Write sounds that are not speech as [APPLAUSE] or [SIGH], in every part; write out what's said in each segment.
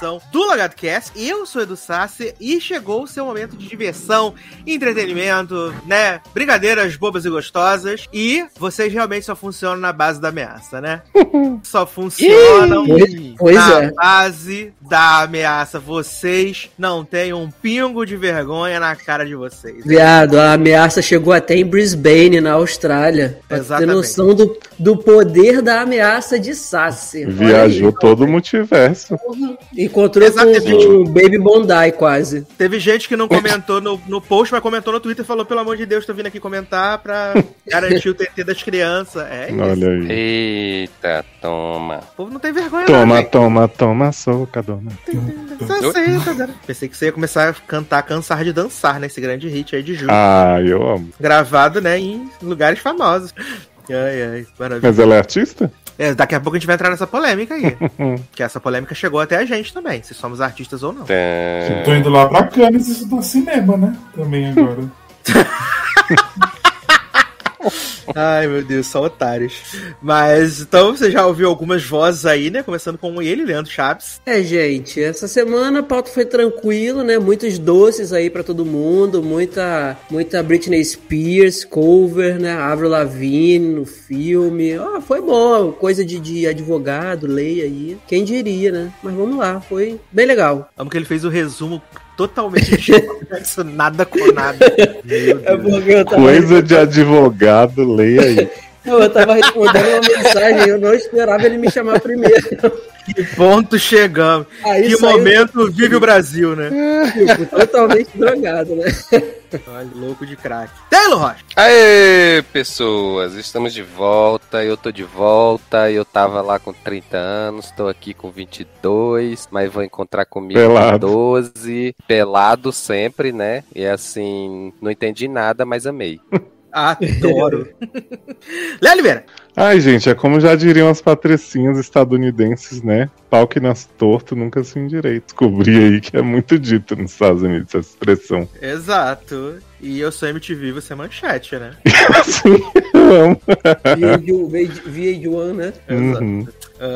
Edição do sou Edu Sassi e chegou o seu momento de diversão, entretenimento, né? Brincadeiras bobas e gostosas. E vocês realmente só funcionam na base da ameaça, né? [LAUGHS] Só funcionam Pois na é. base da ameaça. Vocês não têm um pingo de vergonha na cara de vocês. Viado, a ameaça chegou até em Brisbane, na Austrália. Pra ter Exatamente. noção do, do poder da ameaça de Sassi. Olha Viajou aí. todo o multiverso. Encontrou Exatamente. com o Baby Bondi, quase. Teve gente que não comentou no, no post, mas comentou no Twitter e falou: pelo amor de Deus, tô vindo aqui comentar pra garantir o TT das crianças. É isso. Olha aí. Eita, toma. O povo não tem vergonha, Toma, não. toma, toma, soca, dona. Tá. Pensei que você ia começar a cantar Cansar de Dançar, né? Esse grande hit aí de julho. Ah, eu amo. Gravado, né, em lugares famosos. Ai, ai, maravilha. Mas ela é artista? É, daqui a pouco a gente vai entrar nessa polêmica aí. [LAUGHS] que essa polêmica chegou até a gente também, se somos artistas ou não. Tã. Tô indo lá pra Cannes estudar cinema, né? Também agora. [LAUGHS] Ai, meu Deus, só otários. Mas, então, você já ouviu algumas vozes aí, né? Começando com ele, Leandro Chaves. É, gente, essa semana a pauta foi tranquilo, né? Muitos doces aí pra todo mundo, muita muita Britney Spears cover, né? Avril Lavigne no filme. Ah, foi bom, coisa de, de advogado, lei aí. Quem diria, né? Mas vamos lá, foi bem legal. Amo que ele fez o resumo totalmente desconexo, [LAUGHS] nada com nada. Meu É Deus. porque eu tava, Coisa de advogado, leia aí. [LAUGHS] eu tava respondendo uma mensagem, eu não esperava ele me chamar primeiro. Que ponto chegamos. Aí que momento vive o Brasil, né? Tipo, totalmente drogado, né? Olha, louco de craque. Taylor Rocha. Aê, pessoas, estamos de volta, eu tô de volta, eu tava lá com 30 anos, tô aqui com 22, mas vou encontrar comigo Pelado. com 12, pelado sempre, né? E assim, não entendi nada, mas amei. Adoro. [LAUGHS] Léo Oliveira. Ai, gente, é como já diriam as patricinhas estadunidenses, né? Pau que nasce torto nunca se endireita. Descobri aí que é muito dito nos Estados Unidos essa expressão. Exato. E eu sou MTV, você é manchete, né? [LAUGHS] Assim, eu amo. VH1, né? Uhum.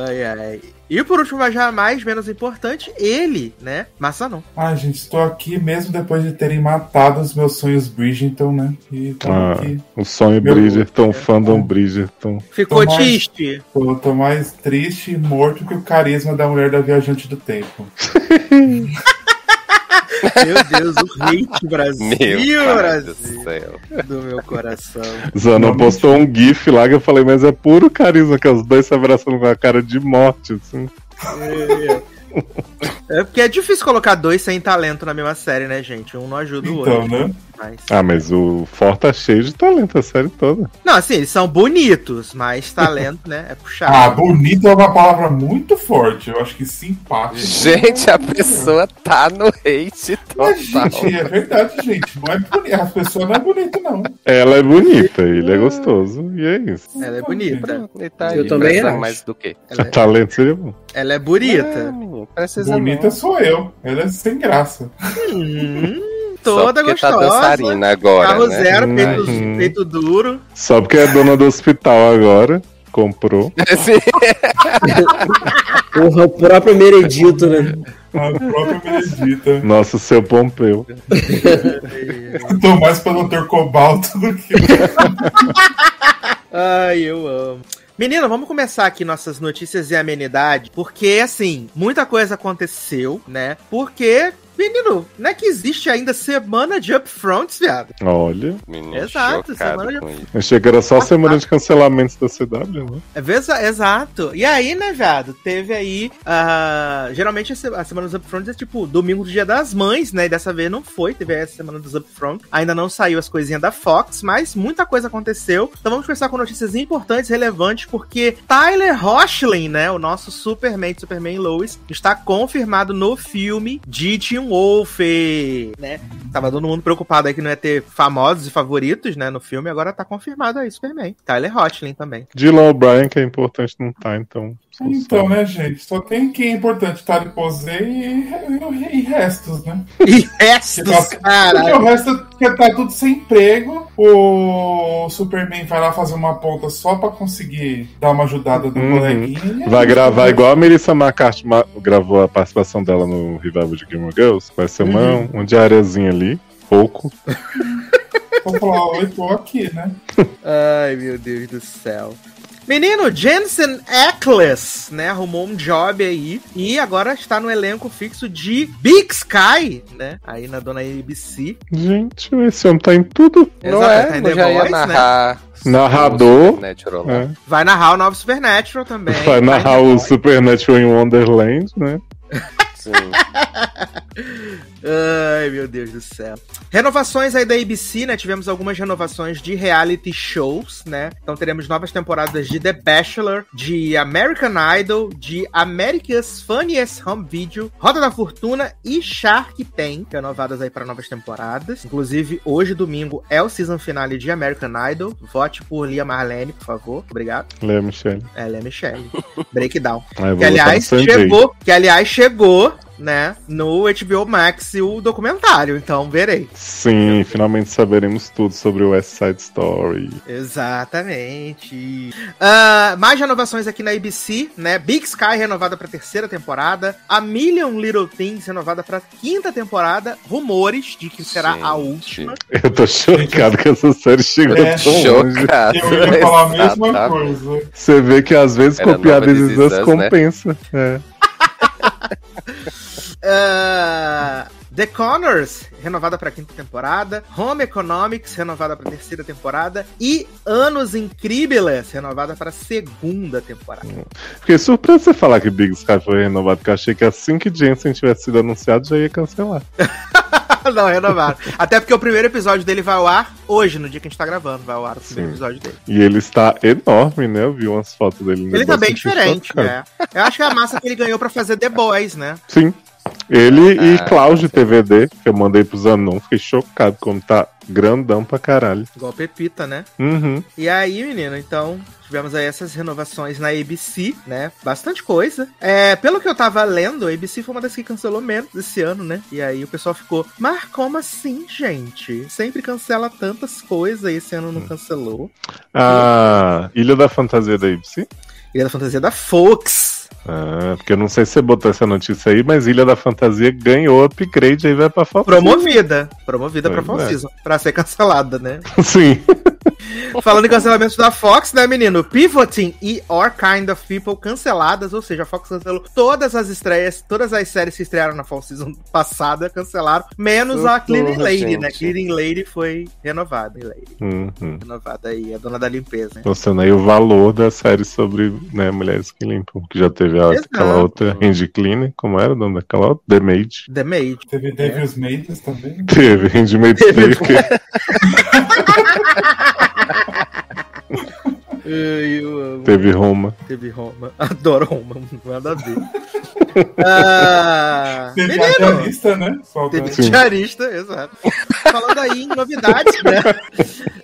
Ai, ai. E por último, mas jamais menos importante, ele, né? Massanon. Ai, gente, estou aqui mesmo depois de terem matado os meus sonhos Bridgerton, né? E tô Ah, aqui. o sonho Meu- Bridgerton, fandom Bridgerton. Ficou Tomás. triste. Pô, Eu tô mais triste e morto que o carisma da mulher da viajante do tempo. [LAUGHS] Meu Deus, o hate Brasil. [LAUGHS] Meu Brasil. do meu coração. Zanon Não, postou um gif lá que eu falei, mas é puro carisma, que os dois se abraçando com a cara de morte, assim. É porque é difícil colocar dois sem talento na mesma série, né, gente? Um não ajuda o Então, outro. né? Mas... Ah, mas o For tá cheio de talento, a série toda. Não, assim, eles são bonitos, mas talento, né? É puxado. Ah, bonito é uma palavra muito forte. Eu acho que simpático. Gente, a pessoa tá no hate Mas, total. gente, é verdade, gente. Não é bonito. As pessoas não é bonito, não. Ela é bonita, ele é gostoso, e é isso. Ela é bonita. E tá Eu também acho. mais do que? Ela é, Talento seria bom. ela é bonita. Precisa Bonita sou eu. Ela é sem graça. Hum, toda porque gostosa. tá dançarina agora, Carro né? zero, peito, Uhum. peito duro. Só porque é dona do hospital agora, comprou. [LAUGHS] Sim. Porra, o próprio Meredito, né? A própria Benedita. Nossa, seu Pompeu. Tô mais pelo Dr. Cobalto do que. [LAUGHS] Ai, eu amo. Menina, vamos começar aqui nossas notícias e amenidade, porque assim, muita coisa aconteceu, né? Porque, menino, não é que existe ainda semana de upfronts, viado. Olha, Menino Exato, semana de- eu achei que era só a semana de cancelamentos da CW, né? É exato. E aí, né, viado, teve aí. ah, geralmente a, se- a semana dos upfronts é tipo domingo do dia das mães, né? E dessa vez não foi, teve aí a semana dos upfronts. Ainda não saiu as coisinhas da Fox, mas muita coisa aconteceu. Então vamos começar com notícias importantes, relevantes, porque Tyler Hoechlin, né, o nosso Superman, Superman Lois, está confirmado no filme de Tim Wolf, né? Tava todo mundo preocupado aí que não ia ter famosos e favoritos, né, no filme, agora tá confirmado aí Superman. Tyler Hoechlin também. Dylan O'Brien, que é importante, não tá, então Então, né, gente? Só tem quem é importante, Tari Posey e, e, e restos, né? [LAUGHS] E restos, Porque cara. o resto que tá tudo sem emprego. O Superman vai lá fazer uma ponta só pra conseguir dar uma ajudada do Uhum. coleguinha. Vai gravar igual a Melissa McCarthy ma- gravou a participação dela no revival de Game of Girls. Vai ser uma, Uhum. um diariazinho ali, pouco. Vou falar, oi, tô aqui, né? [LAUGHS] Ai, meu Deus do céu. Menino, Jensen Ackles, né, arrumou um job aí e agora está no elenco fixo de Big Sky, né, aí na dona ABC. Gente, esse homem tá em tudo. Não Exato, é? tá em The já ia Voice, narrar. Narrador. Supernatural lá. É. Vai narrar o novo Supernatural também. Vai narrar The o. Supernatural em Wonderland, né? Sim. [LAUGHS] Ai, meu Deus do céu. Renovações aí da ABC, né? Tivemos algumas renovações de reality shows, né? Então teremos novas temporadas de The Bachelor, de American Idol, de America's Funniest Home Video, Roda da Fortuna e Shark Tank, renovadas aí para novas temporadas. Inclusive, hoje, domingo, é o season finale de American Idol. Vote por Lia Marlene, por favor. Obrigado. Lê, Michelle. É Michelle. Breakdown. Ah, Que aliás chegou, que aliás chegou, né, no HBO Max o documentário, então verei. Sim, finalmente saberemos tudo sobre o West Side Story. Exatamente. Ah, mais renovações aqui na ABC, né? Big Sky renovada para terceira temporada, A Million Little Things renovada para quinta temporada, rumores de que será a última. Eu tô chocado que essa série chegou É, tão longe. Chocado. Eu ia falar a mesma coisa. Você vê que às vezes Era copiar Us Us, compensa. É. [LAUGHS] Ah, The Connors, renovada para quinta temporada. Home Economics, renovada para terceira temporada. E Anos Incríveis, renovada para segunda temporada. Fiquei surpreso você falar que Big Sky foi renovado, porque eu achei que assim que Jensen tivesse sido anunciado já ia cancelar. [LAUGHS] Não, renovaram. Até porque o primeiro episódio dele vai ao ar hoje, no dia que a gente tá gravando. Vai ao ar o primeiro Sim. episódio dele. E ele está enorme, né? Eu vi umas fotos dele. Ele tá bem diferente, né? Eu acho que é a massa que ele ganhou pra fazer The Boys, né? Sim. Ele e Ah, Cláudio TVD, que eu mandei pro Zanon, fiquei chocado como tá grandão pra caralho. Igual Pepita, né? Uhum. E aí, menino, então tivemos aí essas renovações na ABC, né? Bastante coisa. É, pelo que eu tava lendo, a ABC foi uma das que cancelou menos esse ano, né? E aí o pessoal ficou, mas como assim, gente? Sempre cancela tantas coisas e esse ano não cancelou. A Ilha da Fantasia da ABC? Ilha da Fantasia da Fox. Ah, porque eu não sei se você botou essa notícia aí, mas Ilha da Fantasia ganhou upgrade aí vai pra Fox. Promovida. Promovida pra Pois Fall é. Season. Pra ser cancelada, né? [LAUGHS] Sim. Falando em cancelamentos da Fox, né, menino? Pivoting e Or Kind of People canceladas, ou seja, a Fox cancelou todas as estreias, todas as séries que estrearam na Fall Season passada, cancelaram, menos a Cleaning Lady, né? gente. Cleaning Lady foi renovada, Lady. Uhum. Renovada aí, a dona da limpeza, né? Mostrando aí o valor da série sobre né, mulheres que limpam. Que já teve a- aquela outra Randy Cleaner, como era o nome daquela outra? The Maid. The Maid. Teve Devil's Mates também. Teve, Handmaid's Teve. Tale. [LAUGHS] [LAUGHS] eu amo. Teve Roma. Teve Roma. [LAUGHS] Adoro Roma, nada a ver. Ah, Teve menino! diarista, né? Só Teve Sim. diarista, exato. Falando aí em novidades, né?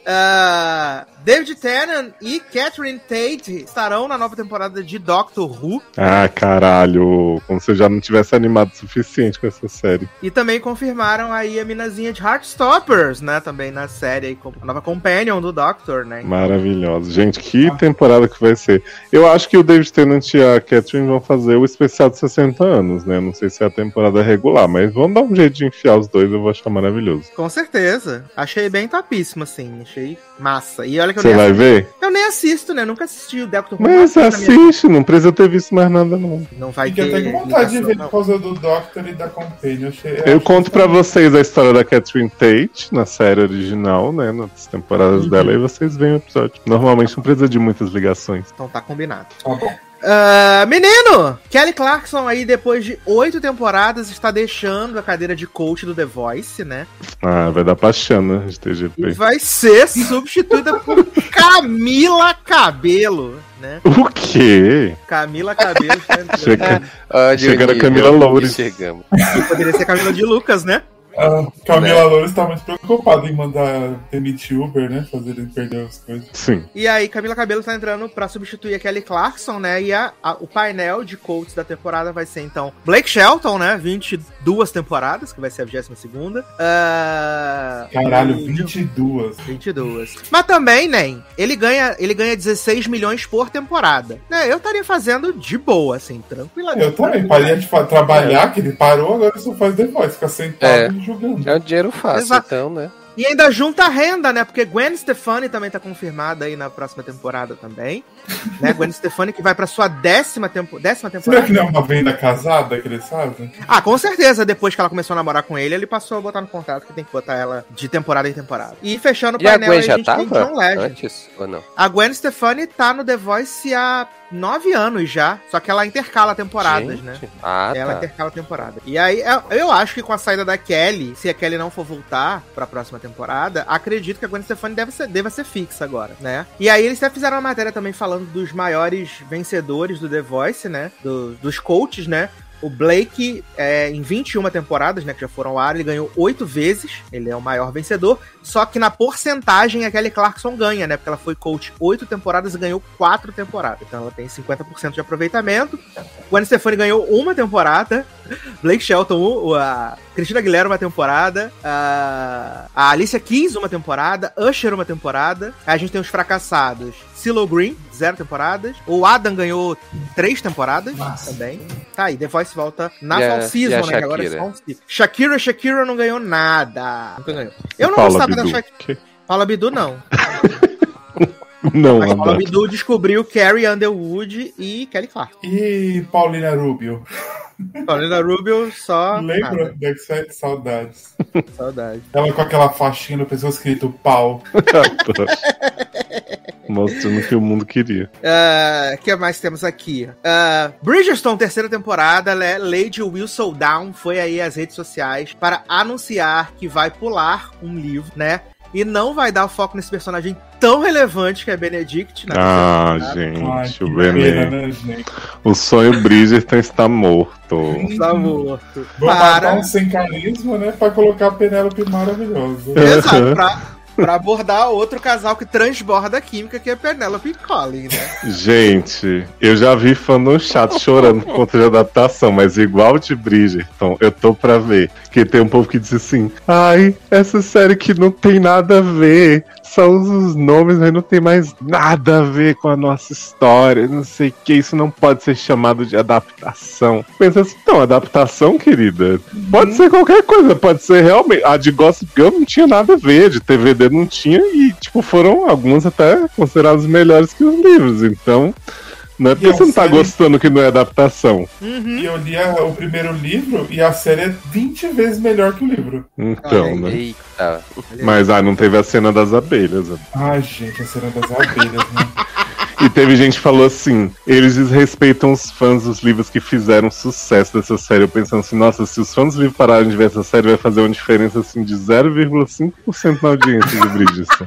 Ah, David Tennant e Catherine Tate estarão na nova temporada de Doctor Who. Ah, caralho. Como se eu já não tivesse animado o suficiente com essa série. E também confirmaram aí a minazinha de Heartstoppers, né? Também na série, aí, como nova companion do Doctor, né? Maravilhosa. Gente, que temporada que vai ser. Eu acho que o David Tennant e a Catherine vão fazer o especial de 60 anos, né? Não sei se é a temporada regular, mas vão dar um jeito de enfiar os dois, eu vou achar maravilhoso. Com certeza. Achei bem topíssimo, assim. Achei massa. E olha que eu Você vai ver? eu nem assisto, né? Nunca assisti o Doctor Who. Mas assiste, não precisa ter visto mais nada, não. Não vai ter. até com vontade de ver por causa do Doctor e da Companion. Achei, Eu conto pra vocês a história da Catherine Tate na série original, né? Nas temporadas dela, e vocês veem o episódio. Normalmente não precisa de muitas ligações. Então tá combinado. Tá bom. Ah, menino! Kelly Clarkson aí, depois de oito temporadas, está deixando a cadeira de coach do The Voice, né? Ah, vai dar pra Xana de E TGP. vai ser substituída por Camila Cabelo, né? O quê? Camila Cabelo está entrando. Chega- Chega na nível Camila Loures. Chegamos. Poderia ser Camila de Lucas, né? A Camila Loures tá muito preocupada em mandar demitir Uber, né? Fazer ele perder as coisas. Sim. E aí, Camila Cabelo tá entrando pra substituir a Kelly Clarkson, né? E a, a- o painel de coaches da temporada vai ser, então, Blake Shelton, né? 22 temporadas, que vai ser a 22 segunda. Ah, Caralho, o- 22. 22. Mas também, nem, ele ganha, ele ganha 16 milhões por temporada. Né? Eu estaria fazendo de boa, assim, tranquilamente. Eu também, parei de fa- trabalhar, que ele parou, agora só faz Voice, fica sentado É. jogando. É um dinheiro fácil, Exato. então, né? E ainda junta a renda, né? Porque Gwen Stefani também tá confirmada aí na próxima temporada também. né? [LAUGHS] Gwen Stefani que vai pra sua décima, tempo, décima Será temporada. que não é uma venda casada que eles fazem? Ah, com certeza, depois que ela começou a namorar com ele, ele passou a botar no contrato que tem que botar ela de temporada em temporada. E fechando o E a painel, Gwen aí, já gente tem tava John Legend. antes ou não? A Gwen Stefani tá no The Voice há nove anos já, só que ela intercala temporadas, Gente. né? Ah, Ela tá. intercala temporada. E aí, eu- eu acho que com a saída da Kelly, se a Kelly não for voltar pra próxima temporada, acredito que a Gwen Stefani deve ser, deva ser fixa agora, né? E aí eles até fizeram uma matéria também falando dos maiores vencedores do The Voice, né? Do- dos coaches, né? O Blake, é, em 21 temporadas, né, que já foram ao ar, ele ganhou oito vezes. Ele é o maior vencedor. Só que na porcentagem a Kelly Clarkson ganha, né? Porque ela foi coach oito temporadas e ganhou quatro temporadas. Então ela tem 50% de aproveitamento. Gwen Stefani ganhou uma temporada. Blake Shelton, a Cristina Aguilera, uma temporada. A, a Alicia Keys, uma temporada. Usher, uma temporada. Aí a gente tem os fracassados. CeeLo Green, zero temporadas. O Adam ganhou três temporadas Nossa. também. Tá aí, The Voice volta na a- fall season, né? Que agora é um season. Shakira, Shakira não ganhou nada. Nunca ganhou. Eu não Paula gostava da Abdul. Shakira. Paula Bidu, não. [LAUGHS] Não, Mas Paula. Bidu descobriu Carrie Underwood e Kelly Clark. E Paulina Rubio? [LAUGHS] Paulina Rubio só. Lembra? nada. Ser saudades. Saudade. Ela com aquela faixinha no pescoço escrito pau. [LAUGHS] Mostrando o que o mundo queria. O que mais temos aqui? Ah, Bridgerton, terceira temporada, né? Lady Will Down foi aí às redes sociais para anunciar que vai pular um livro, né? E não vai dar foco nesse personagem tão relevante que é Benedict. Na Ah. Ai, gente, que o Benê. né? O sonho Bridgerton está morto. Está morto. Vou Para. matar um sem carisma, né? Pra colocar a Penélope maravilhosa. Exato, pra, [LAUGHS] pra abordar outro casal que transborda a química, que é Penelope e Colin, né? Gente, eu já vi fã no chat chorando por conta de adaptação, mas igual de Bridgerton, eu tô pra ver. Que tem um povo que diz assim: ai, essa série que não tem nada a ver. Só usa os nomes, mas não tem mais nada a ver com a nossa história. Não sei o que, isso não pode ser chamado de adaptação. Pensa assim, não, adaptação, querida. Pode ser qualquer coisa, pode ser realmente. A de Gossip Girl não tinha nada a ver, de TVD não tinha, e, tipo, foram algumas até consideradas melhores que os livros. Então, não é porque a você não tá série- gostando que não é adaptação. Uhum. E eu li a- o primeiro livro e a série é 20 vezes melhor que o livro. Então, Ai, né? Eita. Mas, ah, não teve a cena das abelhas. né? Ai, gente, a cena das abelhas, né? E teve gente que falou assim: eles desrespeitam os fãs dos livros que fizeram sucesso dessa série. Eu pensando assim, nossa, se os fãs dos livros pararem de ver essa série, vai fazer uma diferença assim de 0,5% na audiência de Bridgerton.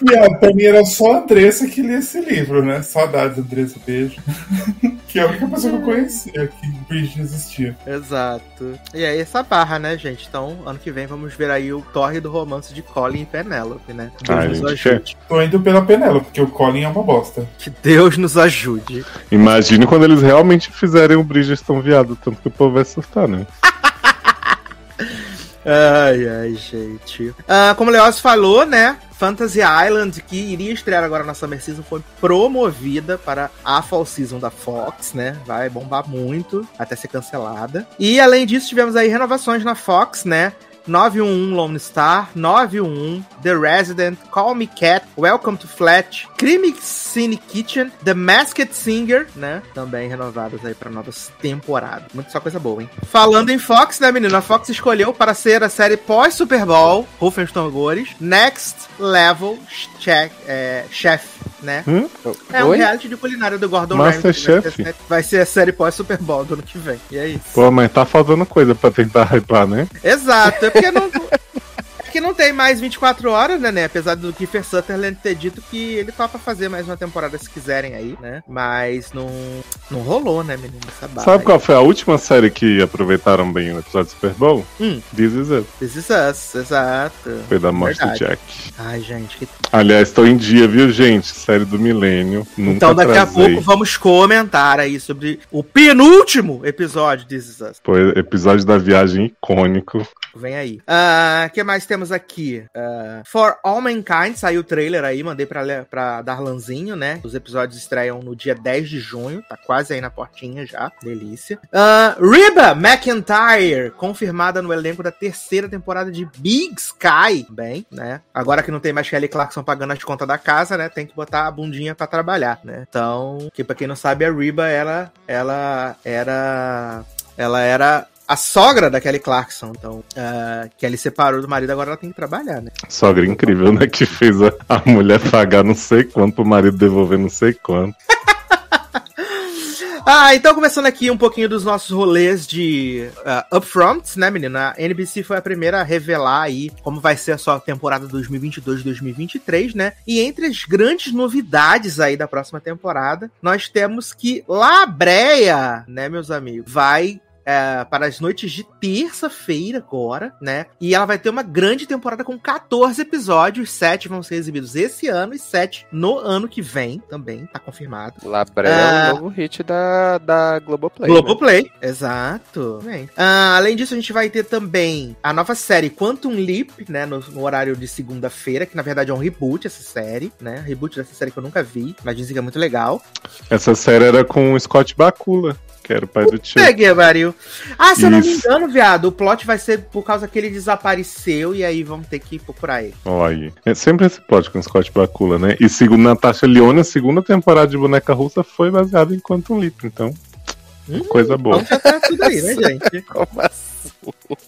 E a, pra mim era só a Andressa que lia esse livro, né? Saudades, Andressa, beijo. [LAUGHS] que é a única pessoa que eu conhecia que Bridget existia. Exato. E aí, essa barra, né, gente? Então, ano que vem vamos ver aí o torre do romance de Colin e Penélope, né? Deus Ai, nos gente, ajude. Tô indo pela Penélope, porque o Colin é uma bosta. Que Deus nos ajude. Imagine quando eles realmente fizerem o Bridgerton viado, tanto que o povo vai surtar, né? [LAUGHS] Ai, ai, gente. Ah, como o Leoz falou, né? Fantasy Island, que iria estrear agora na Summer Season, foi promovida para a Fall Season da Fox, né? Vai bombar muito até ser cancelada. E além disso, tivemos aí renovações na Fox, né? 911 Lone Star, 911 The Resident, Call Me Cat, Welcome to Flat, Crime Cine Kitchen, The Masked Singer, né? Também renovadas aí para novas temporadas. Muito só coisa boa, hein? Falando em Fox, né, menino? A Fox escolheu para ser a série pós-Super Bowl, Rufem os tambores, Next Level Check, é, Chef, né? Hum? É um Oi? reality de culinária do Gordon? Ramsay. Vai ser, vai ser a série pós-Super Bowl do ano que vem. E é isso. Pô, mas tá faltando coisa pra tentar hypar, né? Exato, é porque não. Que não tem mais 24 horas, né, né? Apesar do Kiefer Sutherland ter dito que ele topa fazer mais uma temporada se quiserem aí, né? Mas não, não rolou, né, menino? Sabe qual foi a última série que aproveitaram bem o episódio do Super Bowl? Hum. This Is It. This is us, exato. Foi da morte Verdade. do Jack. Ai, gente, que Aliás, tô em dia, viu, gente? Série do milênio. Então daqui a atrasei. pouco vamos comentar aí sobre o penúltimo episódio de This Is Us. Foi episódio da viagem icônico. Vem aí. O que mais temos aqui? Ah, For All Mankind, saiu o trailer aí, mandei pra, pra Darlanzinho, né? Os episódios estreiam no dia 10 de junho, tá quase aí na portinha já. Delícia. Ah, Reba McIntyre, confirmada no elenco da terceira temporada de Big Sky. Bem, né? Agora que não tem mais Kelly Clarkson pagando as contas da casa, né? Tem que botar a bundinha pra trabalhar, né? Então, que pra quem não sabe, a Reba, ela, ela era. Ela era a sogra da Kelly Clarkson. Então, ah, Kelly separou do marido, agora ela tem que trabalhar, né? Sogra incrível, né? Que fez a, a mulher pagar não sei quanto pro marido devolver não sei quanto. [LAUGHS] Ah, então começando aqui um pouquinho dos nossos rolês de ah, upfronts, né, menina? A NBC foi a primeira a revelar aí como vai ser a sua temporada 2022-2023, né? E entre as grandes novidades aí da próxima temporada, nós temos que La Breia, né, meus amigos, vai é, para as noites de terça-feira agora, né? E ela vai ter uma grande temporada com 14 episódios, 7 vão ser exibidos esse ano e 7 no ano que vem também, tá confirmado. Labré é o novo hit da, da Globoplay. né? Globoplay, exato. Bem. Ah, além disso, a gente vai ter também a nova série Quantum Leap, né? No, no horário de segunda-feira, que na verdade é um reboot essa série, né? Reboot dessa série que eu nunca vi, mas dizem que é muito legal. Essa série era com o Scott Bakula, que era o pai do Chuck. Peguei, Baril. Ah, se eu não me engano, viado, o plot vai ser por causa que ele desapareceu e aí vamos ter que procurar ele. Olha aí. É sempre esse plot com o Scott Bakula, né? E segundo Natasha Leone, a segunda temporada de Boneca Russa foi baseada em Quantum Leap, então. Hum, coisa boa. Então tá tudo aí, né, [LAUGHS] gente? Como assim?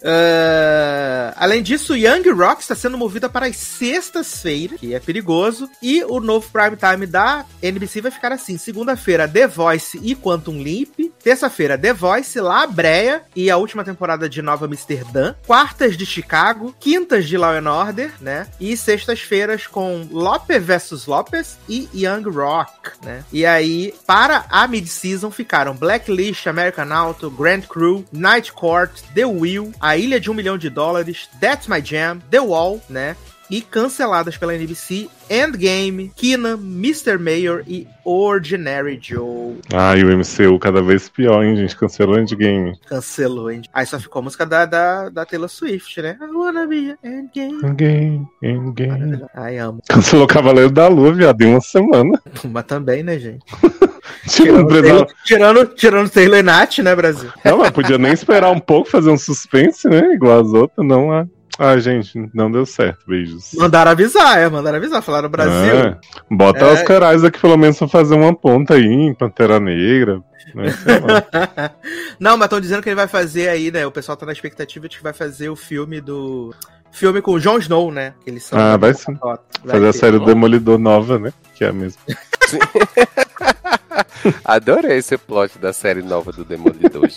Ah, além disso, Young Rock está sendo movida para as sextas-feiras, que é perigoso. E o novo prime time da NBC vai ficar assim: segunda-feira, The Voice e Quantum Leap. Terça-feira, The Voice, La Breia e a última temporada de Nova Amsterdã. Quartas de Chicago. Quintas de Law and Order, né? E sextas-feiras com Lope vs Lopes e Young Rock, né? E aí, para a mid-season ficaram Blacklist, American Auto, Grand Crew, Night Court, The Will, A Ilha de um Milhão de Dólares, That's My Jam, The Wall, né? E canceladas pela NBC, Endgame, Keenan, Mr. Mayor e Ordinary Joe. Ah, e o MCU cada vez pior, hein, gente? Cancelou Endgame. Cancelou, hein? Aí só ficou a música da, da, da Taylor Swift, né? I wanna be Endgame. Endgame, Endgame. Ai, amo. Cancelou Cavaleiro da Lua, viado, em uma semana. [LAUGHS] Mas também, né, gente? [LAUGHS] Tipo, não, Tirando, precisava- tirando, tirando Taylor e Nath, né, Brasil? não, mas podia nem esperar um pouco, fazer um suspense, né? Igual as outras, não. Ah, ah gente, não deu certo. Beijos. Mandaram avisar, é, mandaram avisar. Falaram Brasil. É, bota É. os carais aqui pelo menos pra fazer uma ponta aí em Pantera Negra. Né? [LAUGHS] Não, mas estão dizendo que ele vai fazer aí, né? O pessoal tá na expectativa de que vai fazer o filme do. Filme com o Jon Snow, né? Que eles são. Ah, vai sim. Vai fazer a ter. série do Demolidor nova, né? Que é a mesma. [LAUGHS] [LAUGHS] Adorei esse plot da série nova do Demolidor.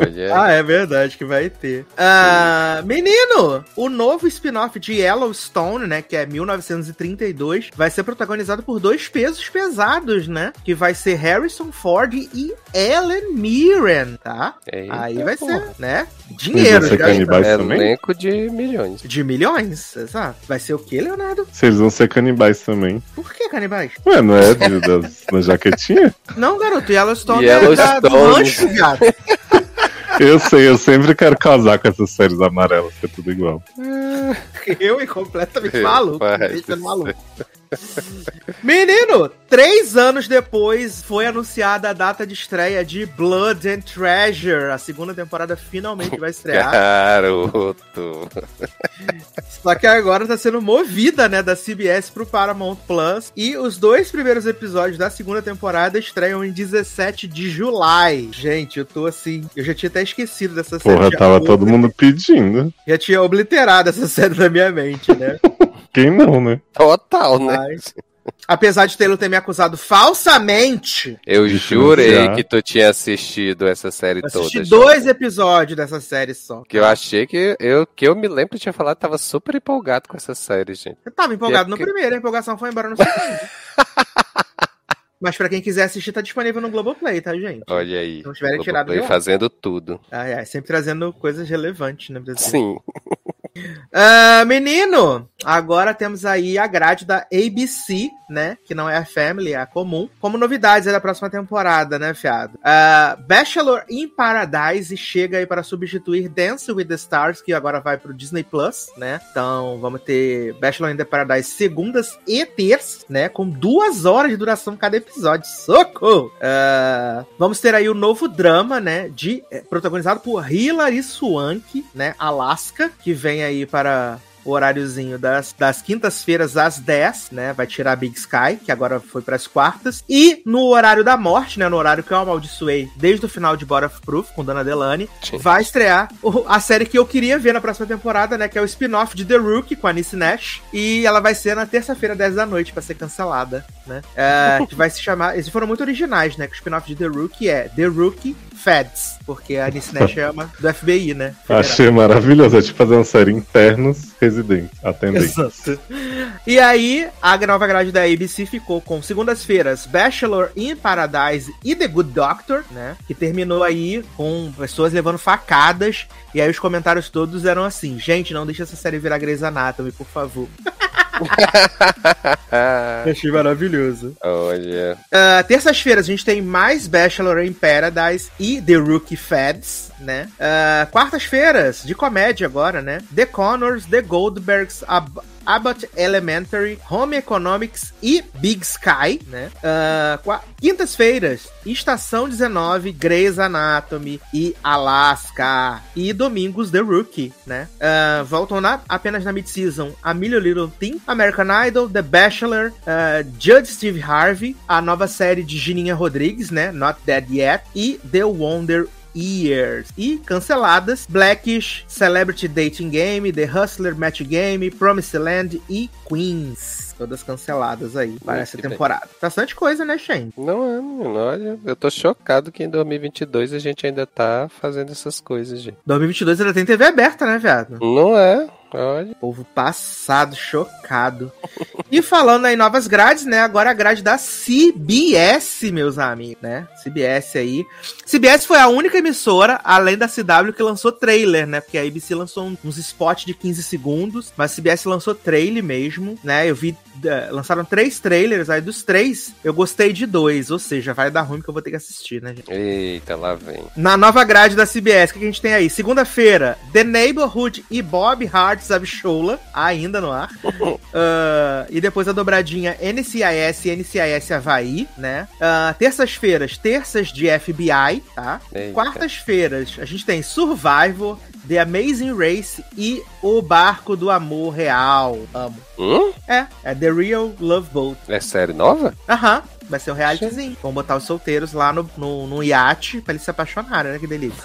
Olha. Ah, é verdade que vai ter. Ah, menino, o novo spin-off de Yellowstone, né, que é 1932, vai ser protagonizado por dois pesos pesados, né? Que vai ser Harrison Ford e Ellen Mirren, tá? Eita, Aí vai porra. ser, né? Dinheiro, Eles vão ser já canibais É também? elenco de milhões. De milhões, exato. Vai ser o que, Leonardo? Se eles vão ser canibais também. Por que canibais? Ué, não é de, das, [LAUGHS] da jaquetinha? Não, garoto, Yellowstone, Yellowstone. é da, do rancho, viado. Eu sei, eu sempre quero casar com essas séries amarelas, que é tudo igual. [LAUGHS] Eu e completamente Meu maluco. pai maluco. Menino, três anos depois foi anunciada a data de estreia de Blood and Treasure. A segunda temporada finalmente vai estrear. Garoto. Só que agora tá sendo movida, né, da CBS pro Paramount Plus. E os dois primeiros episódios da segunda temporada estreiam em 17 de julho. Gente, eu tô assim. Eu já tinha até esquecido dessa série. Porra, tava todo mundo pedindo. Já tinha obliterado essa [LAUGHS] série da minha mente, né? Quem não, né? Total, né? Mas, Apesar de Taylor ter me acusado falsamente, Eu jurei que tu tinha assistido essa série eu toda. assisti já. dois episódios dessa série só. Que eu achei que eu, que eu me lembro que tinha falado que tava super empolgado com essa série, gente. Eu tava empolgado E é no porque- primeiro, a empolgação foi embora no segundo. [LAUGHS] Mas pra quem quiser assistir, tá disponível no Globoplay, tá, gente? Olha aí. Não tiverem Globoplay tirado de lá. fazendo tudo. Ai, ai, sempre trazendo coisas relevantes, né, Brasil? Sim. Ah, menino, agora temos aí a grade da ABC, né? Que não é a Family, é a comum. Como novidades da próxima temporada, né, fiado? Ah, Bachelor in Paradise chega aí para substituir Dance with the Stars, que agora vai pro Disney Plus, né? Então vamos ter Bachelor in the Paradise segundas e terças, né? Com duas horas de duração cada episódio. Socorro! Ah, vamos ter aí o novo drama, né? De, eh, protagonizado por Hilary Swank, né? Alaska, que vem aí para o horáriozinho das, das quintas-feiras às 10, né? Vai tirar Big Sky, que agora foi para as quartas. E no horário da morte, né? No horário que eu amaldiçoei desde o final de Bora of Proof, com Dona Delane, Sim. vai estrear a série que eu queria ver na próxima temporada, né? Que é o spin-off de The Rookie, com a Nice Nash. E ela vai ser na terça-feira, 10 da noite, para ser cancelada, né? É, [LAUGHS] que vai se chamar... Eles foram muito originais, né? Que o spin-off de The Rookie é The Rookie Feds, porque a Nice Nash é do FBI, né? Federal. Achei maravilhoso. É tipo fazer uma série internos residentes, atendentes. Exato. E aí, a nova grade da ABC ficou com segundas-feiras Bachelor in Paradise e The Good Doctor, né? Que terminou aí com pessoas levando facadas. E aí os comentários todos eram assim: gente, não deixa essa série virar Grey's Anatomy, por favor. [LAUGHS] Achei maravilhoso. Olha. Ah, Terças-feiras a gente tem mais Bachelor in Paradise e The Rookie Feds, né? Ah, Quartas-feiras, de comédia agora, né? The Connors, The Goldbergs, Ab Abbott Elementary, Home Economics e Big Sky, né? Qua- Quintas-feiras, Estação 19, Grey's Anatomy e Alaska. E domingos, The Rookie, né? Ah, voltam na, apenas na mid-season a Million Little Thing, American Idol, The Bachelor, ah, Judge Steve Harvey, a nova série de Gininha Rodrigues, né? Not Dead Yet, e The Wonder Years. E canceladas, Blackish, Celebrity Dating Game, The Hustler Match Game, Promised Land e Queens. Todas canceladas aí para essa temporada. Bastante coisa, né, Shane? Não é. Olha, eu tô chocado que em 2022 a gente ainda tá fazendo essas coisas, gente. 2022 ainda tem TV aberta, né, viado? Não é? Olha. Povo passado, chocado. [LAUGHS] e falando aí novas grades, né? Agora a grade da CBS, meus amigos, né? CBS aí. CBS foi a única emissora, além da CW, que lançou trailer, né? Porque a ABC lançou uns spots de 15 segundos, mas a CBS lançou trailer mesmo, né? Eu vi. eh, lançaram três trailers, aí dos três eu gostei de dois, ou seja, vai dar ruim que eu vou ter que assistir, né, gente? Eita, lá vem. Na nova grade da CBS, o que a gente tem aí? Segunda-feira, The Neighborhood e Bob Hart's Abishola, ainda no ar. [LAUGHS] Ah, e depois a dobradinha NCIS e NCIS Havaí, né? Ah, Terças-feiras, terças de FBI, tá? Quartas-feiras, a gente tem Survivor, The Amazing Race e O Barco do Amor Real. Amo. Hum? É, é The Real Love Boat. É série nova? Aham, vai ser um realityzinho. Vão botar os solteiros lá no, no, no iate pra eles se apaixonarem, né? Que delícia.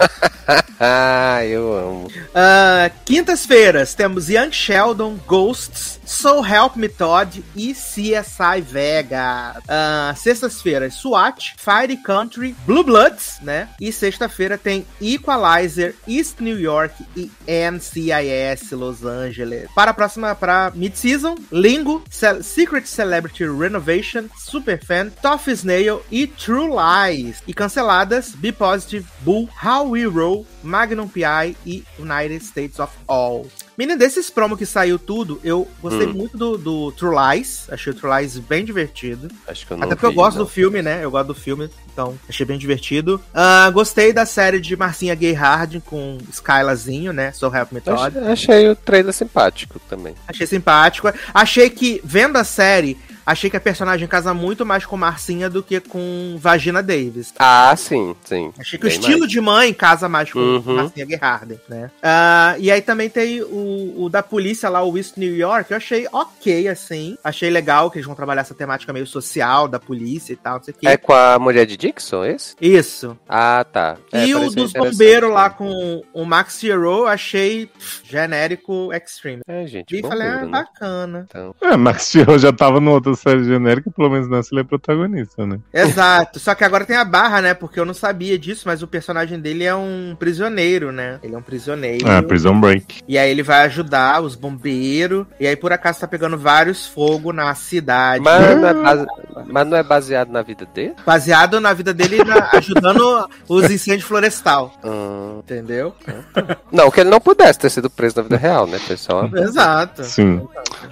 ah, [LAUGHS] eu amo. Ah, Quintas-feiras temos Young Sheldon, Ghosts, So Help Me Todd e CSI Vegas. Ah, Sextas-feiras, SWAT, Fire Country, Blue Bloods, né? E sexta-feira tem Equalizer, East New York e NCIS Los Angeles. Para a próxima, para mid-season, Lingo, Ce- Secret Celebrity Renovation, Superfan, Tough Snail e True Lies. E canceladas, Be Positive, Bull, How We Roll, Magnum PI e United States of All. Menino, desses promo que saiu tudo, eu gostei Hum. muito do, do True Lies. Achei o True Lies bem divertido. Acho que eu não Até porque eu vi, gosto não. do filme, né? Eu gosto do filme, então achei bem divertido. Ah, gostei da série de Marcinha Gay Harding com Skylazinho, né? So Help Me Todd. Achei, achei o trailer simpático também. Achei simpático. Achei que, vendo a série, achei que a personagem casa muito mais com Marcinha do que com Vagina Davis. Ah, sim, sim. Achei que o Bem estilo mais. de mãe casa mais com Uhum. Marcinha Gerharden, né? Ah, e aí também tem o, o da polícia lá, o East New York, eu achei ok, assim. Achei legal que eles vão trabalhar essa temática meio social da polícia e tal, não sei o quê. É com a mulher de Dixon, esse? Isso. Ah, tá. É, e o dos bombeiros lá com o Max Hero, achei pff, genérico extreme. É, gente, E falei, ah, né? bacana. Então, É, Max Steel já tava no outro série genérica, pelo menos nessa ele é protagonista, né? Exato. Só que agora tem a barra, né? Porque eu não sabia disso, mas o personagem dele é um prisioneiro, né? Ele é um prisioneiro. Ah, Prison Break. E aí ele vai ajudar os bombeiros. E aí, por acaso, tá pegando vários fogo na cidade. Mas não, é base- mas não é baseado na vida dele? Baseado na vida dele na- [LAUGHS] ajudando os incêndios florestal. Hum, Entendeu? Não, que ele não pudesse ter sido preso na vida real, né, pessoal? Exato. Sim.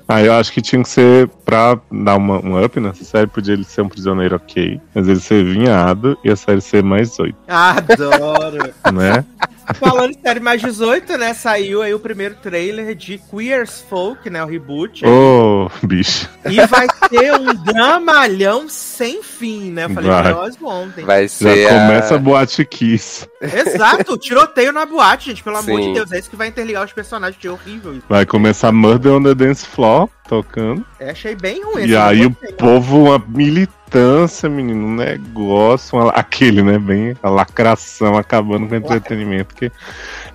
Ah, eu acho que tinha que ser pra dar uma, um up nessa série, podia ele ser um prisioneiro ok, mas ele ser vinhado e a série ser mais oito, Adoro. né? [LAUGHS] Falando em série mais 18, né? Saiu aí o primeiro trailer de Queer as Folk, né? O reboot. Ô, bicho. E vai ter um dramalhão sem fim, né? Eu falei Vai. nós ontem. Vai Já ser. começa a boate Kiss. Exato, tiroteio na boate, gente. Pelo amor Sim. de Deus, é isso que vai interligar os personagens. Que é horrível isso. Vai começar Murder on the Dance Floor, tocando. Eu achei bem ruim. E aí o povo, uma militância, menino, um negócio, uma- aquele, né, bem a lacração acabando com o entretenimento. Que...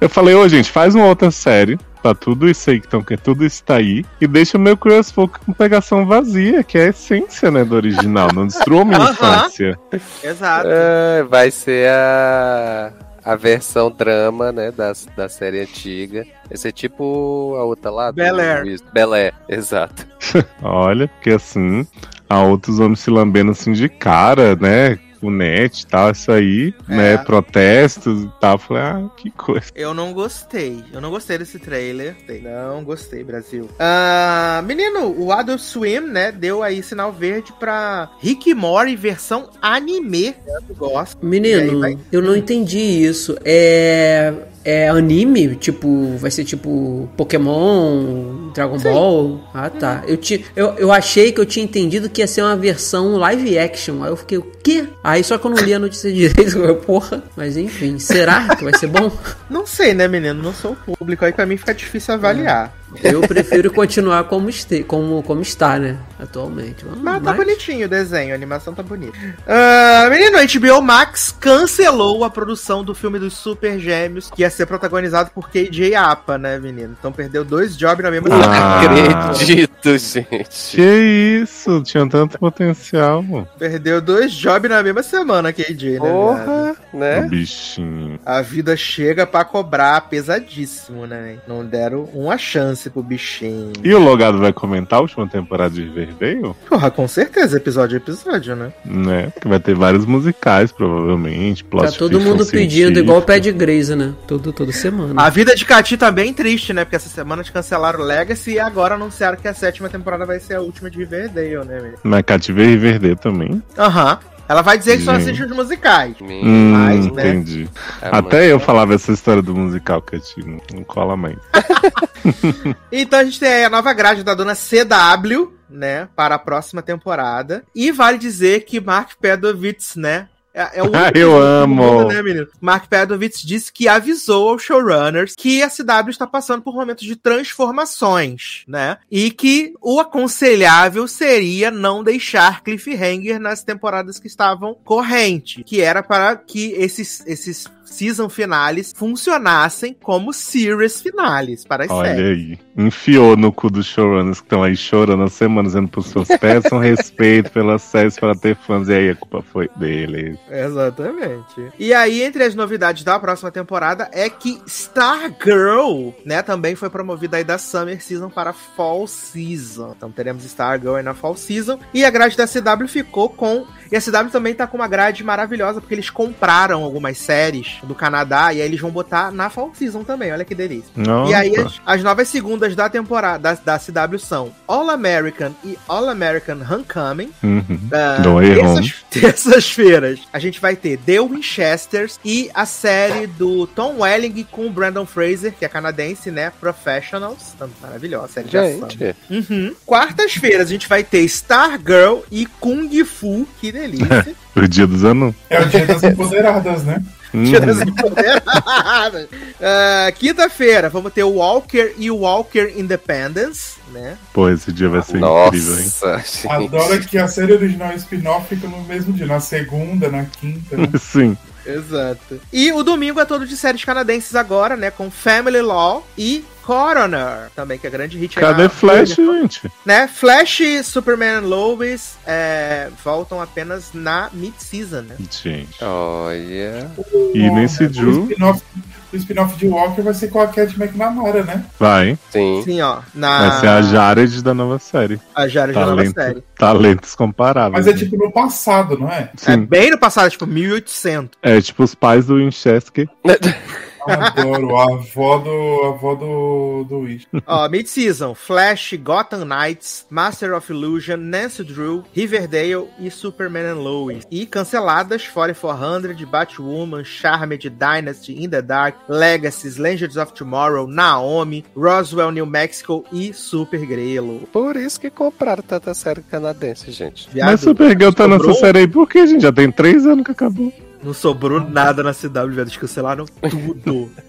Eu falei, ô gente, faz uma outra série pra tudo isso aí que estão que tudo isso tá aí e deixa o meu Curious Folk com pegação vazia, que é a essência, né, do original. Não destrua a minha infância. Exato. É, vai ser a. A versão drama, né, da, da série antiga. Vai ser tipo a outra lá. do- Bel Air. Isso, Bel Air, exato. [LAUGHS] Olha, porque assim, há outros homens se lambendo assim de cara, né? O net e tal, isso aí, É. né? Protestos e tal. Falei, ah, que coisa. Eu não gostei. Eu não gostei desse trailer. Não gostei, Brasil. Ah, menino, o Adult Swim, né, deu aí sinal verde pra Rick e Morty versão anime. Eu gosto. Aí Menino, vai- eu não entendi isso. É. É anime? Tipo, vai ser tipo Pokémon, Dragon Ball? Ah, tá. Eu, ti, eu, eu achei que eu tinha entendido que ia ser uma versão live action. Aí eu fiquei, o quê? Aí só que eu não li a notícia [LAUGHS] direito, eu, porra. Mas enfim, será que vai ser bom? [LAUGHS] Não sei, né, menino? Não sou o público. Aí pra mim fica difícil avaliar. Eu prefiro continuar como, este, como, como está, né? Atualmente. Vamos, Mas tá mas- bonitinho o desenho, a animação tá bonita. Ah, menino, a HBO Max cancelou a produção do filme dos Super Gêmeos, que ia ser protagonizado por KJ Apa, né, menino? Então perdeu dois jobs na mesma Ah. semana. Acredito, gente. Que isso, tinha tanto potencial, mano. Perdeu dois jobs na mesma semana, KJ, né? Porra, O né? bichinho. A vida chega pra cobrar pesadíssimo, né? Não deram uma chance pro bichinho. E o Logado vai comentar a última temporada de Riverdale? Porra, com certeza, episódio a episódio, né? Né? Que vai ter vários musicais, provavelmente. plot Tá todo mundo pedindo, científico. igual o pé de Grace, né? Todo, toda semana. A vida de Cati tá bem triste, né? Porque essa semana te cancelaram o Legacy e agora anunciaram que a sétima temporada vai ser a última de Riverdale, né? Mas Cativeiro e Riverdale também. Aham. Ela vai dizer que só assiste os musicais. Hum, Mas, né? entendi. É Até eu falava essa história do musical, Cati. Não, não cola mais. [LAUGHS] Então a gente tem aí a nova grade da dona CW, né? Para a próxima temporada. E vale dizer que Mark Pedovitz, né? É, é o [LAUGHS] único Eu amo. mundo, né, menino? Mark Pedovitz disse que avisou aos showrunners que a CW está passando por momentos de transformações, né? E que o aconselhável seria não deixar cliffhanger nas temporadas que estavam corrente, que era para que esses, esses season finales funcionassem como series finales para as Olha séries. aí. Enfiou no cu dos showrunners que estão aí chorando há semanas, dizendo pros seus peçam respeito pelas séries para ter fãs. E aí a culpa foi deles. Exatamente. E aí, entre as novidades da próxima temporada é que Stargirl, né, também foi promovida aí da Summer Season para Fall Season. Então teremos Stargirl aí na Fall Season. E a grade da CW ficou com. E a CW também tá com uma grade maravilhosa, porque eles compraram algumas séries do Canadá e aí eles vão botar na Fall Season também. Olha que delícia. Nossa. E aí, as, as novas segundas da temporada da, da CW são All American e All American Homecoming. Uhum. Ah, Way terças- Terças-feiras, [LAUGHS] a gente vai ter The Winchesters e a série do Tom Welling com o Brandon Fraser, que é canadense, né? Professionals. Tá maravilhosa, série de ação. Gente, Uhum. Quartas-feiras, a gente vai ter Stargirl e Kung Fu. Que delícia. [LAUGHS] O dia dos anos. É o dia das [LAUGHS] empoderadas, né? [LAUGHS] Ah, Quinta-feira, vamos ter o Walker e o Walker Independence, né? Pô, esse dia vai ser incrível, hein? nossa, gente. Adoro que a série original e spin-off fica no mesmo dia, na segunda, na quinta, né? [LAUGHS] Sim. Exato. E o domingo é todo de séries canadenses agora, né? Com Family Law e Coroner, também, que é grande hit. Cadê na- Flash, gente? Né? Flash, Superman e Lois é, voltam apenas na mid-season, né? Gente. Olha. E nesse spin-off o spin-off de Walker vai ser com a Cat McNamara, né? vai. Sim. Sim, ó. Na, Vai ser a Jared da nova série. a Jared da nova Talento, série. talentos comparáveis. Mas é né? tipo no passado, não é? É Sim. bem no passado, tipo 1800. É tipo os pais do Winchester. [LAUGHS] Adoro. A avó do. A avó do. do Wish. Ó, Mid-Season, Flash, Gotham Knights, Master of Illusion, Nancy Drew, Riverdale e Superman and Lois. E canceladas, 4400, Batwoman, Charmed, Dynasty, In the Dark, Legacies, Legends of Tomorrow, Naomi, Roswell, New Mexico e Super Grelo. Por isso que compraram tanta série canadense, gente. Viado, Mas Supergirl tá nessa série aí por quê, gente? Já tem três anos que acabou. Não sobrou nada na CW, velho. Eles cancelaram tudo. [LAUGHS]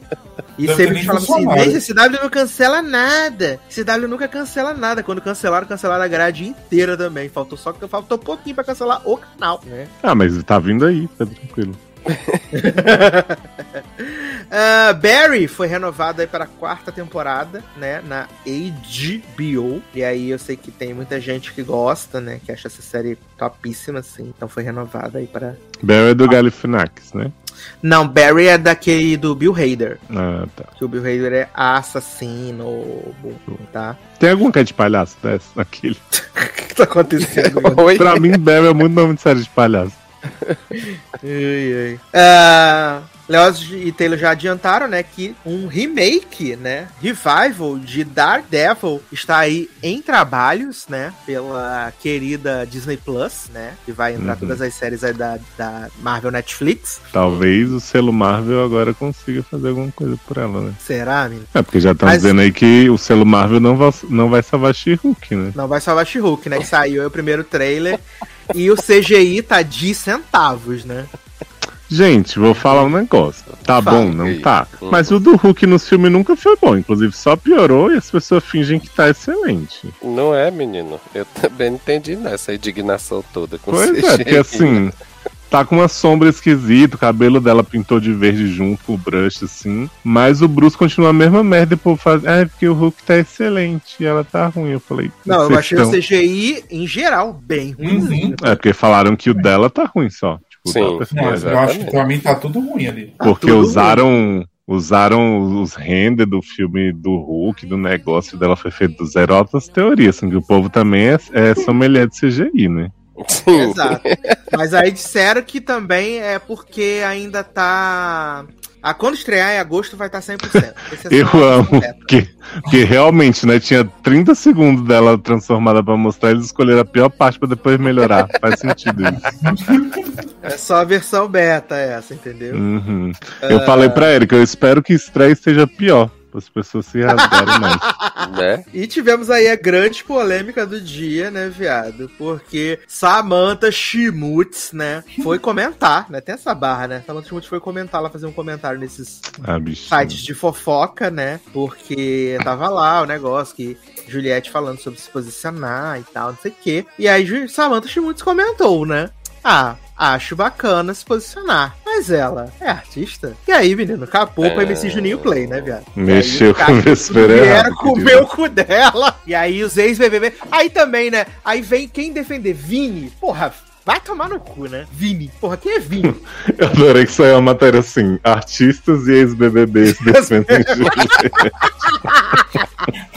E Deve sempre falam assim, desde CW não cancela nada. CW nunca cancela nada. Quando cancelaram, cancelaram a grade inteira também. Faltou só que faltou pouquinho pra cancelar o canal, né? Ah, mas tá vindo aí, tá tranquilo. [LAUGHS] Ah, Barry foi renovado aí para a quarta temporada, né? Na HBO. E aí eu sei que tem muita gente que gosta, né? Que acha essa série topíssima, assim. Então foi renovada aí para. Barry é do Galifianax, né? Não, Barry é daquele do Bill Hader. Ah, tá. Que o Bill Hader é assassino, tá? Tem algum que é de palhaço dessa? Naquele? [LAUGHS] O que tá acontecendo? Oi. [LAUGHS] Pra mim, Barry é muito nome de série de palhaço. [LAUGHS] ai, ai. Ah, Leoz e Taylor já adiantaram, né, que um remake, né, revival de Daredevil está aí em trabalhos, né, pela querida Disney Plus, né, que vai entrar Uhum. todas as séries aí da, da Marvel Netflix. Talvez o selo Marvel agora consiga fazer alguma coisa por ela, né? Será, menino? É, porque já estão Mas- dizendo aí que o selo Marvel não vai, não vai salvar She-Hulk, né? Não vai salvar She-Hulk, né, que saiu aí o primeiro trailer e o CGI tá de centavos, né? Gente, vou falar um negócio. Tá Fala. bom, não tá. Hum. Mas o do Hulk nos filmes nunca foi bom. Inclusive, só piorou e as pessoas fingem que tá excelente. Não é, menino? Eu também não entendi nessa indignação toda com Pois CGI. é, porque assim, tá com uma sombra esquisita, o cabelo dela pintou de verde junto com o brush, assim. Mas o Bruce continua a mesma merda e o povo faz. É, porque o Hulk tá excelente e ela tá ruim. Eu falei. Não, eu achei tão- o CGI, em geral, bem ruim. Uhum. É, porque falaram que o dela tá ruim só. Tipo, Sim. tá mas eu acho que pra mim tá tudo ruim ali. Tá Porque usaram. Usaram os render do filme do Hulk, do negócio dela foi feito do zero altas teorias, assim, que o povo também é, é sommelier de CGI, né? Sim. Exato. Mas aí disseram que também é porque ainda tá. Ah, quando estrear em agosto vai estar 100%. Esse é [LAUGHS] Eu só uma amo, porque, porque realmente, né, tinha 30 segundos dela transformada pra mostrar, eles escolheram a pior parte pra depois melhorar. Faz sentido isso. [LAUGHS] É só a versão beta essa, entendeu? Uhum. Eu falei pra Erika, eu espero que estreia esteja pior, para as pessoas se rasgarem mais. [LAUGHS] Né? E tivemos aí a grande polêmica do dia, né, viado? Porque Samantha Schmutz, né, foi comentar, né? Tem essa barra, né? Samantha Schmutz foi comentar lá, fazer um comentário nesses Ah, sites de fofoca, né? Porque tava lá o negócio que Juliette falando sobre se posicionar e tal, não sei o quê. E aí Samantha Schmutz comentou, né? Ah, acho bacana se posicionar. Mas ela é artista. E aí, menino, pra É. MC Juninho Play, né, viado? Mexeu com o Vieram comer o cu dela. E aí os ex-BBB. Aí também, né? Aí vem quem defender Vini. Porra, vai tomar no cu, né? Vini. Porra, quem é Vini? [LAUGHS] Eu adorei que saiu uma matéria assim: artistas e ex-BBBs [LAUGHS] defendem [LAUGHS] Juliette.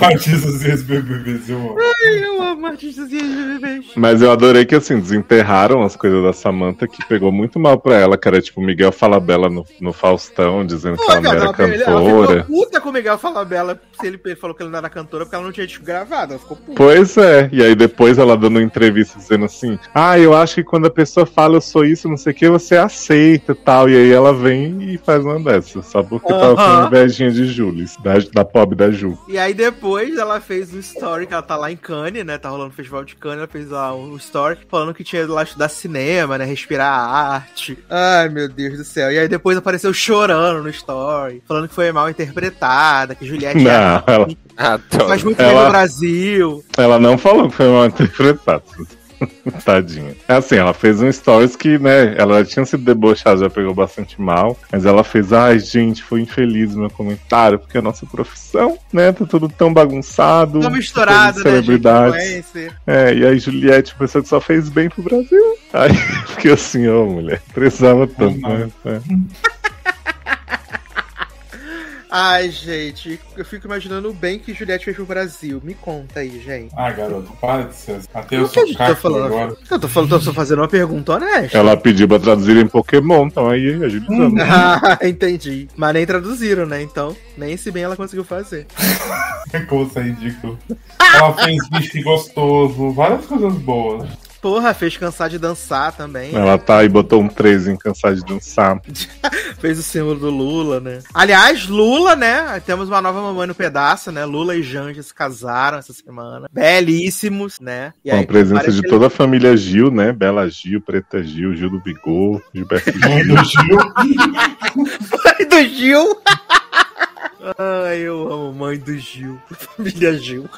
Artistas e ex-BBBs, eu amo. Eu amo artistas e ex-BBBs. Mas eu adorei que, assim, desenterraram as coisas da Samantha, que pegou muito mal pra ela, que era tipo Miguel Falabella no, no Faustão, dizendo que Pô, ela não era ela, ela cantora. ficou puta com o Miguel Falabella se ele falou que ele não era cantora porque ela não tinha disco gravado. Ela ficou puta. Pois é, e aí depois ela dando uma entrevista dizendo assim: Ah, eu acho que quando a pessoa fala eu sou isso, não sei o que, você aceita e tal. E aí ela vem e faz uma dessas, só porque tava com invejinha de Julis, da, da pobre da Ju. E aí depois ela fez um story, que ela tá lá em Cannes, né? Tá rolando o festival de Cannes, ela fez lá um story falando que tinha ido lá estudar cinema, né? Respirar arte. Ai, meu Deus do céu. E aí depois apareceu chorando no story, falando que foi mal interpretada, que Juliette Não, ela, [LAUGHS] Adoro. faz muito bem Ela- no Brasil. ela não falou que foi mal interpretado. [LAUGHS] Tadinha. É assim, ela fez um stories que, né, ela tinha sido debochada, já pegou bastante mal, mas ela fez, ai, gente, foi infeliz o meu comentário, porque a nossa profissão, né, tá tudo tão bagunçado. Tão misturado, né, gente? É, e aí Juliette, pessoa que só fez bem pro Brasil. Aí [LAUGHS] fiquei assim, ô mulher, precisava tanto, né? É. [LAUGHS] Ai, gente, eu fico imaginando o bem que Juliette fez pro Brasil. Me conta aí, gente. Ah, garoto, para de ser. Até eu O que a sou gente tá falando? agora. Eu tô falando, tô só fazendo uma pergunta honesta. Ela pediu pra traduzir em Pokémon, então aí agilizando. [LAUGHS] Ah, entendi. Mas nem traduziram, né? Então, nem esse bem ela conseguiu fazer. [LAUGHS] Como você é ridículo. Ela fez bicho gostoso, várias coisas boas. Porra, fez cansar de dançar também. Ela tá e botou um 3 em cansar de dançar. [LAUGHS] Fez o símbolo do Lula, né? Aliás, Lula, né? Temos uma nova mamãe no pedaço, né? Lula e Janja se casaram essa semana. Belíssimos, né? E Com a aí, presença parece de toda a família Gil, né? Bela Gil, Preta Gil, Gil do Bigô, Gilberto Mãe Gil. do Gil. Mãe do Gil! [LAUGHS] [LAUGHS] Ai, eu amo mãe do Gil. Família Gil.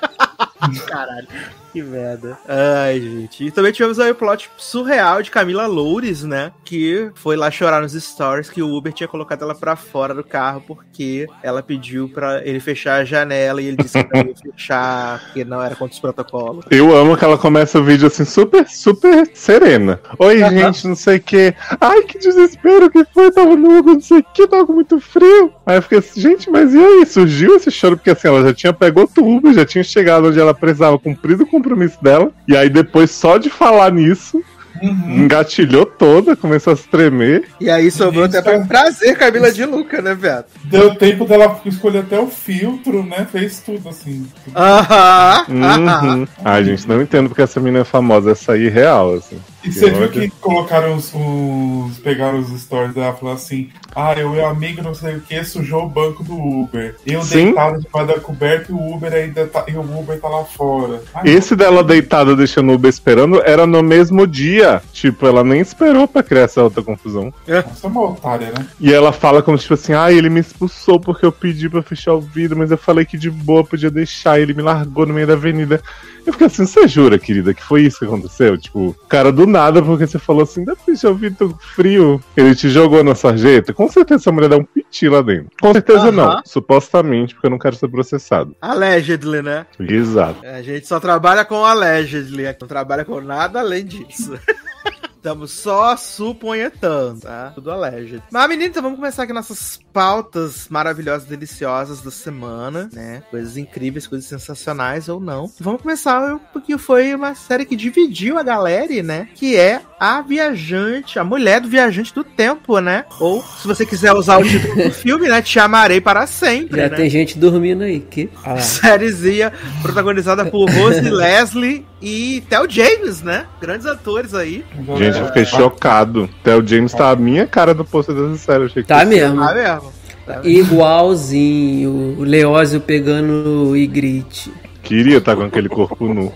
[LAUGHS] Caralho, que merda. Ai, gente. E também tivemos aí o plot surreal de Camila Loures, né? Que foi lá chorar nos stories que o Uber tinha colocado ela pra fora do carro porque ela pediu pra ele fechar a janela e ele disse que não ia fechar porque não era contra os protocolos. Eu amo que ela começa o vídeo assim, super, super serena. Oi, gente, não sei o que. Ai, que desespero que foi, tava no Uber, não sei o que, tava com muito frio. Aí eu fiquei assim, gente, mas e aí? Surgiu esse choro? Porque assim, ela já tinha pegou Uber, já tinha chegado onde ela precisava cumprir o compromisso dela. E aí depois, só de falar nisso, Uhum. engatilhou toda, começou a se tremer. E aí sobrou Isso. até pra prazer Camila de Luca, né, velho? Deu tempo dela escolher até o filtro, né? Fez tudo assim. Aham, aham. Uhum. Ai, gente, não entendo porque essa menina é famosa, essa aí real, assim. E você viu que colocaram os, os- Pegaram os stories dela falando assim: Ah, eu e o amigo não sei o que sujou o banco do Uber. Eu Sim. deitado debaixo da coberta e o Uber ainda tá. E o Uber tá lá fora. Ai, Esse dela deitada deixando o Uber esperando era no mesmo dia. Tipo, ela nem esperou pra criar essa outra confusão. Nossa, é uma otária, né? E ela fala como tipo assim, ah, ele me expulsou porque eu pedi pra fechar o vidro, mas eu falei que de boa podia deixar, ele me largou no meio da avenida. Eu fiquei assim, você jura, querida, que foi isso que aconteceu? Tipo, cara, do nada, porque você falou assim, dá pra fechar o vidro, tô com frio. Ele te jogou na sarjeta? Com certeza essa mulher dá um piti lá dentro. Com certeza Aham. não, supostamente, porque eu não quero ser processado. Allegedly, né? Exato. A gente só trabalha com allegedly, não trabalha com nada além disso. [LAUGHS] Estamos só suponhetando, tá? Tudo alleged. Mas, menina, então vamos começar aqui nossas pautas maravilhosas, deliciosas da semana, né? Coisas incríveis, coisas sensacionais ou não. Vamos começar porque foi uma série que dividiu a galera, né? Que é a viajante, a mulher do viajante do tempo, né? Ou, se você quiser usar o título do [LAUGHS] filme, né? Te amarei para sempre, Já né? tem gente dormindo aí. Que... Ah. Sériezinha protagonizada por Rose [LAUGHS] Leslie e Theo James, né? Grandes atores aí. Gente, eu fiquei chocado. Theo James tá a minha cara do pôster dessa série. eu Achei que Tá mesmo. Ah, mesmo. Tá mesmo. Igualzinho. O Leózio pegando o Ygritte. Queria estar com aquele corpo nu.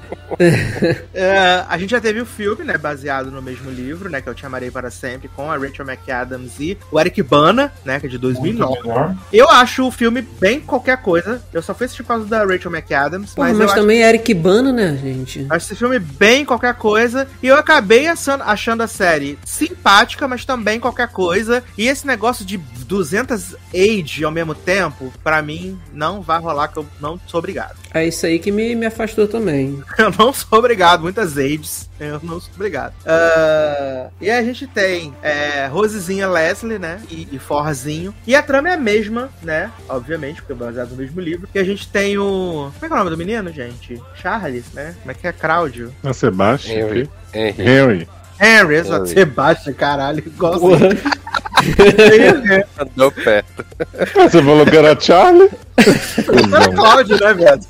É, a gente já teve o filme, né? Baseado no mesmo livro, né? Que eu te amarei para sempre, com a Rachel McAdams e o Eric Bana, né? Que é de 2009. Muito melhor. Eu acho o filme bem qualquer coisa. Eu só fui assistir por causa da Rachel McAdams, Porra, mas, mas, eu também é Eric Bana, né, gente? acho, acho esse filme bem qualquer coisa. E eu acabei achando, achando a série simpática, mas também qualquer coisa. E esse negócio de 200 age ao mesmo tempo, pra mim, não vai rolar, que eu não sou obrigado. É isso aí que me, me afastou também. [LAUGHS] Eu não sou obrigado, muitas ages. Eu não sou obrigado. Ah, e a gente tem é, Rosezinha Leslie, né? E, e Forzinho. E a trama é a mesma, né? Obviamente, porque é baseado no mesmo livro. E a gente tem o. Como é que é o nome do menino, gente? Charles, né? Como é que é? Cláudio? É Sebastian? Henry. Henry. Henry. Henry, exato. Sebastião, caralho. Igual. [LAUGHS] Andou perto. Ah, Você falou que era Charlie? [LAUGHS] É Cusão. Cláudio, né, velho?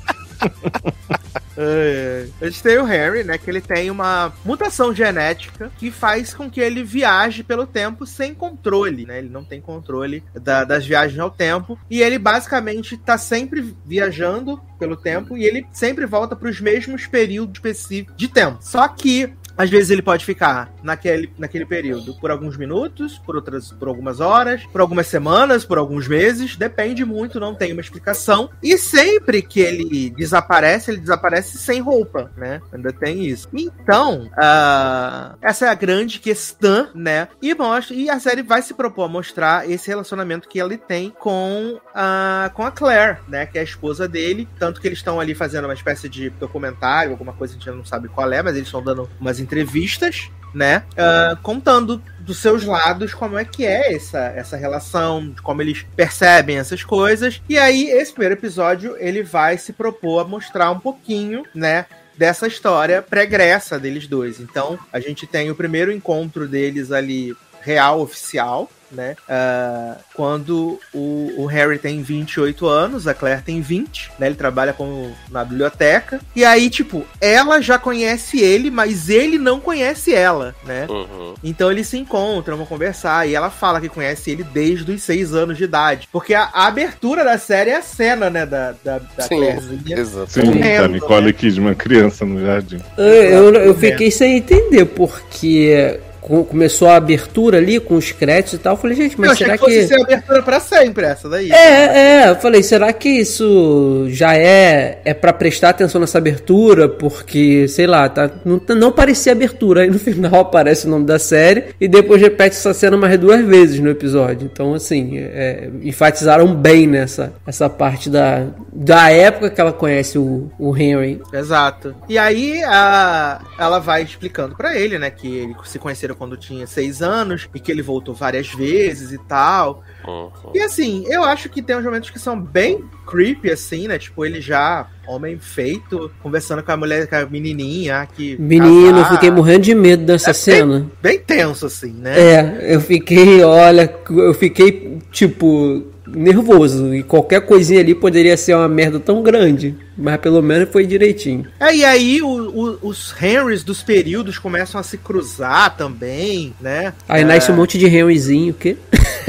[LAUGHS] É, A gente tem o Harry, né? Que ele tem uma mutação genética que faz com que ele viaje pelo tempo sem controle, né? Ele não tem controle da- das viagens ao tempo. E ele basicamente tá sempre viajando pelo tempo e ele sempre volta para os mesmos períodos específicos de tempo. Só que Às vezes ele pode ficar naquele, naquele período por alguns minutos, por outras por algumas horas, por algumas semanas, por alguns meses, depende muito, não tem uma explicação. E sempre que ele desaparece, ele desaparece sem roupa, né? Ainda tem isso. Então, uh, essa é a grande questão, né? E mostra e a série vai se propor a mostrar esse relacionamento que ele tem com a com a Claire, né, que é a esposa dele, tanto que eles estão ali fazendo uma espécie de documentário, alguma coisa a gente não sabe qual é, mas eles estão dando umas entrevistas né? Uh, contando dos seus lados como é que é essa, essa relação, como eles percebem essas coisas. E aí, esse primeiro episódio, ele vai se propor a mostrar um pouquinho, né? Dessa história pregressa deles dois. Então, a gente tem o primeiro encontro deles ali, real, oficial, né? Uh, quando o, o, Harry tem 28 anos, a Claire tem 20, né? Ele trabalha com, na biblioteca. E aí, tipo, ela já conhece ele, mas ele não conhece ela, né? Uhum. Então eles se encontram, vão conversar, e ela fala que conhece ele desde os 6 anos de idade. Porque a, a abertura da série é a cena, né, da, da, da Sim, Clairezinha. Sim, tá Nicole né? Kidman, criança no jardim. Eu, eu, eu fiquei sem entender, porque começou a abertura ali com os créditos e tal. Eu falei, gente, mas eu será que. que... ser abertura pra sempre, essa daí. É, é. Eu falei, será que isso já é é para prestar atenção nessa abertura? Porque, sei lá, tá, não, não parecia abertura. Aí no final [LAUGHS] aparece o nome da série e depois repete essa cena mais duas vezes no episódio. Então, assim, é, enfatizaram bem nessa essa parte da, da época que ela conhece o, o Henry. Exato. E aí a, ela vai explicando para ele, né, que ele se conheceram quando tinha seis anos e que ele voltou várias vezes e tal. Uhum. E assim, eu acho que tem uns momentos que são bem creepy, assim, né? Tipo, ele já, homem feito, conversando com a mulher, com a menininha que. Menino, eu fiquei morrendo de medo dessa é cena. Bem, bem tenso, assim, né? É, eu fiquei, olha, eu fiquei, tipo, nervoso. E qualquer coisinha ali poderia ser uma merda tão grande. Mas pelo menos foi direitinho. É, e aí o, o, os Henrys dos períodos começam a se cruzar também, né? Aí é... nasce um monte de Henryzinho, o quê?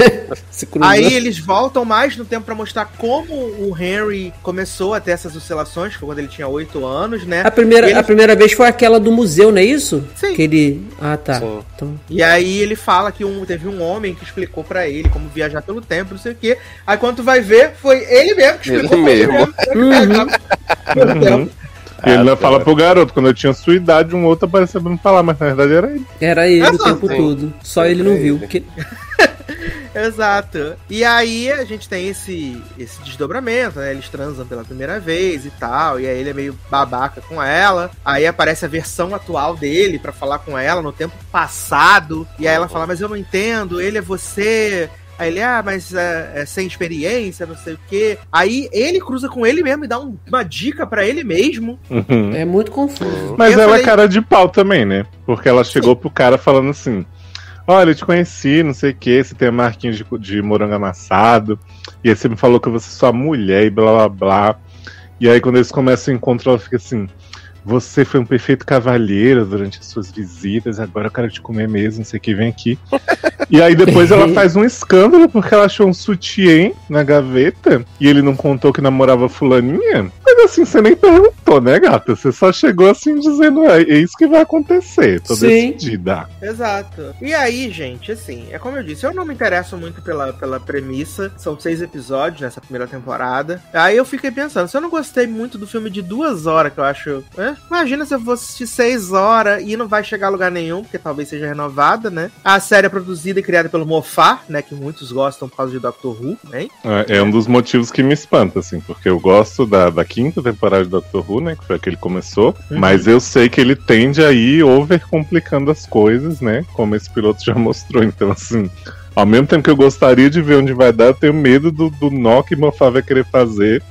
[LAUGHS] aí eles voltam mais no tempo para mostrar como o Henry começou a ter essas oscilações, foi quando ele tinha 8 anos, né? A primeira, ele... a primeira vez foi aquela do museu, não é isso? Sim. Que ele... Ah, tá. Então... E aí ele fala que um, teve um homem que explicou para ele como viajar pelo tempo, não sei o quê. Aí quando tu vai ver, foi ele mesmo que explicou. Ele mesmo. Uhum. Uhum. E ele ah, fala pro garoto, quando eu tinha sua idade, um outro apareceu pra me falar, mas na verdade era ele. Era ele o tempo todo. Só ele não viu. Porque... [LAUGHS] Exato. E aí a gente tem esse, esse desdobramento, né? Eles transam pela primeira vez e tal. E aí ele é meio babaca com ela. Aí aparece a versão atual dele para falar com ela no tempo passado. E aí ela fala, mas eu não entendo, ele é você. Aí ele, ah, mas é, é, sem experiência, não sei o quê. Aí ele cruza com ele mesmo e dá um, uma dica para ele mesmo. Uhum. É muito confuso. Mas ela é falei... é cara de pau também, né? Porque ela chegou Sim. pro cara falando assim: Olha, eu te conheci, não sei o que, você tem marquinho de, de morango amassado. E aí você me falou que você é sua mulher e blá blá blá. E aí quando eles começam o encontro, ela fica assim. Você foi um perfeito cavalheiro durante as suas visitas, agora eu quero te comer mesmo, não sei o que, vem aqui. [LAUGHS] E aí depois ela faz um escândalo porque ela achou um sutiã na gaveta e ele não contou que namorava fulaninha. Mas assim, você nem perguntou, né, gata? Você só chegou assim dizendo, é, é isso que vai acontecer, tô Sim. decidida. Exato. E aí, gente, assim, é como eu disse, eu não me interesso muito pela, pela premissa, são seis episódios nessa primeira temporada. Aí eu fiquei pensando, se eu não gostei muito do filme de duas horas, que eu acho... É, Imagina se eu fosse assistir seis horas e não vai chegar a lugar nenhum, porque talvez seja renovada, né? A série é produzida e criada pelo Mofá, né? Que muitos gostam por causa de Doctor Who, né? É, é um dos motivos que me espanta, assim, porque eu gosto da, da quinta temporada de Doctor Who, né? Que foi a que ele começou. Uhum. Mas eu sei que ele tende a ir over complicando as coisas, né? Como esse piloto já [LAUGHS] mostrou. Então, assim. Ao mesmo tempo que eu gostaria de ver onde vai dar, eu tenho medo do, do nó que Mofá vai querer fazer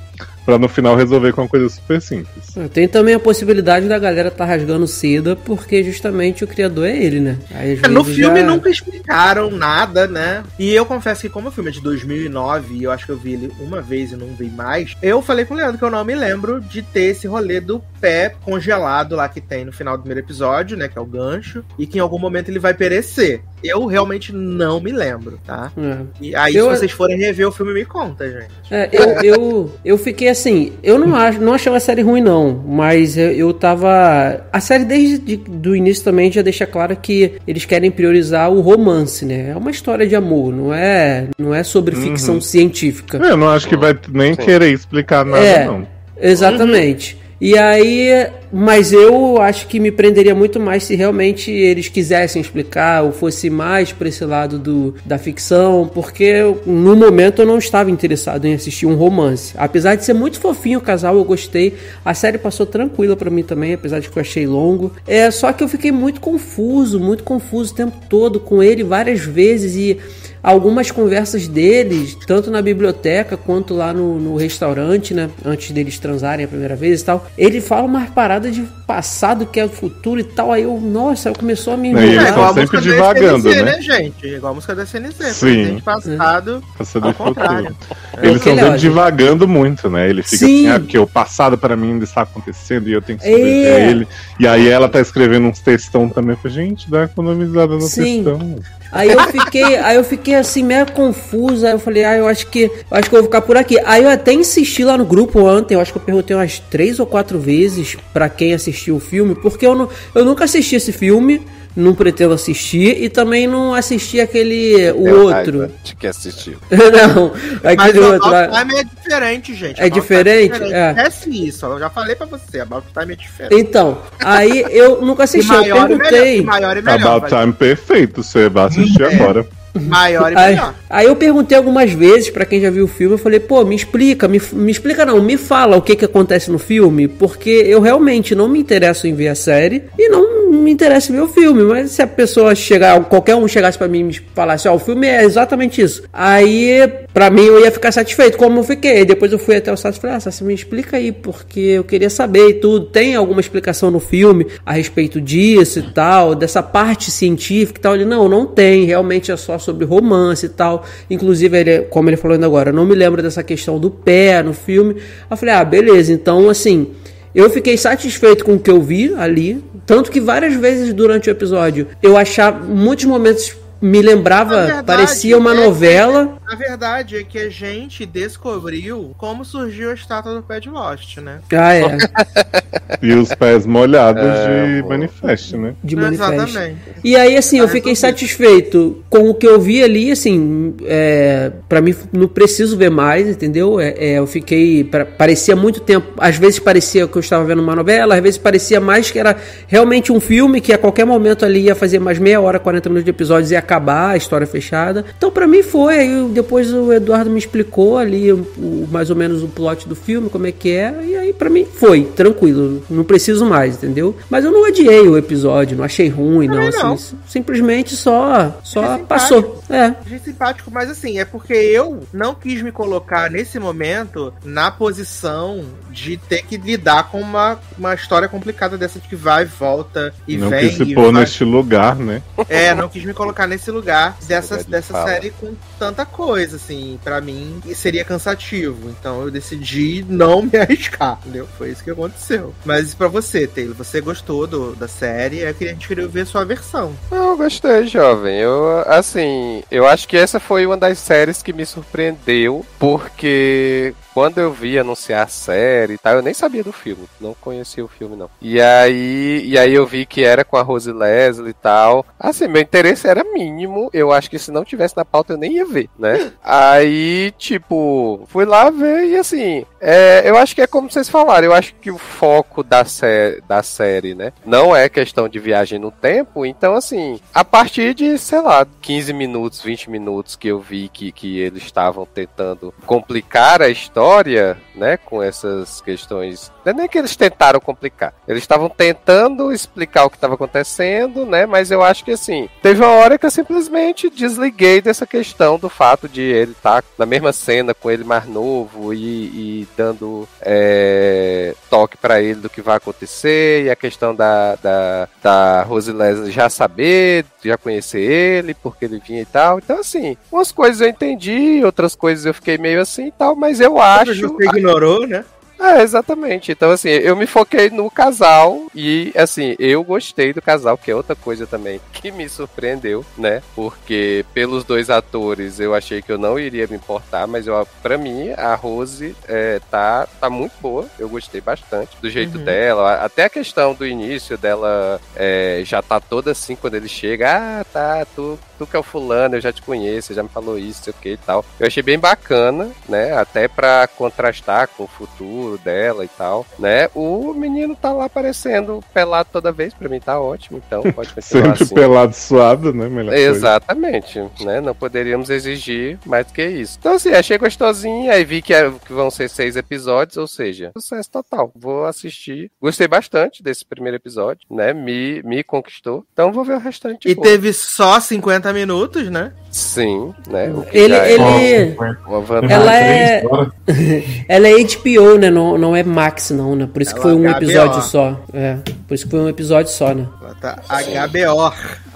Pra no final resolver com uma coisa super simples. Ah, tem também a possibilidade da galera tá rasgando seda porque justamente o criador é ele, né? Aí, é, no filme já... nunca explicaram nada, né? E eu confesso que como o filme é de 2009 e eu acho que eu vi ele uma vez e não vi mais, eu falei com o Leandro que eu não me lembro de ter esse rolê do pé congelado lá que tem no final do primeiro episódio, né? Que é o gancho, e que em algum momento ele vai perecer. Eu realmente não me lembro, tá? É. E aí, Eu- se vocês forem rever o filme, me conta, gente. É, eu, eu, eu fiquei assim, eu não acho, não achei uma série ruim não, mas eu, eu tava, a série desde de- do início também já deixa claro que eles querem priorizar o romance, né? É uma história de amor, não é, não é sobre ficção científica. Eu não acho que vai nem Sim. querer explicar nada, É. não. Exatamente. E aí, mas eu acho que me prenderia muito mais se realmente eles quisessem explicar ou fosse mais para esse lado do, da ficção, porque no momento eu não estava interessado em assistir um romance. Apesar de ser muito fofinho o casal, eu gostei. A série passou tranquila para mim também, apesar de que eu achei longo. É só que eu fiquei muito confuso, muito confuso o tempo todo com ele várias vezes e algumas conversas deles, tanto na biblioteca quanto lá no, no restaurante, né? Antes deles transarem a primeira vez e tal. Ele fala umas paradas de passado que é o futuro e tal. Aí eu, nossa, eu começou a me E enrolar. eles É, estão a sempre música da divagando, SNZ, né? gente? Igual a música da SNZ. Sim. presente, passado. Passado Ao e futuro. contrário. Eles estão sempre divagando muito, né? Ele fica Sim. assim, ah, porque o passado pra mim ainda está acontecendo e eu tenho que É. sobreviver a ele. E aí ela tá escrevendo uns textão também. Eu falei, gente, dá uma economizada no Sim. textão. Aí eu fiquei, aí eu fiquei assim meio confusa. Aí eu falei, ah, eu acho que, eu acho que eu vou ficar por aqui. Aí eu até insisti lá no grupo ontem. Eu acho que eu perguntei umas três ou quatro vezes pra quem assistiu o filme, porque eu, não, eu nunca assisti esse filme. Não pretendo assistir e também não assisti aquele o Deu outro. De que assistiu. [LAUGHS] não, Mas aquele o outro. Time é diferente, gente. É About Time diferente? É. Esquece isso. Eu já falei pra você. About Time é diferente. Então, aí eu nunca E assisti, eu maior e melhor. perguntei. E maior e melhor. About vai. Time perfeito, você vai assistir É. agora. Maior e Aí, melhor. aí eu perguntei algumas vezes pra quem já viu o filme, eu falei, pô, me explica, me, me explica não, me fala o que que acontece no filme, porque eu realmente não me interesso em ver a série e não me interessa ver o filme, mas se a pessoa chegar, qualquer um chegasse pra mim e me falasse, ó, o filme é exatamente isso, aí pra mim eu ia ficar satisfeito, como eu fiquei, depois eu fui até o site e falei, ah, Sassi, me explica aí, porque eu queria saber e tudo, tem alguma explicação no filme a respeito disso e tal, dessa parte científica e tal, ele, não, não tem, realmente é só sobre romance e tal. Inclusive, ele, como ele falou ainda agora, eu não me lembro dessa questão do pé no filme. Eu falei, ah, beleza, então assim. Eu fiquei satisfeito com o que eu vi ali. Tanto que várias vezes durante o episódio eu achava. Muitos momentos me lembrava, Na verdade, parecia uma é- novela. A verdade é que a gente descobriu como surgiu a estátua do pé de Lost, né? Ah, é. [LAUGHS] E os pés molhados É, de amor. manifesto, né? De manifesto. Exatamente. E aí, assim, eu fiquei satisfeito com o que eu vi ali, assim, é, para mim não preciso ver mais, entendeu? É, é, eu fiquei, pra- parecia muito tempo, às vezes parecia que eu estava vendo uma novela, às vezes parecia mais que era realmente um filme que a qualquer momento ali ia fazer mais meia hora, 40 minutos de episódios e acabar a história fechada. Então, pra mim foi, aí eu- depois o Eduardo me explicou ali o, o- mais ou menos o plot do filme, como é que é, e aí pra mim foi, tranquilo, não preciso mais, entendeu? Mas eu não odiei o episódio, não achei ruim, não, Também assim, não. simplesmente só, só Achei passou. É. Achei simpático, mas assim, é porque eu não quis me colocar nesse momento na posição de ter que lidar com uma, uma história complicada dessa que vai e volta e não vem. quis se pôr vai- neste lugar, né? É, não quis me colocar nesse lugar dessa, lugar de dessa fala. série com tanta coisa, assim, pra mim seria cansativo. Então eu decidi não me [LAUGHS] arriscar, entendeu? Foi isso que aconteceu. Mas pra você, Taylor, você gostou do, da série? Eu queria, a gente queria ver a sua versão. Eu gostei, jovem. Eu, assim, eu acho que essa foi uma das séries que me surpreendeu, porque quando eu vi anunciar a série e tal, eu nem sabia do filme, não conhecia o filme não. E aí, e aí eu vi que era com a Rose Leslie e tal. Assim, meu interesse era mínimo, eu acho que se não tivesse na pauta eu nem ia ver, né? [LAUGHS] Aí, tipo, fui lá ver e assim, é, eu acho que é como vocês falaram, eu acho que o foco da, sé da série, né, não é questão de viagem no tempo, então assim, a partir de, sei lá, 15 minutos, 20 minutos que eu vi que, que eles estavam tentando complicar a história, história né, com essas questões, não é nem que eles tentaram complicar, eles estavam tentando explicar o que estava acontecendo, né, mas eu acho que assim, teve uma hora que eu simplesmente desliguei dessa questão do fato de ele estar na mesma cena com ele mais novo e, e dando é, toque pra ele do que vai acontecer e a questão da, da, da Rose Leslie já saber, já conhecer ele, porque ele vinha e tal. Então, assim, umas coisas eu entendi, outras coisas eu fiquei meio assim e tal, mas eu acho. Você ignorou, né? É, exatamente. Então, assim, eu me foquei no casal e, assim, eu gostei do casal, que é outra coisa também que me surpreendeu, né? Porque pelos dois atores eu achei que eu não iria me importar, mas eu, pra mim, a Rose é, tá, tá muito boa. Eu gostei bastante do jeito Uhum. dela. Até a questão do início dela é, já tá toda assim quando ele chega. Ah, tá, tu, tu que é o fulano, eu já te conheço, já me falou isso, sei o que e tal. Eu achei bem bacana, né? Até pra contrastar com o futuro dela e tal, né? O menino tá lá aparecendo pelado toda vez, pra mim tá ótimo, então pode continuar Sempre assim. pelado suado, né? Melhor coisa. Exatamente, né? Não poderíamos exigir mais do que isso. Então, assim, achei gostosinho, aí vi que, é- que vão ser seis episódios, ou seja, sucesso total. Vou assistir. Gostei bastante desse primeiro episódio, né? Me, me conquistou. Então, vou ver o restante. E depois. teve só 50 minutos, né? Sim, né? o que Ele- é ele- uma vantagem. Ela é-. [LAUGHS] Ela é HBO, né? Não, não é Max, não, né? Por isso que Ela foi um é episódio HBO. só. É, por isso que foi um episódio só, né? Ela tá HBO.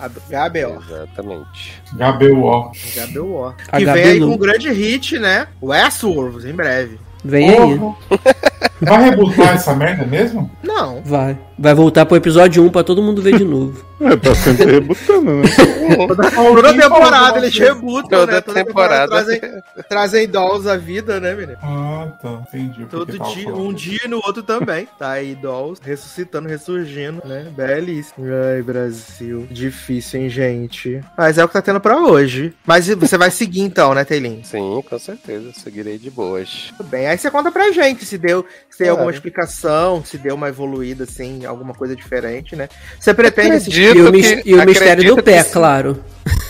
HBO. Exatamente. HBO. HBO. Que vem aí com um grande hit, né? Westworld, em breve. Vem aí. Vai rebutar essa merda mesmo? Não. Vai. Vai voltar pro episódio 1 pra todo mundo ver de novo. [LAUGHS] É, tá sempre rebutando, né? Toda temporada eles rebutam, Toda né? temporada. trazem, trazem dolls à vida, né, menino? Ah, tá. Entendi. Todo que tava dia, falando. um dia e no outro também. Tá aí dolls ressuscitando, ressurgindo, né? Belíssimo. Ai, Brasil. Difícil, hein, gente? Mas é o que tá tendo pra hoje. Mas você vai seguir então, né, Teilin? Sim, com certeza. Seguirei de boas. Tudo bem. Aí você conta pra gente se deu, se tem Claro. alguma explicação, se deu uma evoluída, assim, alguma coisa diferente, né? Você pretende assistir. E o, que- mis- e o mistério do pé, que claro.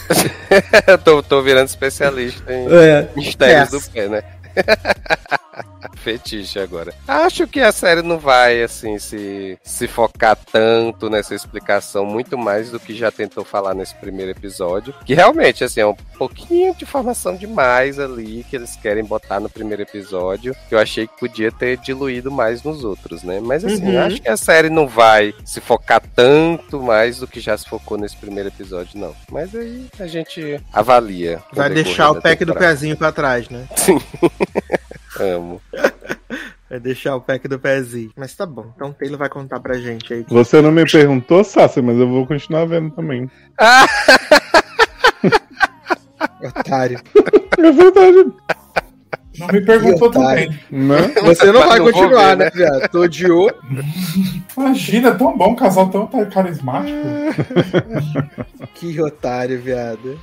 [LAUGHS] Tô, tô virando especialista em É. mistérios Yes. do pé, né? [LAUGHS] [LAUGHS] Fetiche agora. Acho que a série não vai, assim, se, se focar tanto nessa explicação, muito mais do que já tentou falar nesse primeiro episódio. Que realmente, assim, é um pouquinho de informação demais ali que eles querem botar no primeiro episódio. Que eu achei que podia ter diluído mais nos outros, né? Mas, assim, Uhum. acho que a série não vai se focar tanto mais do que já se focou nesse primeiro episódio, não. Mas aí a gente avalia. Vai deixar o pack do pezinho pra trás, né? [LAUGHS] Amo. [LAUGHS] Vai deixar o pack do pezinho. Mas tá bom. Então o Taylor vai contar pra gente aí. Você não me perguntou, Sassi, mas eu vou continuar vendo também. [LAUGHS] Otário. É verdade, [LAUGHS] Não me perguntou também. né? Você não vai Não continuar, ver, né, viado? Tu odiou. Imagina, tão bom, um casal tão carismático. [LAUGHS] Que otário, viado.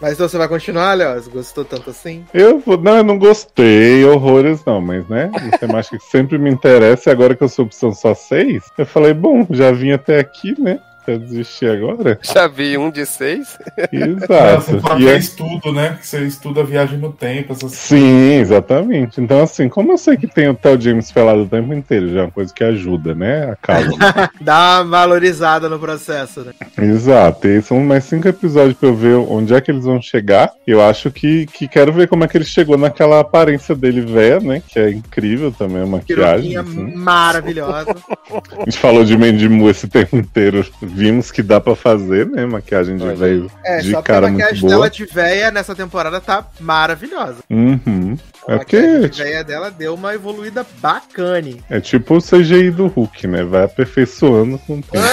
Mas então você vai continuar, Léo? Você gostou tanto assim? Eu vou. Não, eu não gostei, horrores não, mas né? O temática que sempre me interessa, e agora que eu sou opção só seis, eu falei, bom, já vim até aqui, né? Quer desistir agora? Já vi um de seis. [LAUGHS] Exato. Você fala E é é- estudo, né? Que você estuda a viagem no tempo, essas Sim, exatamente. Então, assim, como eu sei que tem o Theo James pelado o tempo inteiro, já é uma coisa que ajuda, né? A. [LAUGHS] Dá uma valorizada no processo, né? Exato. E são mais cinco episódios pra eu ver onde é que eles vão chegar. Eu acho que, que quero ver como é que ele chegou naquela aparência dele velha, né? Que é incrível também a maquiagem. Assim. maravilhosa. [LAUGHS] A gente falou de Mandy Moore esse tempo inteiro. Vimos que dá pra fazer, né? Maquiagem de velho É, de só porque cara a muito maquiagem boa. dela de véia nessa temporada tá maravilhosa. Uhum. A É maquiagem porque de véia dela deu uma evoluída bacane. é tipo o CGI do Hulk, né? Vai aperfeiçoando com o tempo. [LAUGHS]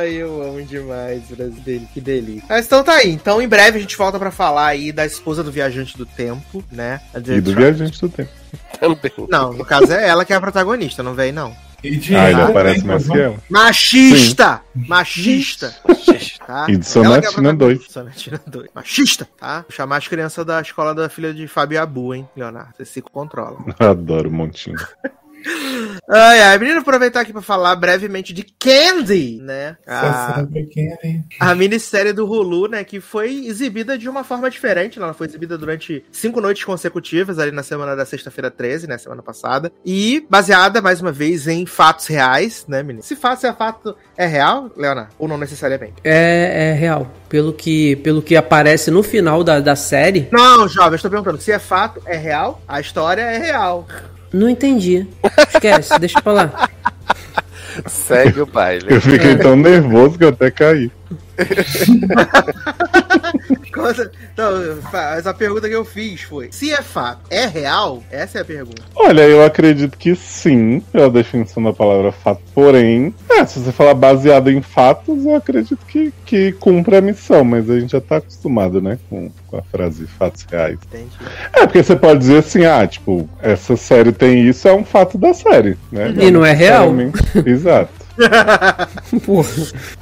Ai, eu amo demais Brasil, que delícia. Mas então tá aí. Então em breve a gente volta pra falar aí da esposa do viajante do tempo, né? A E do Viajante do Tempo. [LAUGHS] Também. Não, no caso é ela que é a protagonista, não vem não. E de Ah, ele aparece tem, mais que ela. Machista! [LAUGHS] Machista! Tá? E de Ela que é a Sonatina protagonista. 2. Sonatina 2. Machista! Tá? Vou chamar as crianças da escola da filha de Fábio Abu, hein, Leonardo? Você se controla. [LAUGHS] Adoro o montinho. Ai, ai, menino, aproveitar aqui pra falar brevemente de Candy, né? A, a minissérie do Hulu, né? Que foi exibida de uma forma diferente. né? Ela foi exibida durante cinco noites consecutivas, ali na semana da sexta-feira 13, né? Semana passada. E baseada, mais uma vez, em fatos reais, né, menino? Se fato é fato, é real, Leonardo? Ou não necessariamente? É, é real. Pelo que, pelo que aparece no final da, da série, Não, jovem, eu estou perguntando. Se é fato, é real? A história é real. Não entendi. Esquece, deixa pra lá. Segue o baile. Eu fiquei tão nervoso que eu até caí. Então, mas a pergunta que eu fiz foi: se é fato, é real? Essa é a pergunta. Olha, eu acredito que sim, pela definição da palavra fato. Porém, é, se você falar baseado em fatos, eu acredito que, que cumpre a missão, mas a gente já tá acostumado, né, com, com a frase fatos reais. Entendi. É, porque você pode dizer assim, ah, tipo, essa série tem isso, é um fato da série, né? E não é real. Exato. [LAUGHS] Porra.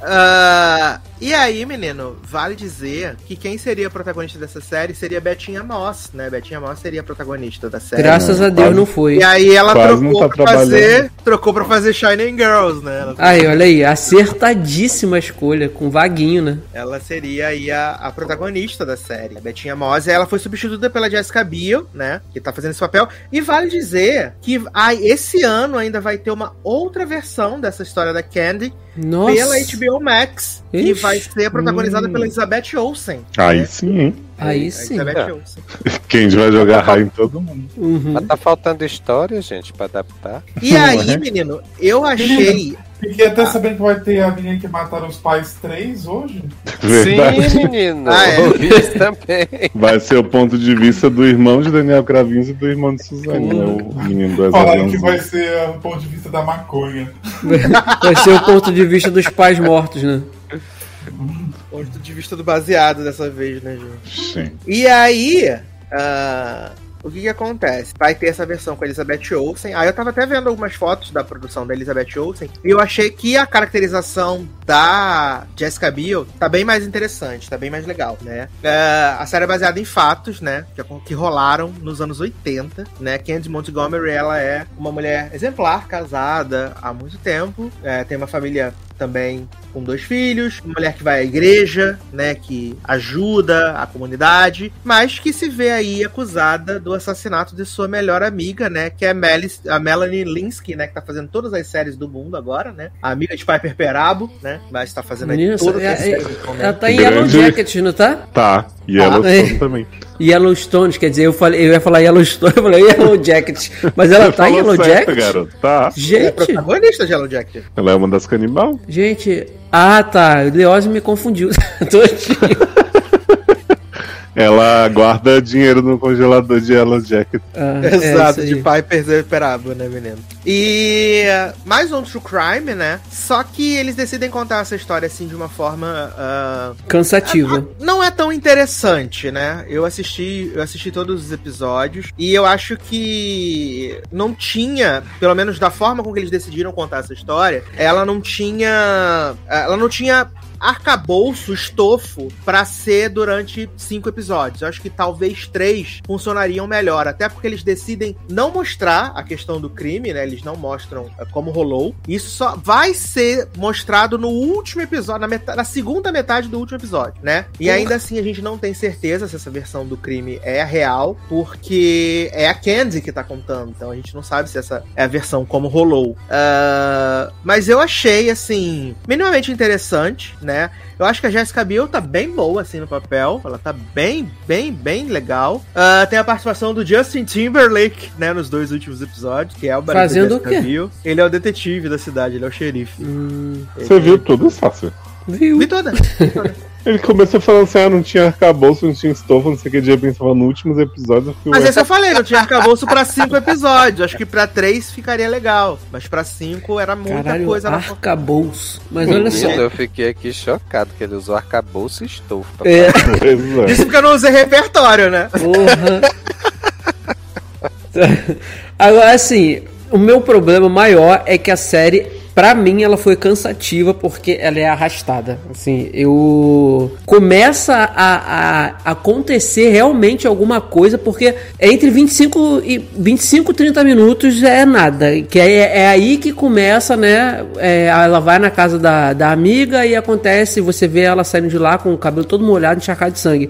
Ah, e aí, menino, vale dizer que quem seria a protagonista dessa série seria Betinha Moss, né? Betinha Moss seria a protagonista da série. Graças a Deus quase. não foi. E aí ela Quase trocou tá pra fazer. Trocou pra fazer Shining Girls, né? Ela, Aí, olha aí, acertadíssima escolha, com vaguinho, né? ela seria aí a, a protagonista da série. A Betinha Moss, ela foi substituída pela Jessica Biel, né? Que tá fazendo esse papel. E vale dizer que ah, esse ano ainda vai ter uma outra versão dessa história da Candy Nossa. pela HBO Max, que Ixi. vai ser protagonizada Hum. pela Elizabeth Olsen. Aí né? sim, hein? Aí A sim. Elizabeth É. [LAUGHS] Quem vai jogar raio em todo mundo. Uhum. Mas tá faltando história, gente, pra adaptar. E aí, menino, eu achei. [LAUGHS] Fiquei até sabendo que vai ter a menina que mataram os pais três hoje. Verdade. Sim, menino. Ah, é? Isso também. Vai ser o ponto de vista do irmão de Daniel Cravinhos e do irmão de Suzane, né? O menino do Falaram que vai ser o ponto de vista da maconha. Vai ser o ponto de vista dos pais mortos, né? Ponto de vista do baseado dessa vez, né, gente? Sim. E aí, ah, o que que acontece? Vai ter essa versão com a Elizabeth Olsen. Aí eu tava até vendo algumas fotos da produção da Elizabeth Olsen e eu achei que a caracterização da Jessica Biel tá bem mais interessante, tá bem mais legal, né? Ah, a série é baseada em fatos, né? Que, que rolaram nos anos 80, né? Candy Montgomery, ela é uma mulher exemplar, casada há muito tempo, é, tem uma família também com dois filhos, uma mulher que vai à igreja, né, que ajuda a comunidade, mas que se vê aí acusada do assassinato de sua melhor amiga, né, que é a, Melis, a Melanie Linsky, né, que tá fazendo todas as séries do mundo agora, né, a amiga de Piper Perabo, né, mas tá fazendo aí todas é- as é- séries. Ela tá em Grande. Yellow Jacket, não tá? Tá. E ela é. também. Yellowstone, quer dizer, eu, falei, eu ia falar Yellowstone, [LAUGHS] eu falei Yellow Jacket, mas ela tá em Yellow certo, Jacket? garoto. Tá. Ela é Gente, protagonista de Yellow Jacket. Ela é uma das canibal. gente, ah tá, o Leose me confundiu. [LAUGHS] Todinho. [LAUGHS] Ela guarda dinheiro no congelador de Yellow Jacket. Ah, é [LAUGHS] Exato, isso de. Piper Perabo, né, menino? E uh, mais um True Crime, né? Só que eles decidem contar essa história assim de uma forma uh, Cansativa. não é tão interessante, né? Eu assisti, eu assisti todos os episódios e eu acho que não tinha, pelo menos da forma com que eles decidiram contar essa história, ela não tinha, ela não tinha arcabouço, estofo pra ser durante cinco episódios. Eu acho que talvez três funcionariam melhor, até porque eles decidem não mostrar a questão do crime, né? Eles não mostram eh, como rolou. Isso só vai ser mostrado no último episódio, na, meta- na segunda metade do último episódio, né? E ainda assim a gente não tem certeza se essa versão do crime é real, porque é a Candy que tá contando, então a gente não sabe se essa é a versão como rolou. Ah, mas eu achei, assim, minimamente interessante, né? Eu acho que a Jessica Biel tá bem boa, assim, no papel. Ela tá bem, bem, bem legal. Ah, tem a participação do Justin Timberlake, né, nos dois últimos episódios, que é o marido Fazendo da o Jessica quê? Biel. Ele é o detetive da cidade, ele é o xerife. Hum, Você viu tudo, Sácio? viu? Vi toda. [LAUGHS] Ele começou falando assim, ah, não tinha arcabouço, não tinha estofa, não sei o que, de repente tava nos últimos episódios. Eu Mas esse eu falei, não tinha arcabouço pra cinco episódios. Acho que pra três ficaria legal. Mas pra cinco era muita Caralho, coisa. arcabouço. Mas olha só. Eu fiquei aqui chocado que ele usou arcabouço e estofa. É, [LAUGHS] é. Isso porque eu não usei repertório, né? porra. [LAUGHS] Agora, assim, o meu problema maior é que a série, pra mim, ela foi cansativa porque ela é arrastada. Assim, eu. Começa a, a acontecer realmente alguma coisa, porque entre 25 e 25 30 minutos é nada. Que é, é aí que começa, né? é, ela vai na casa da, da amiga e acontece, você vê ela saindo de lá com o cabelo todo molhado, encharcado de sangue.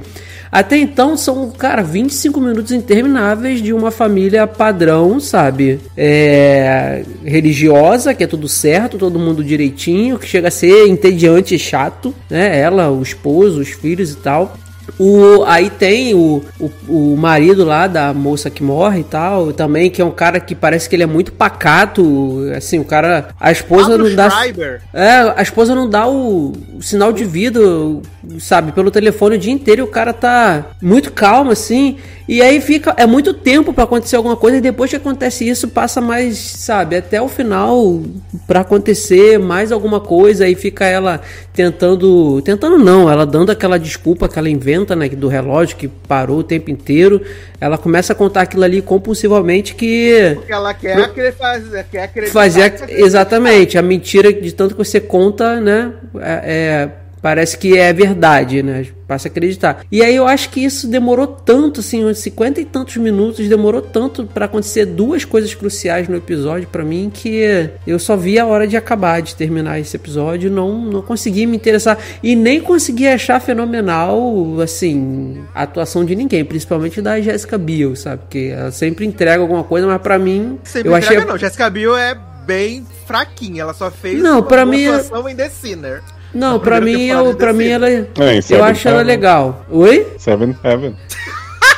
Até então são, cara, 25 minutos intermináveis de uma família padrão, sabe? É, religiosa, que é tudo certo, todo mundo direitinho, que chega a ser entediante e chato, né? Ela, o esposo, os filhos e tal. O, aí tem o, o, o marido lá da moça que morre e tal, também, que é um cara que parece que ele é muito pacato. Assim, o cara. A esposa Pablo não dá. Schreiber. É, a esposa não dá o, o sinal de vida, sabe, pelo telefone o dia inteiro e o cara tá muito calmo, assim. E aí fica. É muito tempo pra acontecer alguma coisa e depois que acontece isso, passa mais, sabe, até o final pra acontecer mais alguma coisa. Aí fica ela tentando. Tentando não, ela dando aquela desculpa que ela inventa, né, do relógio que parou o tempo inteiro. Ela começa a contar aquilo ali compulsivamente que. Porque ela quer, faz- quer acreditar. Fazer exatamente a mentira de tanto que você conta, né? É, é, parece que é verdade, né? Passa a acreditar. E aí eu acho que isso demorou tanto, assim, uns 50 e tantos minutos, demorou tanto pra acontecer duas coisas cruciais no episódio pra mim que eu só vi a hora de acabar, de terminar esse episódio, não não consegui me interessar e nem consegui achar fenomenal, assim, a atuação de ninguém, principalmente da Jessica Biel, sabe? Porque ela sempre entrega alguma coisa, mas pra mim Sempre eu entrega, achei não. Jessica Biel é bem fraquinha. Ela só fez Não, uma pra mim é- atuação em The Sinner. Não, pra mim, eu, pra mim ela. É, em Eu acho ela Heaven. legal. Oi? Seventh Heaven.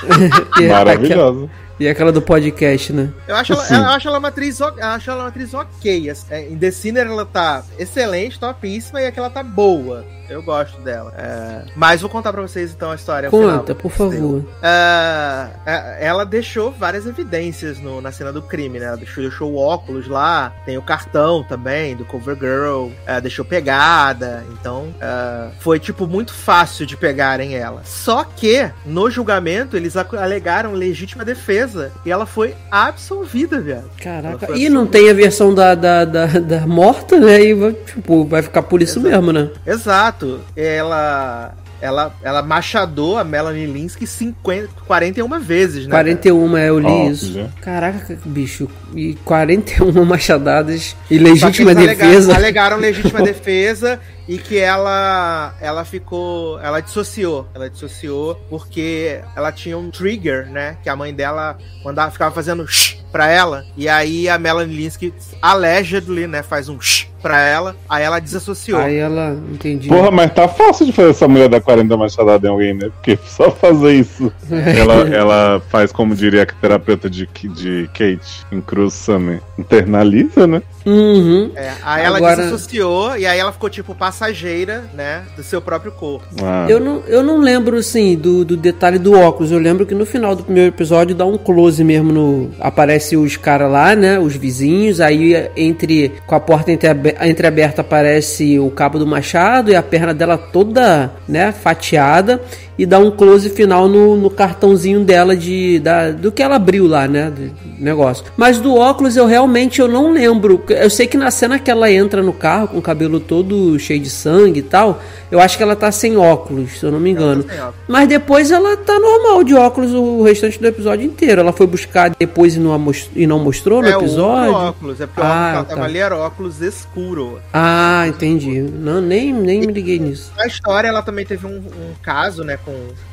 [LAUGHS] É Maravilhosa. E aquela do podcast, né? Eu acho, ela, Sim. eu acho ela uma atriz, acho ela uma atriz ok. É, Em The Sinner ela tá excelente, topíssima, e aqui ela tá boa. Eu gosto dela. É, Mas vou contar pra vocês então a história. final. Conta, por favor. É, ela deixou várias evidências no- na cena do crime, né? Ela deixou, deixou o óculos lá, tem o cartão também do Covergirl, é, deixou pegada, então ah, foi tipo muito fácil de pegarem ela. Só que no julgamento eles alegaram legítima defesa e ela foi absolvida, viado. Caraca. E não tem a versão da, da, da, da morta, né? E vai, tipo, vai ficar por isso Exato. mesmo, né? Exato. Ela. Ela, ela machadou a Melanie Linsky 50, 41 vezes, né? 41 é, eu li Ó, isso. já. Caraca, bicho. E 41 machadadas e legítima defesa. Alegaram legítima [LAUGHS] defesa e que ela ela ficou, ela dissociou, ela dissociou porque ela tinha um trigger, né, que a mãe dela mandava ficava fazendo shh pra ela e aí a Melanie Linsky allegedly, né, faz um shh pra ela, aí ela desassociou. Aí ela, entendi. Porra, mas tá fácil de fazer essa mulher dar 40 machadadas em alguém, né? Porque só fazer isso. [LAUGHS] ela, ela faz, como diria a terapeuta de, de Kate em Cruz Summer, internaliza, né? Uhum. É, aí ela Agora- desassociou e aí ela ficou tipo passageira, né, do seu próprio corpo. Ah, Eu não, eu não lembro, assim, do, do detalhe do óculos. Eu lembro que no final do primeiro episódio dá um close mesmo no... Aparece os caras lá, né? Os vizinhos. Aí, entre... Com a porta entreabe- entreaberta, aparece o cabo do machado e a perna dela toda, né? Fatiada. E dá um close final no, no cartãozinho dela de, da, do que ela abriu lá, né? Do negócio. Mas do óculos eu realmente eu não lembro. Eu sei que na cena que ela entra no carro com o cabelo todo cheio de sangue e tal, eu acho que ela tá sem óculos, se eu não me engano. Tá sem óculos. Mas depois ela tá normal de óculos o restante do episódio inteiro. Ela foi buscar depois e não, e não mostrou no É o episódio. outro óculos, é porque o Ah, ela tá. tava ali era óculos escuro. Ah, entendi. Não, nem, nem me liguei nisso. Na história, ela também teve um, um caso, né, com...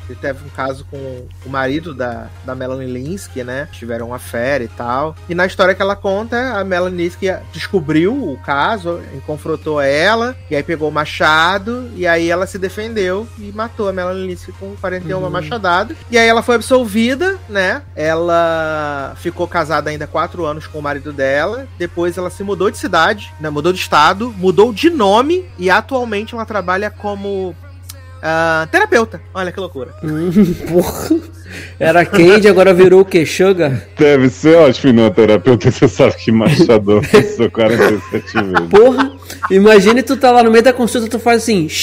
Ele teve um caso com o marido da, da Melanie Linsky, né? Tiveram uma fera e tal. E na história que ela conta, a Melanie Linsky descobriu o caso, e confrontou ela, e aí pegou o machado, e aí ela se defendeu e matou a Melanie Linsky com 41 Uhum. machadadas. E aí ela foi absolvida, né? Ela ficou casada ainda quatro anos com o marido dela. Depois ela se mudou de cidade, né? Mudou de estado, mudou de nome e atualmente ela trabalha como ah, terapeuta. Olha que loucura. [LAUGHS] Porra. Era Candy, agora virou o que? Sugar? Deve ser ótimo ir numa terapeuta, você sabe que machador passou 47 vezes. Porra. Imagine tu tá lá no meio da consulta, tu faz assim. [LAUGHS]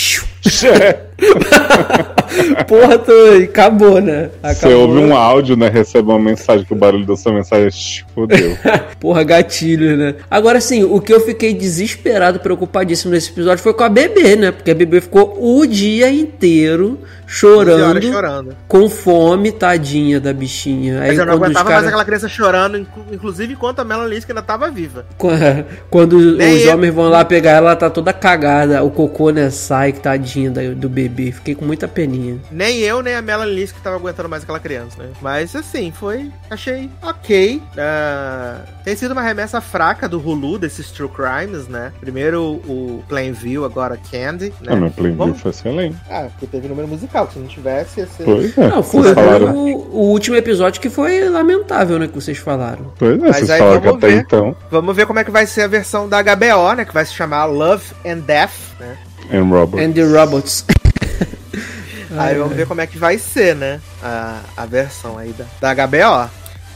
Porra, tu acabou, né? Você Acabou. ouve um áudio, né? Recebe uma mensagem que o barulho da sua mensagem é "Shh, fodeu. [LAUGHS] Porra, gatilho, né? Agora sim, o que eu fiquei desesperado, preocupadíssimo nesse episódio foi com a bebê, né? Porque a bebê ficou o dia inteiro 12 horas chorando, chorando. com fome, tadinha da bichinha. Aí Mas eu não aguentava cara- mais aquela criança chorando, inclu- inclusive enquanto a Melanie Linsky ainda tava viva. [LAUGHS] Quando Nem os eu. homens vão lá pegar ela, ela tá toda cagada. O cocô, né, sai, que tadinha do bebê. Fiquei com muita peninha. Nem eu, nem a Melanie que tava aguentando mais aquela criança, né? Mas assim, foi. Achei ok. Ah, tem sido uma remessa fraca do Hulu desses True Crimes, né? Primeiro o Plainview, agora Candy, né? Ah, meu Plainview Vamos- foi excelente. Ah, porque teve número musical. Se não tivesse, ia ser. Pois é. Não, foi o, o último episódio que foi lamentável, né? Que vocês falaram. pois é, Mas vocês aí falaram até ver. então, Vamos ver como é que vai ser a versão da HBO, né? Que vai se chamar Love and Death, né? Anne Roberts. And the Robots. [LAUGHS] Aí vamos ver como é que vai ser, né? A, a versão aí da, da HBO.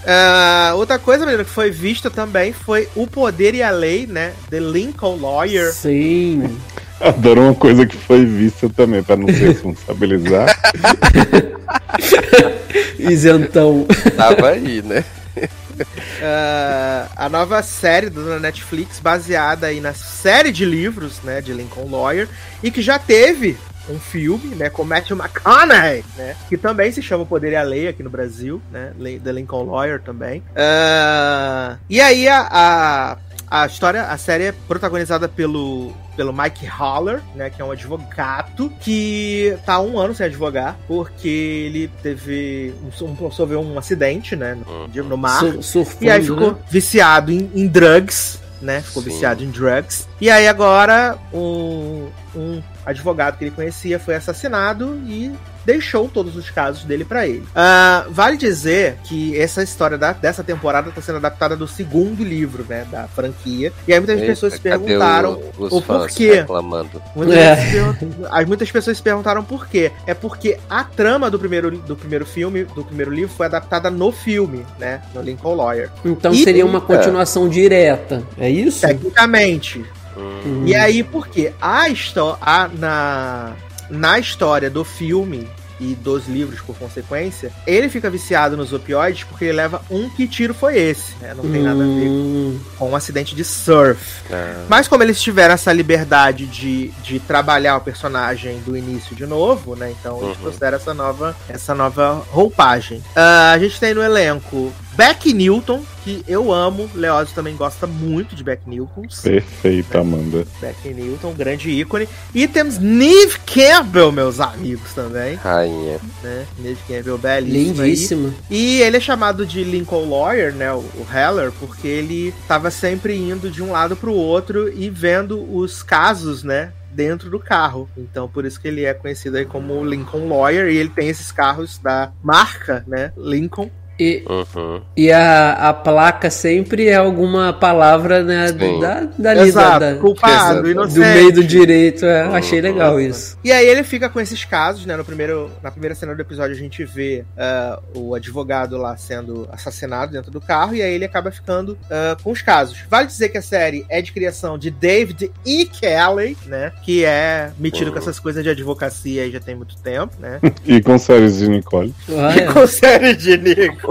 Ah, outra coisa, menino, que foi vista também foi O Poder e a Lei, né? The Lincoln Lawyer. Sim. Adoro uma coisa que foi vista também, pra não se responsabilizar. [LAUGHS] Isentão. Tava aí, né? [LAUGHS] Ah, a nova série da Netflix, baseada aí na série de livros, né? De Lincoln Lawyer. E que já teve um filme, né? Com Matthew McConaughey, né? Que também se chama O Poder e a Lei aqui no Brasil, né? The Lincoln Lawyer também. Ah, e aí a, a, a história, a série é protagonizada pelo, pelo Mike Haller, né? Que é um advogado que tá há um ano sem advogar, porque ele teve um, um, sofreu um acidente, né? No, de- no mar. Sur- surfando, E aí ficou né? viciado em, em drugs, né? Ficou Sim. viciado em drugs. E aí agora um, um advogado que ele conhecia foi assassinado e deixou todos os casos dele pra ele. Ah, vale dizer que essa história da- dessa temporada tá sendo adaptada do segundo livro, né? Da franquia. E aí muitas Eita, pessoas se perguntaram o, os o porquê. reclamando. Muitas, É. muitas pessoas se perguntaram por quê. É porque a trama do primeiro, do primeiro filme, do primeiro livro, foi adaptada no filme, né? No Lincoln Lawyer. Então E- seria uma continuação direta. É isso? Tecnicamente. Hum. E aí, por quê? A história. Na, na história do filme e dos livros, por consequência, ele fica viciado nos opioides porque ele leva um que tiro foi esse. né? Não tem nada a ver Hum, com um acidente de surf. ah, Mas como eles tiveram essa liberdade de, de trabalhar o personagem do início de novo, né? Então eles Uhum. trouxeram essa nova, essa nova roupagem. Ah, a gente tem no elenco Beck Newton, que eu amo. Leózio também gosta muito de Beck Newton. Perfeita, Amanda. Beck Newton, grande ícone. E temos Neve Campbell, meus amigos, também. rainha. Né? Neve Campbell, belíssima. aí. lindíssima. E ele é chamado de Lincoln Lawyer, né, o, o Heller, porque ele tava sempre indo de um lado pro outro e vendo os casos, né, dentro do carro. Então, por isso que ele é conhecido aí como Lincoln Lawyer e ele tem esses carros da marca, né, Lincoln. E, Uhum. e a, a placa sempre é alguma palavra né, da, da, Exato, da- culpado, Exato. inocente. do meio do direito. é, Uhum. achei legal isso. E aí ele fica com esses casos, né? No primeiro, na primeira cena do episódio a gente vê ah, o advogado lá sendo assassinado dentro do carro e aí ele acaba ficando ah, com os casos. Vale dizer que a série é de criação de David E. Kelly, né? Que é metido com essas coisas de advocacia aí já tem muito tempo, né? [LAUGHS] E com séries de Nicole. Olha, com série de Nicole.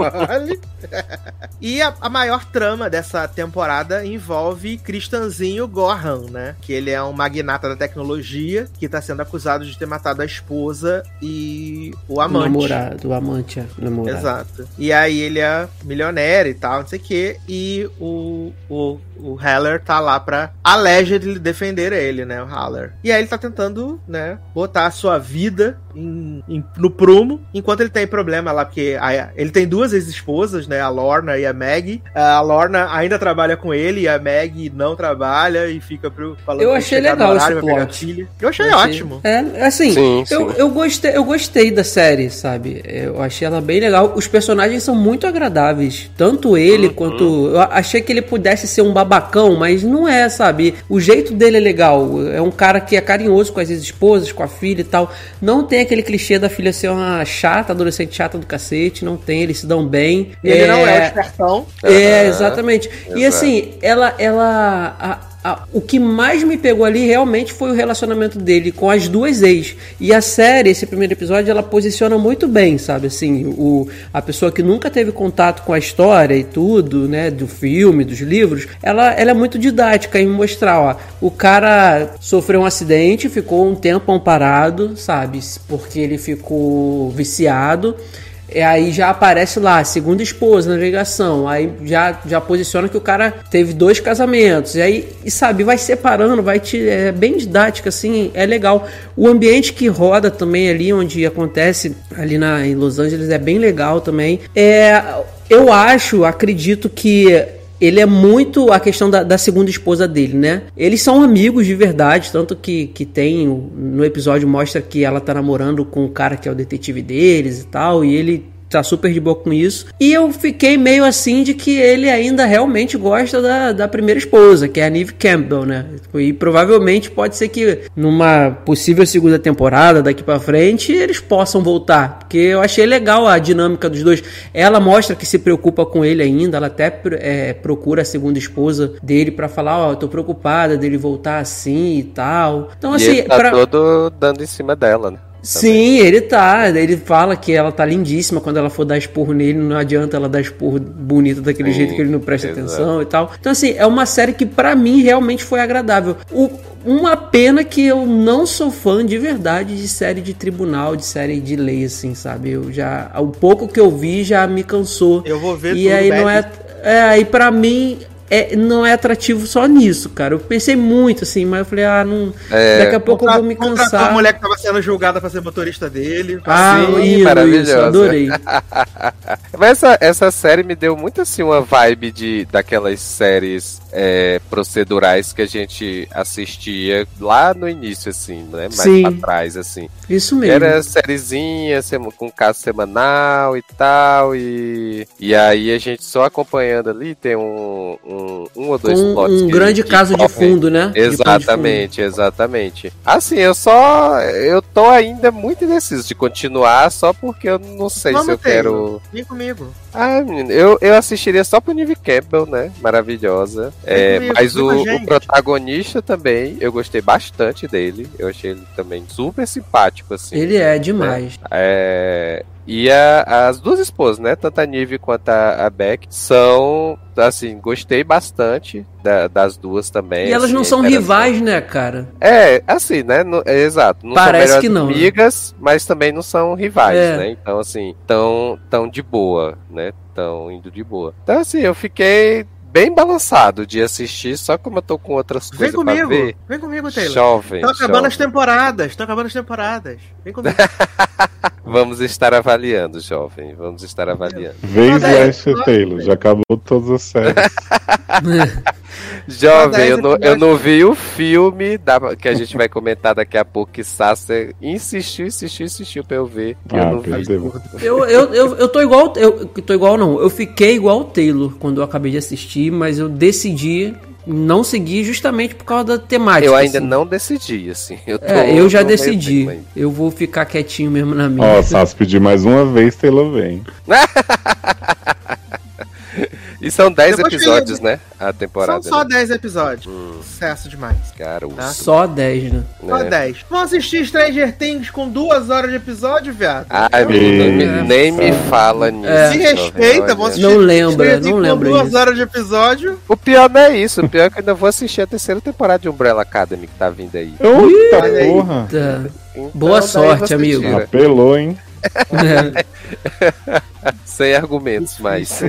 E a, a maior trama dessa temporada envolve Cristanzinho Gohan, né? Que ele é um magnata da tecnologia que tá sendo acusado de ter matado a esposa e o o amante. namorado, o amante, é, namorado. Exato. E aí ele é milionário e tal, não sei o quê. E o, o, o Haller tá lá pra allegedly defender ele, né? O Haller. E aí ele tá tentando, né, botar a sua vida em, em- no prumo, enquanto ele tem problema lá, porque a- ele tem duas ex-esposas, né? A Lorna e a Maggie. A Lorna ainda trabalha com ele e a Maggie não trabalha e fica pro, falando Eu que achei legal horário, esse plot. Eu achei Eu achei- ótimo. É, assim, Sim, eu, sim. eu, gostei, eu gostei da série, sabe? Eu achei ela bem legal. Os personagens são muito agradáveis. Tanto ele Uhum. quanto. Eu achei que ele pudesse ser um babacão, mas não é, sabe? O jeito dele é legal. É um cara que é carinhoso com as esposas, com a filha e tal. Não tem aquele clichê da filha ser uma chata, adolescente chata do cacete. Não tem, eles se dão bem. Ele não é o espertão. É, exatamente. E assim, ela. ela a- o que mais me pegou ali realmente foi o relacionamento dele com as duas ex. E a série, esse primeiro episódio, ela posiciona muito bem, sabe? Assim, o, a pessoa que nunca teve contato com a história e tudo, né? Do filme, dos livros, ela, ela é muito didática em mostrar, ó. O cara sofreu um acidente, ficou um tempo parado, sabe? Porque ele ficou viciado. E aí já aparece lá, segunda esposa na ligação. Aí já, já posiciona que o cara teve dois casamentos. E aí, e sabe, vai separando, vai te. É bem didática, assim, é legal. O ambiente que roda também ali, onde acontece ali na, em Los Angeles, é bem legal também. É, eu acho, acredito que ele é muito a questão da, da, segunda esposa dele, né? Eles são amigos de verdade, tanto que, que tem no episódio mostra que ela tá namorando com o cara que é o detetive deles e tal, e ele tá super de boa com isso. E eu fiquei meio assim de que ele ainda realmente gosta da, da primeira esposa, que é a Neve Campbell, né? E provavelmente pode ser que numa possível segunda temporada daqui para frente eles possam voltar, porque eu achei legal a dinâmica dos dois. Ela mostra que se preocupa com ele ainda, ela até é, procura a segunda esposa dele para falar, ó, oh, tô preocupada dele voltar assim e tal. Então e assim, ele tá pra... todo dando em cima dela, né? Sim, ele tá. Ele fala que ela tá lindíssima quando ela for dar esporro nele. Não adianta ela dar esporro bonito daquele Sim, jeito que ele não presta exato. atenção e tal. Então, assim, é uma série que para mim realmente foi agradável. O, uma pena que eu não sou fã de verdade de série de tribunal, de série de lei, assim, sabe? Eu já. O pouco que eu vi já me cansou. Eu vou ver E aí não é. É, aí pra mim é, não é atrativo só nisso, cara. Eu pensei muito assim, mas eu falei, ah, não. É, daqui a pouco eu vou me cansar. a mulher que tava sendo julgada pra ser motorista dele. Ah, Sim, maravilhoso. adorei. [LAUGHS] mas essa, essa série me deu muito assim uma vibe de daquelas séries é, procedurais que a gente assistia lá no início, assim, né? Mais Sim. pra trás, assim. Isso mesmo. Era sériezinha, com caso semanal e tal, e, e aí a gente só acompanhando ali, tem um, um, um ou dois um, plots. Um grande caso de fundo, né? Exatamente, fundo. exatamente. Assim, eu só. Eu tô ainda muito indeciso de continuar, só porque eu não sei Vamos se eu ter. quero. Vem comigo. Ah, menino, eu, eu assistiria só pro Nive Campbell, né? Maravilhosa. É, comigo, mas o, o, protagonista também, eu gostei bastante dele. Eu achei ele também super simpático, assim. Ele é demais. Né? É, e a, as duas esposas, né? Tanto a Nive quanto a, a Beck são, assim, gostei bastante da, das duas também. E elas assim, não são rivais, né, cara? É, assim, né? No, é, exato. Não Parece são que não. Né? amigas, mas também não são rivais, é. né? Então, assim, tão, tão de boa, né? Tão indo de boa. Então, assim, eu fiquei bem balançado de assistir, só como eu tô com outras vem coisas comigo, pra ver. Vem comigo, Taylor. Jovem. Estão acabando jovem. as temporadas, estão acabando as temporadas. Vem comigo. [LAUGHS] Vamos estar avaliando, jovem. Vamos estar avaliando. Vem Ashley Taylor, já acabou todas as séries. [LAUGHS] Jovem, eu não, eu não vi o filme da, que a gente vai comentar daqui a pouco, que Sasser insistiu, insistiu, insistiu pra eu ver. Ah, eu não vi. Eu, eu, eu, eu tô igual. Eu tô igual, não. Eu fiquei igual o Taylor quando eu acabei de assistir, mas eu decidi não seguir justamente por causa da temática. Eu ainda assim. não decidi, assim. Eu, tô, é, eu já decidi. Eu vou ficar quietinho mesmo na minha. Ó, oh, Sassi pedir mais uma vez, Taylor vem. [LAUGHS] E são 10 episódios, né? A temporada. São só né? 10 episódios. Hum. Sucesso demais. Cara, tá? Só 10, né? Só é. 10. Vamos assistir Stranger Things com duas horas de episódio, viado? Ai, menino, é. nem me fala nisso. É. Se respeita, vamos assistir. Não lembra, não lembra. Com duas isso. horas de episódio. O pior não é isso. O pior é que eu ainda vou assistir a terceira temporada de Umbrella Academy que tá vindo aí. Eita porra. Então, Boa sorte, amigo. Apelou, hein? [LAUGHS] Sem argumentos mais.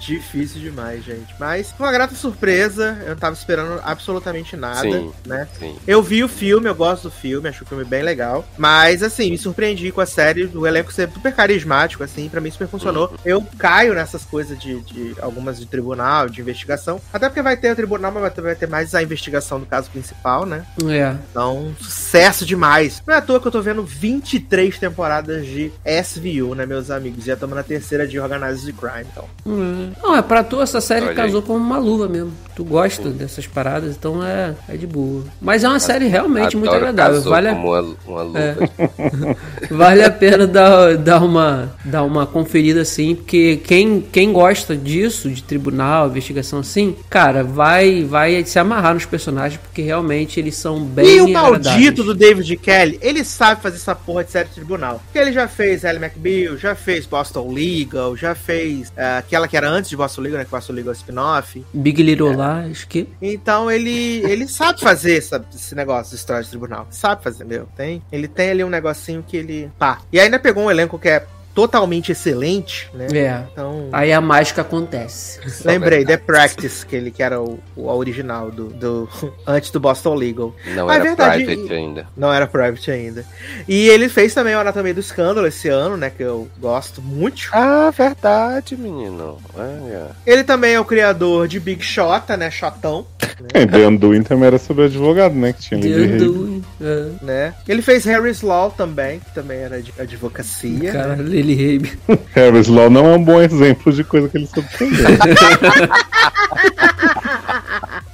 Difícil demais, gente. Mas foi uma grata surpresa. Eu não tava esperando absolutamente nada, sim, né? Sim. Eu vi o filme, eu gosto do filme, acho o filme bem legal. Mas, assim, me surpreendi com a série, do elenco ser super carismático, assim, pra mim super funcionou. Uhum. Eu caio nessas coisas de, de, algumas de tribunal, de investigação. Até porque vai ter o tribunal, mas vai ter mais a investigação do caso principal, né? É. Então, sucesso demais. Não é à toa que eu tô vendo 23 temporadas de SVU, né, meus amigos? Já estamos na terceira de Organized Crime, então. Hum. Não, é pra tu essa série Olha casou aí. como uma luva mesmo. Tu gosta Pô. dessas paradas, então é, é de boa. Mas é uma série realmente muito agradável. Vale a... uma, uma luva. É. [LAUGHS] vale a pena dar, dar, uma, dar uma conferida assim, porque quem, quem gosta disso, de tribunal, investigação assim, cara, vai, vai se amarrar nos personagens, porque realmente eles são bem. E o maldito do David Kelly, ele sabe fazer essa porra de série de tribunal. Porque ele já fez Ellie McBeal, já fez Boston Legal, já fez uh, aquela que era antes de Boston Legal, né? Que Boston Legal é spin-off. Big Little é. Lies, que. Então ele, ele sabe fazer essa, esse negócio de história de tribunal. Sabe fazer, meu. Tem, ele tem ali um negocinho que ele. Pá. E ainda pegou um elenco que é totalmente excelente, né? É. Então, Aí a mágica acontece. lembrei, The. Practice, que ele que era o, o original do, do [LAUGHS] antes do Boston Legal. Não é era verdade, private e- ainda. Não era Private ainda. E ele fez também o Anatomia do Escândalo esse ano, né? Que eu gosto muito. Ah, verdade, menino. Olha. Ele também é o criador de Big Shota, né? Shotão, É, The Undoing também era sobre advogado, né? Que tinha Haven. Dedo, é. né? Ele fez Harry's Law também, que também era de advocacia. Cara, né? Lily Rabe. [LAUGHS] Harris Law não é um bom exemplo de coisa que ele soube fazer. [LAUGHS]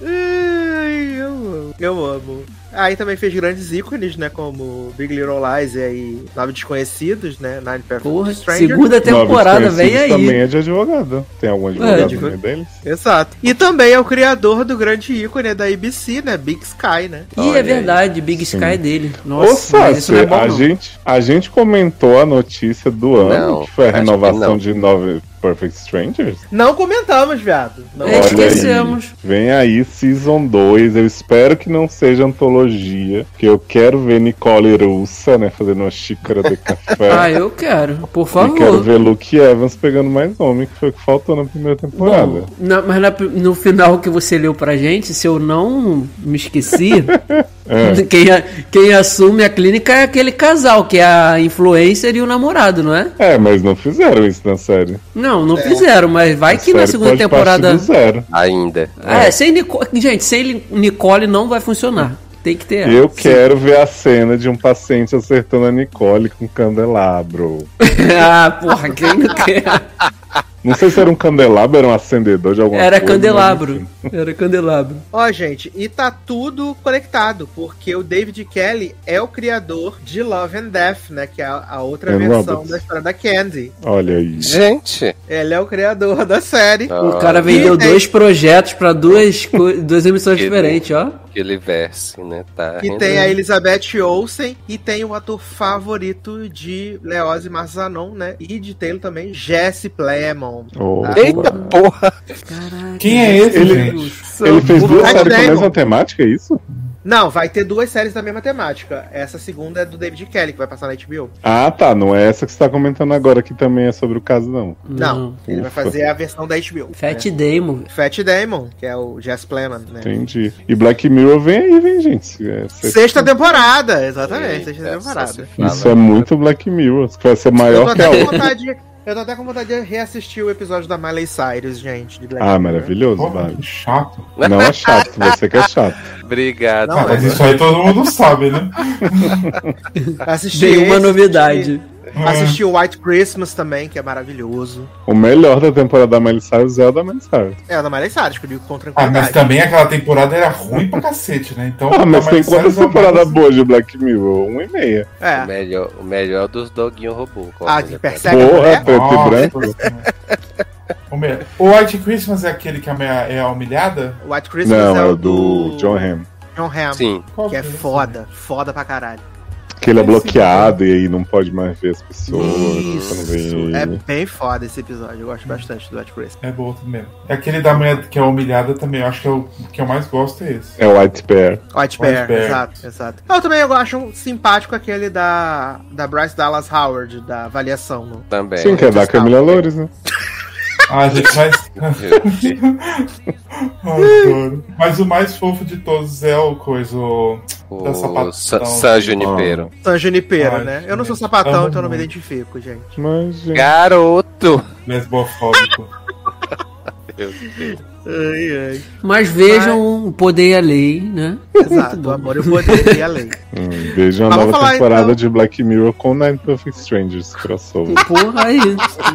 Eu amo. Eu amo. Aí também fez grandes ícones, né? Como Big Little Lies e aí Nove Desconhecidos, né? Nine Perfect Porra, segunda temporada, vem aí. Também é de advogado. Tem algum advogado de- no meio deles? Exato. E também é o criador do grande ícone da ABC, né? Big Sky, né? Ih, Olha é aí. verdade, Big Sim. Sky é dele. Ô, Nossa, mas isso não é bom a, não. gente, a gente comentou a notícia do ano, Não, que foi a renovação de Nove Perfect Strangers. Não comentamos, viado. Não É, Olha esquecemos. aí, vem aí Season 2. Eu espero que não seja antologia, que eu quero ver Nicole Russa, né, fazendo uma xícara de café. [LAUGHS] Ah, eu quero, por E quero favor. ver Luke Evans pegando mais homem, que foi o que faltou na primeira temporada. Bom, na- mas na- no final que você leu pra gente, se eu não me esqueci, [LAUGHS] É. [LAUGHS] quem, quem assume a clínica é aquele casal, que é a influencer e o namorado, não é? É, mas não fizeram isso na série. Não, não fizeram, mas vai A que na segunda temporada. zero. Ainda. É, sem Nicole. Gente, sem Nicole não vai funcionar. Tem que ter. Eu Sim. quero ver a cena de um paciente acertando a Nicole com um candelabro. [LAUGHS] ah, porra, quem não quer? Não sei se era um candelabro, era um acendedor de alguma Era coisa. candelabro. mas Era candelabro. Ó, gente, e tá tudo conectado, porque o David Kelly é o criador de Love and Death, né? Que é a, outra versão Roberts. da história da Candy. Olha aí. Gente. Ele é o criador da série. O Ah, cara vendeu E dois projetos pra duas, duas emissões Que diferentes, ó. Aquele verse, né? Tá E rendendo. tem a Elizabeth Olsen e tem o ator favorito de Leose Marzanon, né? E de Taylor também, Jesse Plemons. Oh. Ah, Eita porra! Caraca. Quem é esse, Ele-? Ele fez duas séries com a mesma temática, é isso? Não, vai ter duas séries da mesma temática. Essa segunda é do David Kelly, que vai passar na HBO. Ah, tá. Não é essa que você tá comentando agora, que também é sobre o caso, não. Não, ele vai Ufa. fazer a versão da HBO. Fat né? Damon. Fat Damon, que é o Jess Plemons, né? Entendi. E Black Mirror vem aí, vem, gente. É, Sexta temporada, exatamente, Eita, sexta só temporada. Isso é muito Black Mirror. Vai ser Eu tô maior que até a outra. Eu tô até com vontade de reassistir o episódio da Miley Cyrus, gente. De Black Ah, maravilhoso, que chato. Não é chato, você que é chato. [LAUGHS] Obrigado. Não, mas é. isso aí todo mundo sabe, né? [LAUGHS] Assisti Veio uma novidade. É. Assisti o White Christmas também, que é maravilhoso. O melhor da temporada da Miley Cyrus é o da Miley Cyrus. É o da Miley Cyrus, que eu digo com Ah, tranquilidade. mas também aquela temporada era ruim pra cacete, né? Então, Ah, mas a tem quantas é uma temporadas boas de Black Mirror? Um e meia. O É. melhor, o melhor dos doguinhos robô. Ah, é que o persegue Porra, mulher? preto e branco. O me- O White Christmas é aquele que é a humilhada? O White Christmas Não, é é o o do John Hamm. John Hamm. Sim. Que é esse? foda. Foda pra caralho. Que ele é bloqueado e aí não pode mais ver as pessoas. Isso. É bem foda esse episódio. Eu gosto bastante do White Christmas. É bom também. É aquele da mulher que é humilhada também. Eu acho que é o que eu mais gosto é esse. É o White Bear. White White Bear, Bear. exato, exato. Eu também eu acho simpático aquele da, da Bryce Dallas Howard, da avaliação. No... Também. Sim, que é da Camila Loures, né? [LAUGHS] [LAUGHS] Ah, gente, mas. Meu [LAUGHS] Deus. Adoro. Mas o mais fofo de todos é o coisa. O... Da sapatão. Sa- San Junipero. San Junipero, Ai, né? Eu não sou sapatão, amo então eu não me identifico, gente. Mas, gente. Garoto! lesbofóbico. [LAUGHS] Meu Deus. Ai, ai. Mas vejam o poder e a lei, né? Exato, o amor e o poder e a lei. [LAUGHS] Hum, vejam a Mas nova falar, temporada então. de Black Mirror com Nine Perfect Strangers crossover. Porra, aí.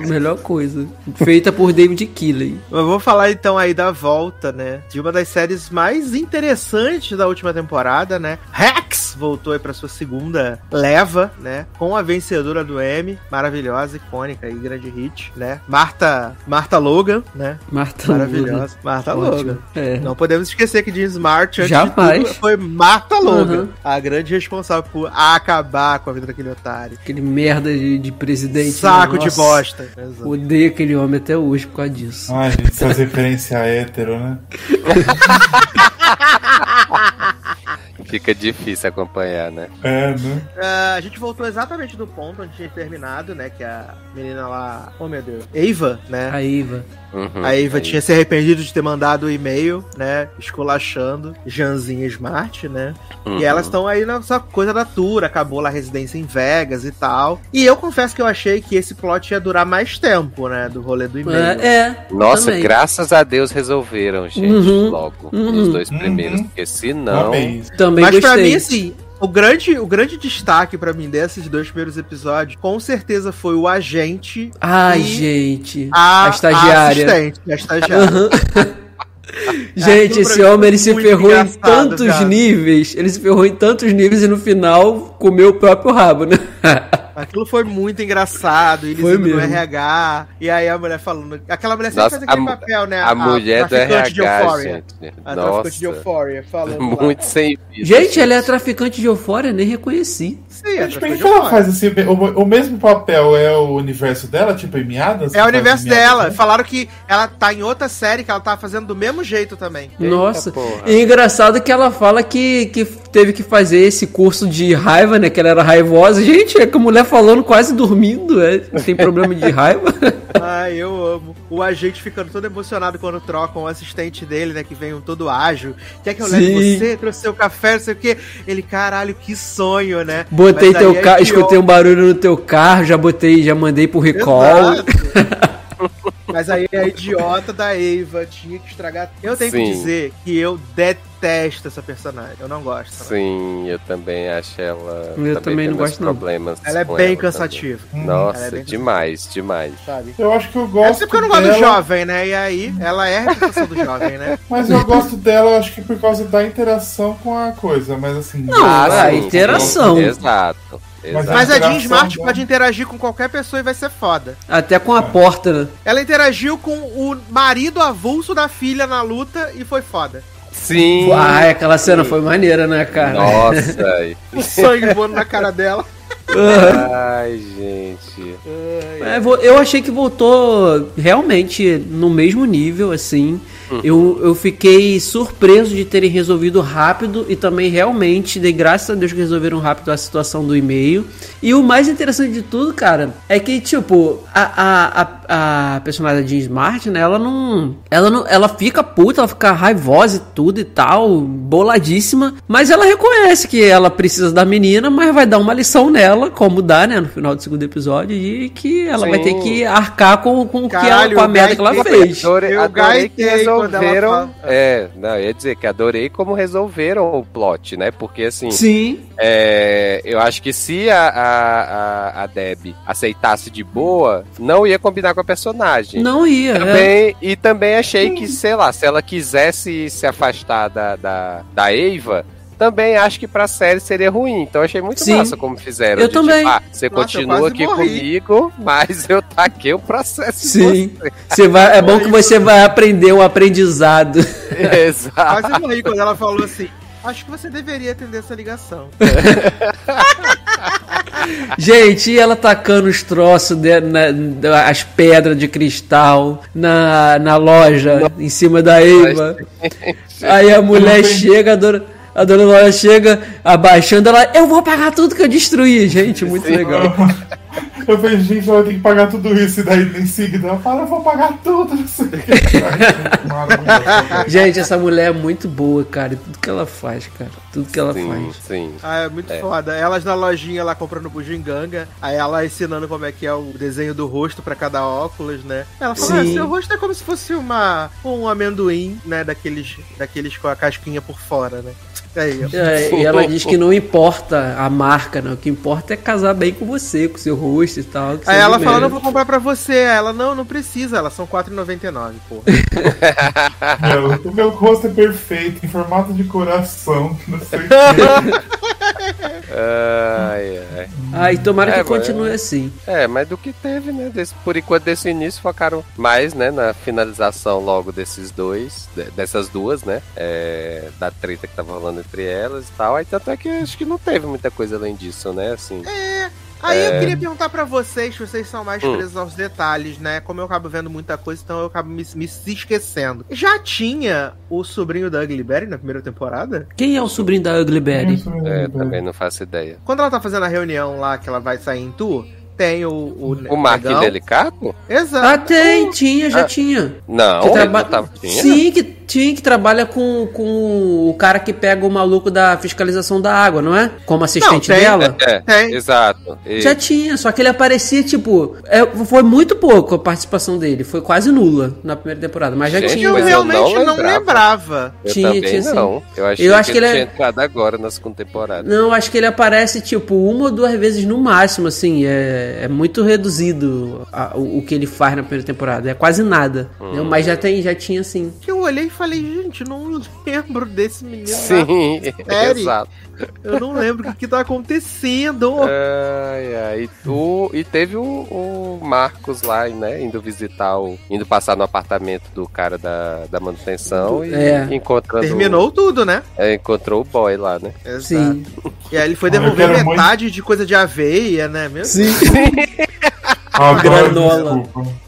Melhor coisa. Feita por David Keeley. Mas vamos falar então aí da volta, né? De uma das séries mais interessantes da última temporada, né? Rex voltou aí pra sua segunda leva, né? Com a vencedora do M, maravilhosa, icônica e grande hit, né? Marta, Marta Logan, né? Marta Maravilhosa. Marta Ótimo. Logan. É. Não podemos esquecer que Jean Smart, antes Jamais. de tudo, foi Marta Logan, Uhum. a grande responsável por acabar com a vida daquele otário. Aquele merda de, de presidente. Saco né? de bosta. Exato. Odeio aquele homem até hoje por causa disso. Ai, gente, essas referências hétero, né? [LAUGHS] Fica difícil acompanhar, né? É, né? Ah, a gente voltou exatamente do ponto onde tinha terminado, né? Que a menina lá. Oh meu Deus. Eva, né? A Iva. Uhum. A Eva tinha se arrependido de ter mandado o e-mail, né? Esculachando Janzinha Smart, né? Uhum. E elas estão aí nessa coisa da tour, acabou lá a residência em Vegas e tal. E eu confesso que eu achei que esse plot ia durar mais tempo, né? Do rolê do e-mail. É, é, Nossa, também. graças a Deus resolveram, gente, Uhum. logo. Uhum. Os dois primeiros. Uhum. Porque senão. Amei. Também Mas pra gostei. mim, assim, o grande, o grande destaque pra mim desses dois primeiros episódios, com certeza foi o agente Ai, gente. a, A estagiária. A assistente, a estagiária. Aham. [LAUGHS] Gente, Aquilo esse homem ele se ferrou em tantos cara. níveis. Ele se ferrou em tantos níveis e no final comeu o próprio rabo, né? [LAUGHS] Aquilo foi muito engraçado. Eles Foi indo no mesmo. RH. E aí a mulher falando. Aquela mulher sempre Nossa, faz aquele a papel, né? A mulher do traficante de RH, Euphoria. gente. A traficante de Nossa. Euphoria, falando. lá. Muito sem vida. Gente, ela é traficante de eufória, nem reconheci. Sim, é Tipo, que ela Euphoria. faz assim? O, o mesmo papel é o universo dela, tipo em Miadas? É o universo dela. né? Falaram que ela tá em outra série que ela tá fazendo do mesmo jeito também. Eita, Nossa. porra. E engraçado que ela fala que, que teve que fazer esse curso de raiva, né? Que ela era raivosa. Gente, é que a mulher falando quase dormindo. É, tem problema de raiva. [LAUGHS] Ai, eu amo. O agente ficando todo emocionado quando trocam o assistente dele, né? Que vem um todo ágil. Quer que eu leve Sim. você? Trouxe seu café, não sei o quê. Ele, caralho, que sonho, né? Botei Mas teu é carro, que escutei um barulho no teu carro, já botei, já mandei pro recall. Exato. [LAUGHS] Mas aí a idiota da Eva tinha que estragar. Eu tenho que Sim. dizer que eu detesto essa personagem. Eu não gosto. dela. Sim, eu também acho ela. Eu também tenho não gosto, não. problemas. Ela é bem também. cansativa. Nossa, Ela é bem demais, demais. Sabe? Eu acho que eu É gosto. porque eu não gosto do dela, jovem, né? E aí, ela é a representação do jovem, né? [LAUGHS] Mas eu gosto dela, eu acho que por causa da interação com a coisa. Mas assim. Não, a sim, interação. Exato. Mas exato. Mas a Jean Smart pode interagir com qualquer pessoa e vai ser foda. Até com a porta, né? Ela interagiu com o marido avulso da filha na luta e foi foda. Sim. Ah, aquela cena foi maneira, né, cara? Nossa. [LAUGHS] O sangue voando na cara dela. Ai, gente. É, eu achei que voltou realmente no mesmo nível, assim. Eu, eu fiquei surpreso de terem resolvido rápido e também realmente dei graças a Deus que resolveram rápido a situação do e-mail. E o mais interessante de tudo, cara, é que, tipo, a, a, a, a personagem da Jean Smart, né, ela não, ela não. Ela fica puta, ela fica raivosa e tudo e tal, boladíssima, mas ela reconhece que ela precisa da menina, mas vai dar uma lição nela, como dá, né, no final do segundo episódio, de que ela vai Sim. ter que arcar com, com, o que ela, Caralho, com a merda que ela fez. Adorei, adorei que ela resolveram. fala- É, não, eu ia dizer que adorei como resolveram o plot, né? Porque assim, Sim, é, eu acho que se a, a, a, a Deb aceitasse de boa, não ia combinar com a personagem. não ia. é. Também, E também achei que, sei lá, se ela quisesse se afastar da, da, da Eva, também acho que pra série seria ruim. Então achei muito Sim. massa como fizeram. Eu de, também. Tipo, ah, você Nossa, continua aqui morri. comigo, [LAUGHS] mas eu taquei o processo Sim. você. Você vai, é bom que você vai aprender um aprendizado. [LAUGHS] Exato. Quase morri quando ela falou assim. Acho que você deveria atender essa ligação. [LAUGHS] Gente, e ela tacando os troços, de, na- da- as pedras de cristal na, na loja, em cima da Eva. Aí a mulher chega, a dona, a dona loja chega, abaixando ela, eu vou pagar tudo que eu destruí. Gente, muito legal. [LAUGHS] Eu falei, gente, ela tem que pagar tudo isso. E daí em seguida ela fala, eu vou pagar tudo. Não sei o que. Maravilhoso. [LAUGHS] Gente, essa mulher é muito boa, cara. Tudo que ela faz, cara. Tudo que ela Sim, faz. sim. Ah, é muito foda. Elas na lojinha lá comprando bugiganga, aí ela ensinando como é que é o desenho do rosto pra cada óculos, né? Ela fala, ah, Sim. seu rosto é como se fosse uma um amendoim, né, daqueles daqueles com a casquinha por fora, né? Aí. É, e ela diz que não [LAUGHS] importa a marca, não. O que importa é casar bem com você, com seu rosto e tal. que Aí ela fala, não vou comprar pra você. Aí Ela, não, não precisa. Elas são R$4,99, porra. [LAUGHS] Meu, o meu rosto é perfeito, em formato de coração. Não sei o que. [LAUGHS] Ai, ai. Ai, tomara É, que mas- continue assim. É, mas do que teve, né? Desse- por enquanto, desse início, focaram mais, né? Na finalização logo desses dois, de- dessas duas, né? É, da treta que tava rolando entre elas e tal. Aí tanto é que acho que não teve muita coisa além disso, né? Assim. Aí eu É. queria perguntar pra vocês, vocês são mais Hum. presos aos detalhes, né? Como eu acabo vendo muita coisa, então eu acabo me, me se esquecendo. Já tinha o sobrinho da Ugly Betty na primeira temporada? Quem é o sobrinho da Ugly Betty? É, também não faço ideia. Quando ela tá fazendo a reunião lá, que ela vai sair em tour, tem o... O, O Mark negão. Delicato? Exato. Ah, tem, tinha, já Ah. tinha. Não, Que traba- não tava, tinha? Sim, que tinha que trabalha com, com o cara que pega o maluco da fiscalização da água, não é? Como assistente Não, tem. dela. É, Tem. exato. E- Já tinha, só que ele aparecia, tipo, é, foi muito pouco a participação dele, foi quase nula na primeira temporada, mas já Gente, tinha. Eu mas eu realmente não não lembrava. lembrava. Eu Tinha, também tinha sim. não. Eu achei Eu acho que, que ele é- tinha entrado agora na segunda temporada. Não, acho que ele aparece, tipo, uma ou duas vezes no máximo, assim, é, é muito reduzido a- o, o que ele faz na primeira temporada, é quase nada, Hum. né? mas já, tem, já tinha, sim. Que eu olhei e falei, gente, não [LAUGHS] lembro desse menino. Sim, [LAUGHS] exato. Eu não lembro o que, que tá acontecendo. Ai, ai. E, o- e teve o, o Marcos lá, né? Indo visitar o. indo passar no apartamento do cara da, da manutenção e É. encontrando. Terminou tudo, né? é, encontrou o boy lá, né? Exato. Sim. E aí ele foi devolver metade de coisa de aveia, né? Mesmo? Sim. [LAUGHS] Agora, Granola. desculpa.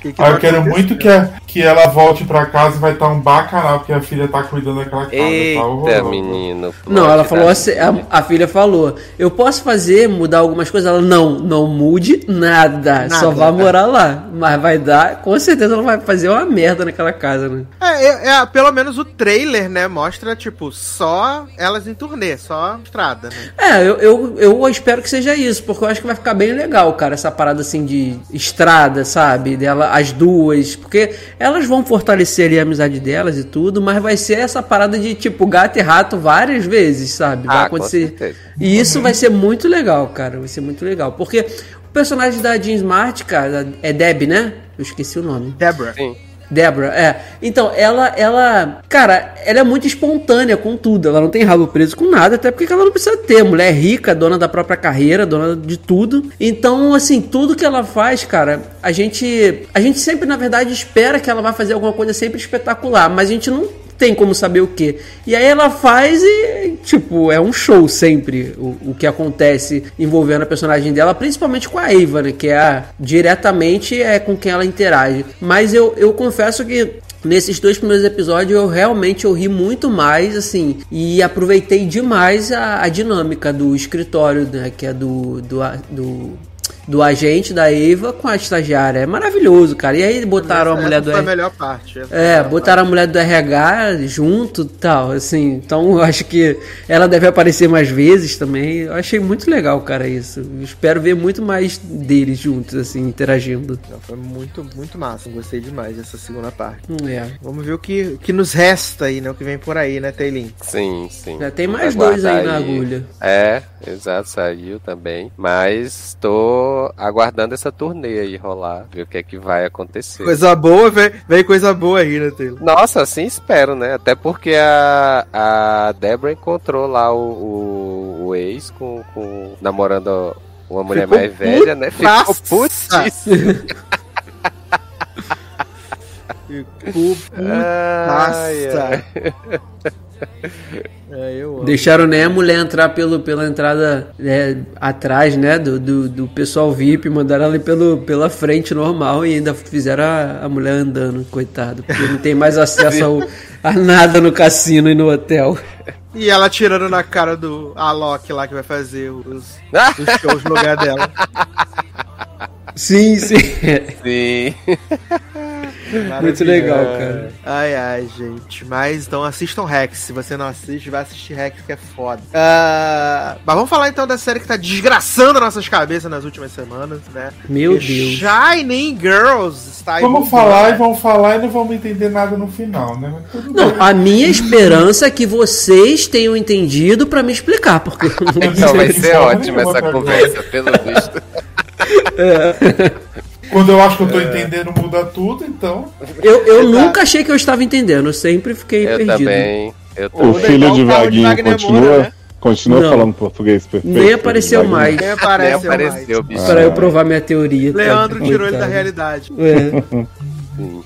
Que que Ah, eu tá quero muito que, a- que ela volte pra casa e vai estar um bacanal, porque a filha tá cuidando daquela casa. tá Eita, horroroso. menino. Não, ela falou assim, a, a filha falou, eu posso fazer, mudar algumas coisas? Ela, não, não mude nada, só Nada. vai morar lá. Mas vai dar, com certeza ela vai fazer uma merda naquela casa, né? É, é, é, pelo menos o trailer, né? Mostra, tipo, só elas em turnê, só estrada, né? É, eu, eu, eu espero que seja isso, porque eu acho que vai ficar bem legal, cara, essa parada assim de estrada, sabe? Dela, as duas, porque elas vão fortalecer ali a amizade delas e tudo, mas vai ser essa parada de tipo gato e rato várias vezes, sabe? Vai Ah, acontecer. E isso vai ser muito legal, cara, vai ser muito legal, porque o personagem da Jean Smart, cara, é Deb, né? Eu esqueci o nome. Deborah. Sim. Débora, é. Então, ela, ela, cara, ela é muito espontânea com tudo. Ela não tem rabo preso com nada, até porque ela não precisa ter. Mulher rica, dona da própria carreira, dona de tudo. Então, assim, tudo que ela faz, cara, a gente, a gente sempre, na verdade, espera que ela vai fazer alguma coisa sempre espetacular, mas a gente não tem como saber o que. E aí ela faz e, tipo, é um show sempre o, o que acontece envolvendo a personagem dela, principalmente com a Eva, né? Que é a, diretamente é com quem ela interage. Mas eu, eu confesso que Nesses dois primeiros episódios eu realmente eu ri muito mais, assim, e aproveitei demais a, a dinâmica do escritório, né, que é do, do, do, do agente da Eva com a estagiária. É maravilhoso, cara. E aí botaram a Essa- mulher essa do foi a melhor parte. a é, botaram a mulher do RH junto e tal, assim. Então eu acho que ela deve aparecer mais vezes também. Eu achei muito legal, cara, isso. Eu espero ver muito mais deles juntos, assim, interagindo. Não, foi muito, muito massa. Gostei demais dessa segunda parte. Hum, É. Vamos ver o que, o que nos resta aí, né? O que vem por aí, né, Taylin? Sim, sim. Já tem mais dois aí aguardar na agulha. É, exato, saiu também. Mas tô aguardando essa turnê aí rolar, ver o que é que vai acontecer. Coisa boa, vem, vem coisa boa aí, né, Taylor? Nossa, assim espero, né? Até porque a, a Débora encontrou lá o, o, o ex com, com namorando uma mulher Ficou mais velha, né? Ficou putaça. [LAUGHS] Ficou putaça. É, eu amo. Deixaram né, a mulher entrar pelo, pela entrada né, atrás, né? Do, do, do pessoal VIP, mandaram ela ir pelo, pela frente normal e ainda fizeram a, a mulher andando, coitado. Porque não tem mais acesso ao, a nada no cassino e no hotel. E ela tirando na cara do Alok lá que vai fazer os, os shows no lugar dela. Sim, sim. sim. Muito legal, cara. Ai, ai, gente. Mas então assistam Rex. Se você não assiste, vai assistir Rex, que é foda. Ah, mas vamos falar então da série que tá desgraçando nossas cabeças nas últimas semanas, né? Meu Porque Deus. Shining Girls está aí Vamos falar e vamos falar e não vamos entender nada no final, né? Não, bem. a minha esperança é que vocês tenham entendido pra me explicar, porque eu não Então vai ser ótima essa conversa, pelo visto. [LAUGHS] Quando eu acho que eu tô entendendo, muda tudo, então. Eu, eu nunca achei que eu estava entendendo, eu sempre fiquei Eu perdido. também. Eu O também. filho igual de o Vaguinho Wagner continua, né? continua Não. falando português perfeito. Nem apareceu Vaguinho. mais. Nem Nem apareceu, apareceu, mais. bicho. Pra eu provar minha teoria. Leandro tirou ele da realidade. É. [LAUGHS] Sim.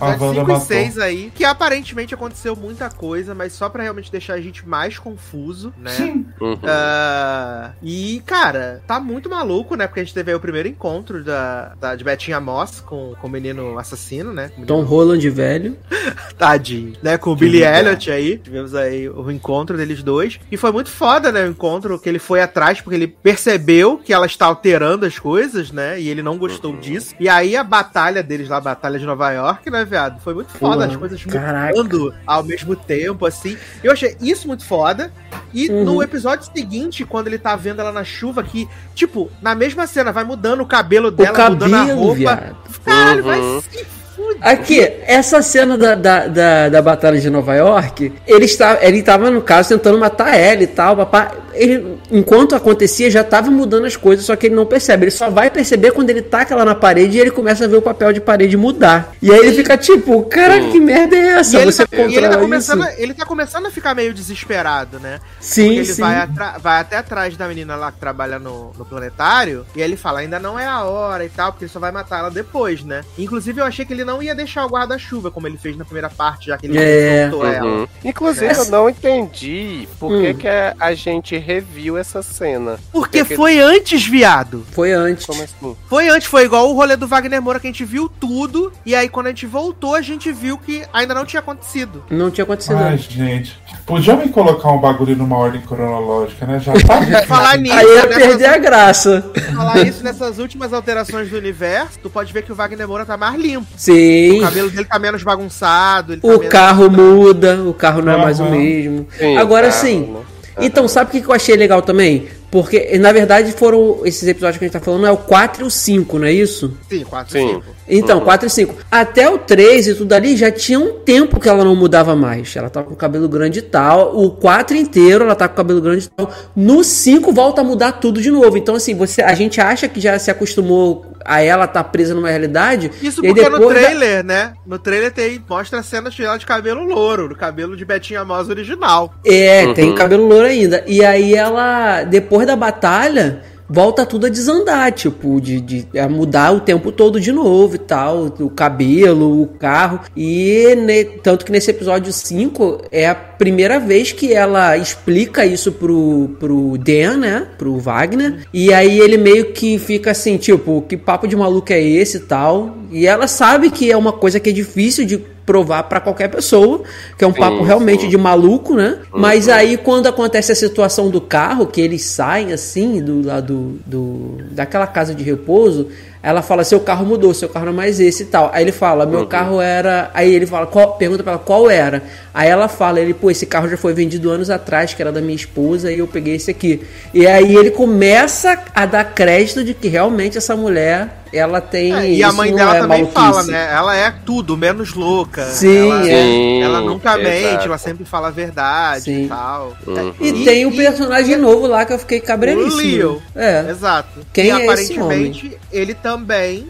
Wanda 5 e matou. 6 aí, que aparentemente aconteceu muita coisa, mas só pra realmente deixar a gente mais confuso, né? Sim. Uhum. Ah, e, cara, tá muito maluco, né? Porque a gente teve aí o primeiro encontro da, da, de Betinha Moss com, com o menino assassino, né? Com o Tom menino Holland velho. [LAUGHS] Tadinho, né? Com o Que Billy legal. Elliot aí. Tivemos aí o encontro deles dois. E foi muito foda, né? O encontro que ele foi atrás, porque ele percebeu que ela está alterando as coisas, né? E ele não gostou disso. E aí a batalha deles lá, a batalha de Nova York, né, viado? Foi muito foda, as coisas caraca. mudando ao mesmo tempo, assim. Eu achei isso muito foda. E Uhum. no episódio seguinte, quando ele tá vendo ela na chuva, que, tipo, na mesma cena, vai mudando o cabelo O dela, mudando a cabelo, roupa. viado. Caralho, vai Uhum. se fuder. Aqui, essa cena da, da, da, da Batalha de Nova York, ele estava, ele estava, no caso, tentando matar ela e tal, papá. Ele, enquanto acontecia, já estava mudando as coisas, só que ele não percebe. Ele só vai perceber quando ele taca ela na parede e ele começa a ver o papel de parede mudar. E aí ele fica tipo, cara, que merda é essa? E ele, Você tá, e ele, tá começando, ele tá começando a ficar meio desesperado, né? Porque Sim, ele sim. vai, atra- vai até atrás da menina lá que trabalha no, no planetário, e aí ele fala, ainda não é a hora e tal, porque ele só vai matar ela depois, né? Inclusive, eu achei que ele não ia deixar o guarda-chuva, como ele fez na primeira parte, já que ele É. soltou ela. Uhum. Inclusive, Essa- eu não entendi por que, Hum. que a, a gente reviu essa cena. Porque Porque- foi antes, viado. Foi antes. Como assim? Foi antes, foi igual o rolê do Wagner Moura, que a gente viu tudo, e aí quando a gente voltou, a gente viu que ainda não tinha acontecido. Não tinha acontecido. Ai, antes. gente. Podia me colocar um bagulho numa ordem cronológica, né? Já tá. Falar nisso, Aí ia nessas- perder a graça. falar isso nessas últimas alterações do universo, tu pode ver que o Wagner Moura tá mais limpo. Sim. O cabelo dele tá menos bagunçado. Ele tá O menos- carro muda, o carro não é mais o Aham. mesmo. Sim, Agora tá, sim. Então, sabe o que eu achei legal também? Porque, na verdade, foram esses episódios que a gente tá falando, é o 4 e o 5, não é isso? Sim, 4 Sim. 5. Então, Uhum. 4 e 5. Até o 3 e tudo ali já tinha um tempo que ela não mudava mais. Ela tava com o cabelo grande e tal. O 4 inteiro ela tá com o cabelo grande e tal. No 5 volta a mudar tudo de novo. Então, assim, você, a gente acha que já se acostumou a ela tá presa numa realidade. Isso e porque no depois da- trailer, né? No trailer tem, mostra a cena de ela de cabelo louro, do cabelo de Betinha Moss original. É, Uhum. tem cabelo louro ainda. E aí ela, depois da batalha, volta tudo a desandar, tipo, de, de a mudar o tempo todo de novo e tal. O cabelo, o carro. E ne- tanto que nesse episódio 5 é a primeira vez que ela explica isso pro, pro Dan, né? Pro Wagner. E aí ele meio que fica assim, tipo, que papo de maluco é esse e tal. E ela sabe que é uma coisa que é difícil de provar pra qualquer pessoa, que é um Sim, papo realmente sim. de maluco, né? Uhum. Mas aí quando acontece a situação do carro, que eles saem assim do lado do, daquela casa de repouso, ela fala seu carro mudou, seu carro não é mais esse e tal. Aí ele fala, Uhum. meu carro era, aí ele fala, qual, pergunta pra ela qual era. Aí ela fala, ele, pô, esse carro já foi vendido anos atrás, que era da minha esposa, e eu peguei esse aqui. E aí ele começa a dar crédito de que realmente essa mulher, ela tem É, e a mãe dela é também maluquice. fala, né? Ela é tudo, menos louca. Sim, ela, é. Ela nunca mente, exato. ela sempre fala a verdade Sim. e tal. Uhum. E, E- tem o e- personagem novo lá que eu fiquei O cabreiríssimo. Leo. É. Exato. Quem e é esse aparentemente ele também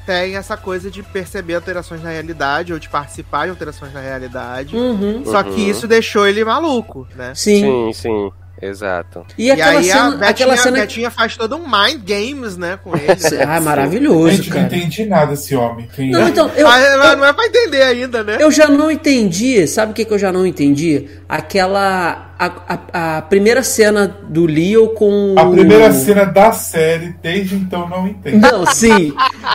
tem essa coisa de perceber alterações na realidade ou de participar de alterações na realidade. Uhum. Só que Uhum. isso deixou ele maluco, né? Sim. Sim, sim. Exato. E E, aquela aí a cena, Betinha, aquela cena Betinha faz todo um mind games, né, com ele. Ah, maravilhoso, Gente, não cara. entendi nada esse homem. Quem Não, é? então, eu, eu, não é pra entender ainda, né? eu já não entendi, sabe o que, que eu já não entendi? Aquela. A, a, a primeira cena do Leo com. A primeira o- cena da série, desde então não entendo. Não, sim.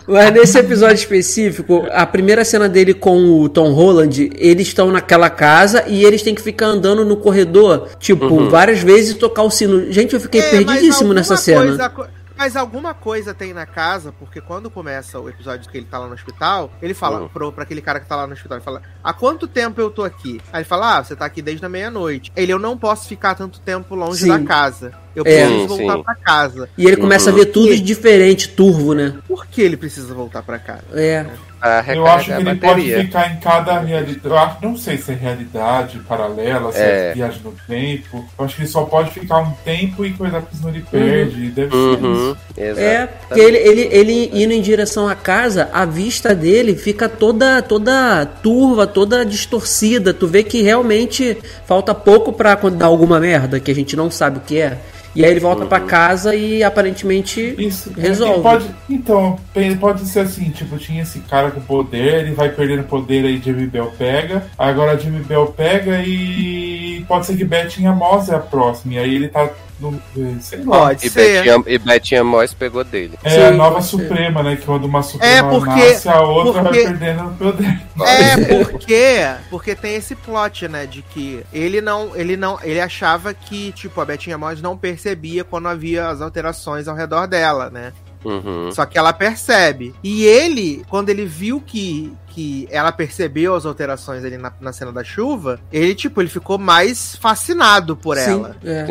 Mas nesse episódio específico, a primeira cena dele com o Tom Holland, eles estão naquela casa e eles têm que ficar andando no corredor, tipo, várias vezes e tocar o sino. Gente, eu fiquei É, perdidíssimo nessa cena. coisa co- mas alguma coisa tem na casa, porque quando começa o episódio que ele tá lá no hospital, ele fala Hum. pro, pra aquele cara que tá lá no hospital, ele fala, há quanto tempo eu tô aqui? Aí ele fala, ah, você tá aqui desde a meia-noite. Ele, eu não posso ficar tanto tempo longe Sim. da casa. Eu É. preciso voltar sim. pra casa. E ele começa a ver tudo de diferente, turvo, né? Por que ele precisa voltar pra casa? É. Eu acho que ele pode bateria. ficar em cada realidade. Eu acho, não sei se é realidade paralela, se é. É. viagem no tempo. Eu acho que ele só pode ficar um tempo e coisa que senão ele perde. Deve ser Uhum, isso. exato. É, porque ele, ele, ele indo em direção à casa, a vista dele fica toda toda turva, toda distorcida. Tu vê que realmente falta pouco pra quando dar alguma merda, que a gente não sabe o que é. E aí ele volta pra casa e aparentemente Isso. Resolve. Pode, então, pode ser assim, tipo, tinha esse cara com poder, ele vai perdendo poder aí Jimmy Bell pega. Agora Jimmy Bell pega e pode ser que Bettinha Moss é a próxima. E aí ele tá no. Sei lá. Pode E ser. Betinha, e Betinha Moss pegou dele. É Sim, a nova pode ser. Suprema, né? Que quando uma Suprema É, porque- nasce, a outra porque- vai perdendo o poder. É, [LAUGHS] porque, porque tem esse plot, né, de que ele não, ele não, ele achava que, tipo, a Bettinha Moss não percebia quando havia as alterações ao redor dela, né? Uhum. Só que ela percebe. E ele, quando ele viu que, que ela percebeu as alterações ali na, na cena da chuva, ele, tipo, ele ficou mais fascinado por Sim, ela. é.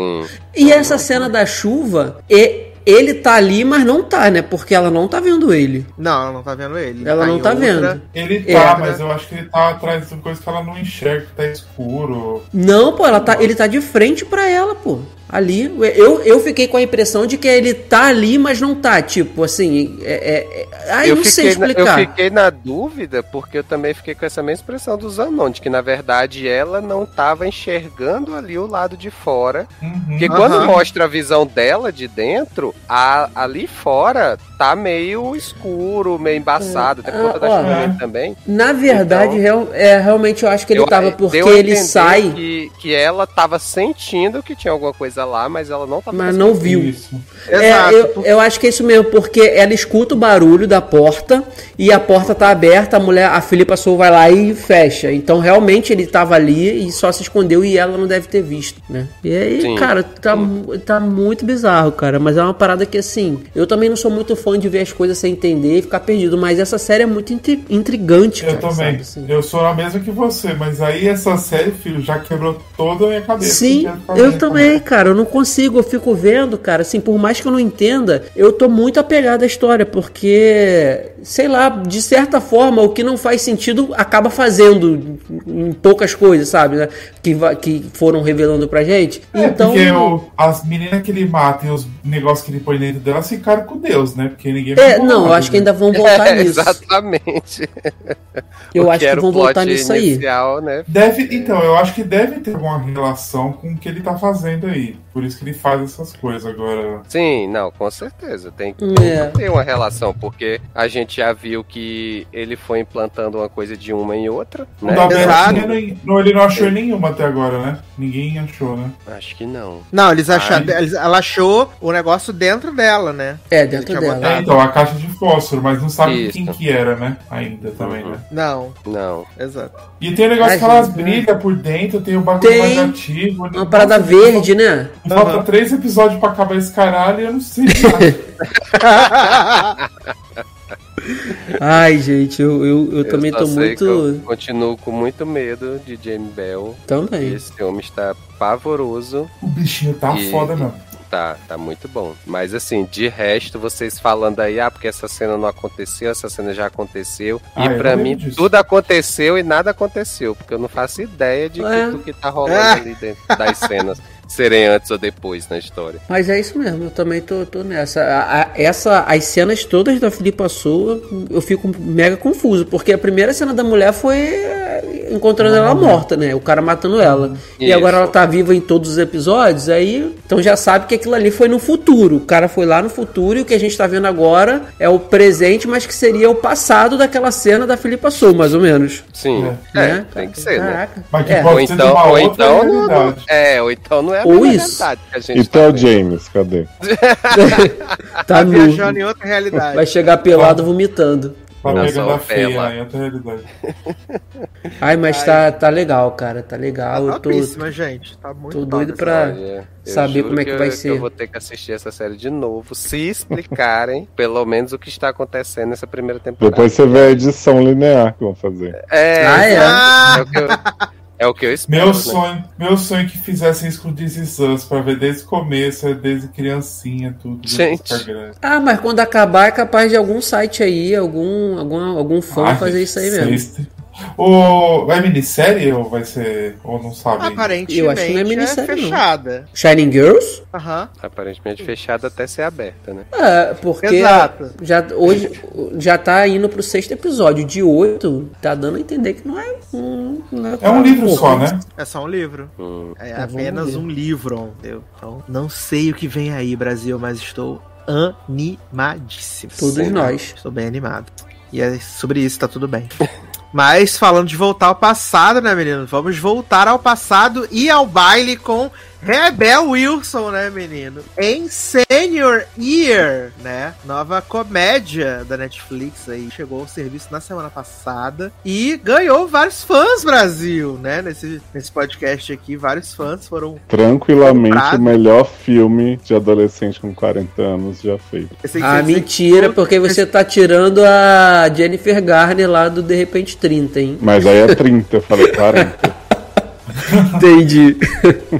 E essa cena da chuva, e- ele tá ali, mas não tá, né? Porque ela não tá vendo ele. Não, ela não tá vendo ele. Ela não em tá outra. vendo. Ele tá, É, mas eu acho que ele tá atrás de coisa que ela não enxerga, que tá escuro. Não, pô, ela tá, ele tá de frente pra ela, pô. Ali, eu, eu fiquei com a impressão de que ele tá ali, mas não tá. Tipo, assim, é. é, é... Ai, eu, não sei fiquei na, eu explicar. fiquei na dúvida, porque eu também fiquei com essa mesma expressão do Zanon, de que na verdade ela não tava enxergando ali o lado de fora. Uhum. Porque Aham. quando mostra a visão dela de dentro, a- ali fora tá meio escuro, meio embaçado, até por conta Ah, da chuva também. Na verdade, Então- real- é, realmente eu acho que ele Eu- tava deu porque a ele sai, Que, que ela tava sentindo que tinha alguma coisa lá, mas ela não tava mas não viu. Isso. É, Exato. eu, eu acho que é isso mesmo, porque ela escuta o barulho da porta e a porta tá aberta, a mulher, a Filipa Sou vai lá e fecha. Então realmente ele tava ali e só se escondeu e ela não deve ter visto, né? E aí, Sim. cara, tá, tá muito bizarro, cara. Mas é uma parada que assim, eu também não sou muito fã de ver as coisas sem entender e ficar perdido, mas essa série é muito intri- intrigante, Eu cara. também. sabe, assim. Eu sou a mesma que você, mas aí essa série, filho, já quebrou toda a minha cabeça. Sim, eu também, cara. Eu não consigo, eu fico vendo, cara. Assim, por mais que eu não entenda, eu tô muito apegado à história, porque, sei lá, de certa forma, o que não faz sentido acaba fazendo em poucas coisas, sabe? né? Que, que foram revelando pra gente. É, então. porque o- as meninas que ele mata e os negócios que ele põe dentro delas ficaram com Deus, né? Porque ninguém É, não, eu acho que né? ainda vão voltar [LAUGHS] É, nisso. exatamente. Eu O acho que o vão voltar nisso aí. inicial, Né? Deve, então, eu acho que deve ter alguma relação com o que ele tá fazendo aí. Por isso que ele faz essas coisas agora. Sim, não, com certeza. Tem que É. ter uma relação, porque a gente já viu que ele foi implantando uma coisa de uma em outra, né? Betinha, nem- não, ele não achou nenhuma até agora, né? Ninguém achou, né? Acho que não. Não, eles acharam. Eles- ela achou o negócio dentro dela, né? É, dentro Ele dela. botado. É, então, a caixa de fósforo, mas não sabe Isso. quem que era, né? Ainda também, Uhum. né? Não, Não. exato. E tem o negócio Ai, que elas brilham por dentro, tem o bagulho Tem mais ativo. Uma parada verde, né? Falta Aham. três episódios pra acabar esse caralho e eu não sei. [LAUGHS] Ai, gente, eu, eu, eu também tô muito. continuo com muito medo de Jamie Bell. Também. Esse homem está pavoroso. o bichinho tá E- foda mesmo. Tá, tá muito bom. Mas assim, de resto, vocês falando aí, ah, porque essa cena não aconteceu, essa cena já aconteceu. Ah, e lembro mim, disso. tudo aconteceu e nada aconteceu, porque eu não faço ideia de É. que, do que tá rolando Ah. [LAUGHS] ali dentro das cenas serem antes ou depois na história. Mas é isso mesmo, eu também tô, tô nessa. A- a- essa, as cenas todas da Filipa Soa, eu fico mega confuso, porque a primeira cena da mulher foi é, encontrando ela morta, né? O cara matando ela. E Isso. agora ela tá viva em todos os episódios, aí então já sabe que aquilo ali foi no futuro. O cara foi lá no futuro e o que a gente tá vendo agora é o presente, mas que seria o passado daquela cena da Filipa Soa, mais ou menos. Sim, é, né? tem que ser, né? Caraca. Mas que É. pode Ou então, ou então, não, é, ou então não é a Ou isso. realidade que a gente Então, tá vendo. James, cadê? [LAUGHS] Tá Tá nu. viajando em outra realidade. Vai chegar pelado vomitando. Pra Não, pegando só a feia, né? outra realidade. [LAUGHS] Ai, mas tá, tá legal, cara. Tá legal. Tá eu tô, topíssima, gente. Tá muito tô doido pra-. Olha, eu saber juro como é que vai ser. Eu vou ter que assistir essa série de novo, se explicarem [LAUGHS] pelo menos o que está acontecendo nessa primeira temporada. Depois você vê a edição linear que vão fazer. É, Ah, é? Ah! é o que eu, é o que eu espero. Meu né? sonho, meu sonho é que fizessem isso com Is Us, pra ver desde o começo, desde criancinha, tudo. Gente. Ah, mas quando acabar é capaz de algum site aí, algum, algum, algum fã Ai, fazer isso aí mesmo. O... Vai minissérie ou vai ser. Ou não sabe? Aparentemente Eu acho que não é é minissérie, não. fechada. Shining Girls? Aham. Aparentemente fechada até ser aberta, né? É, porque Exato. já hoje já tá indo pro sexto episódio. De oito, tá dando a entender que não é um. não É um livro pouco. só, né? É só um livro. Hum. É Então, apenas um livro, entendeu? Então, não sei o que vem aí, Brasil, mas estou animadíssimo. Todos Sim, nós. Estou bem animado. E é sobre isso, tá tudo bem. [LAUGHS] Mas falando de voltar ao passado, né, menino? Vamos voltar ao passado e ao baile com Rebel Wilson, né, menino? Em Senior Year, né? Nova comédia da Netflix aí. Chegou ao serviço na semana passada e ganhou vários fãs, Brasil, né? Nesse, nesse podcast aqui, vários fãs foram. Tranquilamente Comprado. o melhor filme de adolescente com 40 anos já feito. Ah, mentira, porque você tá tirando a Jennifer Garner lá do De Repente 30, hein? Mas aí é 30, eu falei 40. [LAUGHS] [LAUGHS] Entendi.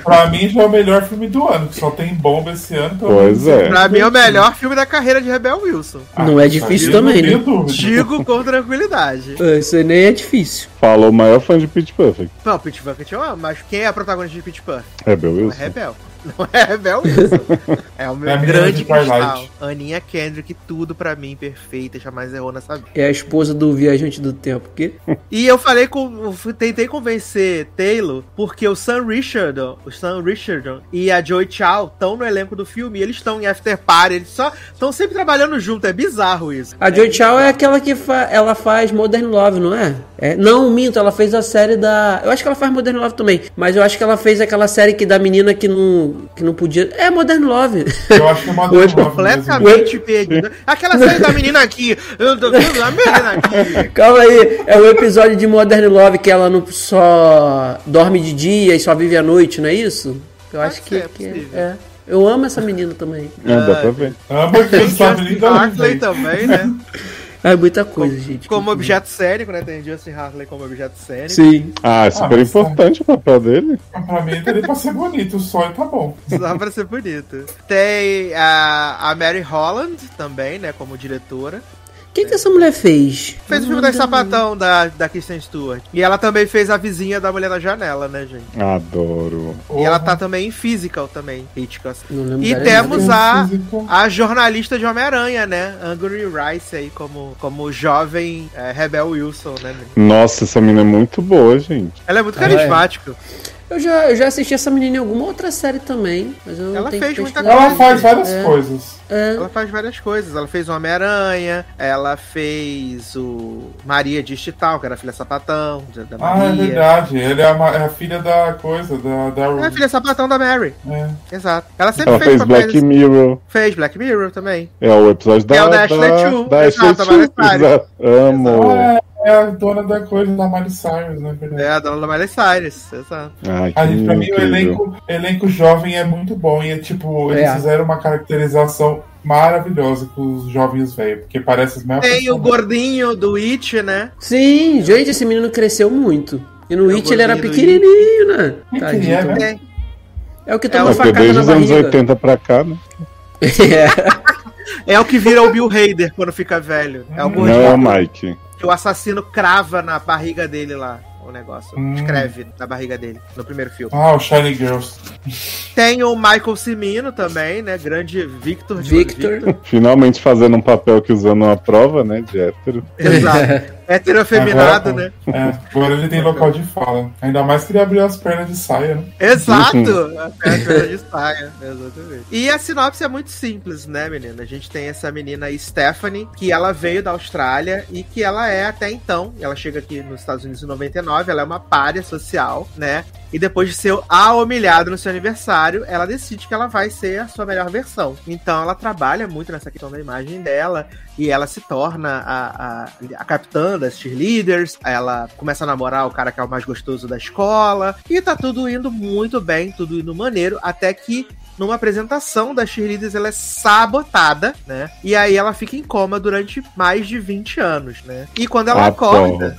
Pra mim já é o melhor filme do ano, que só tem bomba esse ano. Pois menos é. Pra mim é o melhor filme da carreira de Rebel Wilson. Não é isso difícil também, tenho né? dúvida. Digo com tranquilidade. Isso aí nem é difícil. Falou o maior fã de Pitch Perfect. Não, Pitch Bucket eu amo, mas quem é a protagonista de Pitch Perfect? Rebel Não é Wilson. Rebel. [LAUGHS] Não é Rebel Wilson. É o meu É grande cristal. Aninha Kendrick, tudo pra mim, perfeita, jamais errou nessa vida. É a esposa do Viajante do Tempo. Que? [LAUGHS] E eu falei com. Tentei convencer Taylor, porque o Sam Richardson, o Sam Richardson e a Joy Chow estão no elenco do filme e eles estão em After Party, eles só estão sempre trabalhando junto, é bizarro isso. A Joy Chow é aquela que fa ela faz Modern Love, não é? é? Não, minto, ela fez a série da. Eu acho que ela faz Modern Love também. Mas eu acho que ela fez aquela série que da menina que não, que não podia. É Modern Love. Eu acho que é nove [LAUGHS] mesmo. Completamente perdido. Aquela [LAUGHS] série da menina aqui. eu tô vendo A menina aqui. [LAUGHS] Calma aí, é o episódio de Modern Love que ela não só dorme de dia e só vive à noite, não é isso? Eu acho que, é que é, é. Eu amo essa menina também. É, dá pra ver. Amo que Hartley veio. também, né? É muita coisa, gente. Como objeto cênico, né? Tem Justin Hartley como objeto cênico. Sim. Ah, é super tá. importante o papel dele. Pra mim, ele pra ser bonito só e tá bom. [LAUGHS] Só pra ser bonito. Tem a, a Mary Holland também, né? Como diretora. O que, que essa mulher fez? Fez o filme das Sapatão da, da Kristen Stewart. E ela também fez a vizinha da Mulher na Janela, né, gente? Adoro. E ela tá também em Physical também, Hitchcock. E temos a, a jornalista de Homem-Aranha, né? Angry Rice aí, como, como jovem é, Rebel Wilson, né? menino? Nossa, essa menina é muito boa, gente. Ela é muito Ela é. Eu já, eu já assisti essa menina em alguma outra série também, mas eu Ela tenho fez muita pesquisar. Ela faz várias É. coisas. É. Ela faz várias coisas. Ela fez o Homem-Aranha, ela fez o Maria Digital, que era a filha sapatão da da Ah, é Maria. verdade. Ele é a, é a filha da coisa, da. da é a filha sapatão da Mary. É. Exato. Ela sempre Ela fez, fez papéis. Black Mirror. Fez Black Mirror também. É o episódio da, É o da Ashley Chu. da Ashley Chu. da. [LAUGHS] Exato. Amo. É a dona da coisa da Miley Cyrus, na verdade. É a dona da Miley Cyrus. Exato. Ai, pra mim, o elenco, elenco jovem é muito bom. E é tipo, eles É. fizeram uma caracterização maravilhosa com os jovens velhos, porque parece as mesmas Tem o pessoas. gordinho do It, né? Sim, gente, esse menino cresceu muito. E no É o It ele era pequenininho, né? Que Tadinho. é, velho? É, É o que É, toma porque facada desde na os anos barriga. 80 pra cá, né? [LAUGHS] É. é o que vira o Bill Hader quando fica velho. É o Não, é o gordinho Mike. Que o assassino crava na barriga dele lá. O negócio. Hum. Escreve na barriga dele, no primeiro filme. Ah, o Shiny Girls. Tem o Michael Cimino também, né? Grande Victor. de Victor. [LAUGHS] Finalmente fazendo um papel que usando uma prova, né? De hétero. Exato. [LAUGHS] Heterofeminado, né? É, agora ele tem local de fala. Ainda mais que ele abriu as pernas de saia, né? Exato! A perna de saia, [LAUGHS] exatamente. E a sinopse é muito simples, né, menina? A gente tem essa menina aí, Stephanie, que ela veio da Austrália e que ela é até então, ela chega aqui nos Estados Unidos em 99, ela é uma párea social, né? E depois de ser a humilhada no seu aniversário, ela decide que ela vai ser a sua melhor versão. Então ela trabalha muito nessa questão da imagem dela e ela se torna a, a, a capitã das cheerleaders. Ela começa a namorar o cara que é o mais gostoso da escola. E tá tudo indo muito bem, tudo indo maneiro, até que numa apresentação das cheerleaders ela é sabotada, né? E aí ela fica em coma durante mais de 20 anos, né? E quando ela acorda.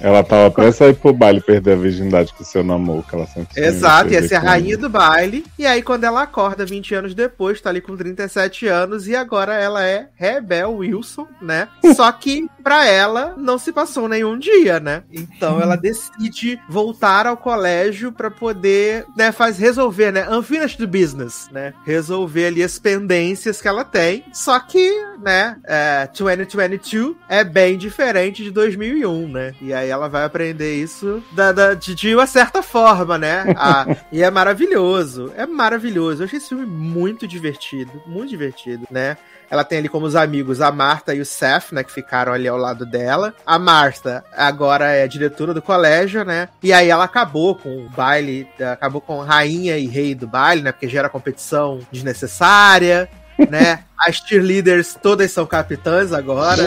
Ela tava prestes a ir pro baile perder a virgindade com o seu namoro, que ela sempre Exato, ia ser a com rainha ele. do baile. E aí, quando ela acorda 20 anos depois, tá ali com 37 anos, e agora ela é Rebel Wilson, né? [LAUGHS] Só que pra ela não se passou nenhum dia, né? Então ela [LAUGHS] decide voltar ao colégio pra poder, né, faz resolver, né? Unfinished business, né? Resolver ali as pendências que ela tem. Só que, né, é, 2022 é bem diferente de 2001, né? E aí ela vai aprender isso da, da- de, de uma certa forma, né? Ah, e é maravilhoso. É maravilhoso. Eu achei esse filme muito divertido. Muito divertido, né? Ela tem ali como os amigos a Marta e o Seth, né? Que ficaram ali ao lado dela. A Marta agora é diretora do colégio, né? E aí ela acabou com o baile, acabou com rainha e rei do baile, né? Porque gera competição desnecessária, né? As cheerleaders todas são capitãs agora.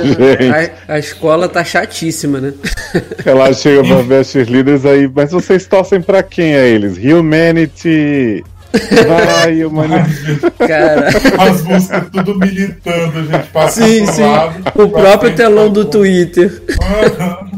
A, a escola tá chatíssima, né? [LAUGHS] ela chega pra ver as cheerleaders aí, mas vocês torcem pra quem é eles? Humanity! Vai, Humanity! Cara, [LAUGHS] As músicas tudo militando, a gente passa sim, pro sim. lado. O próprio telão do Twitter. Aham.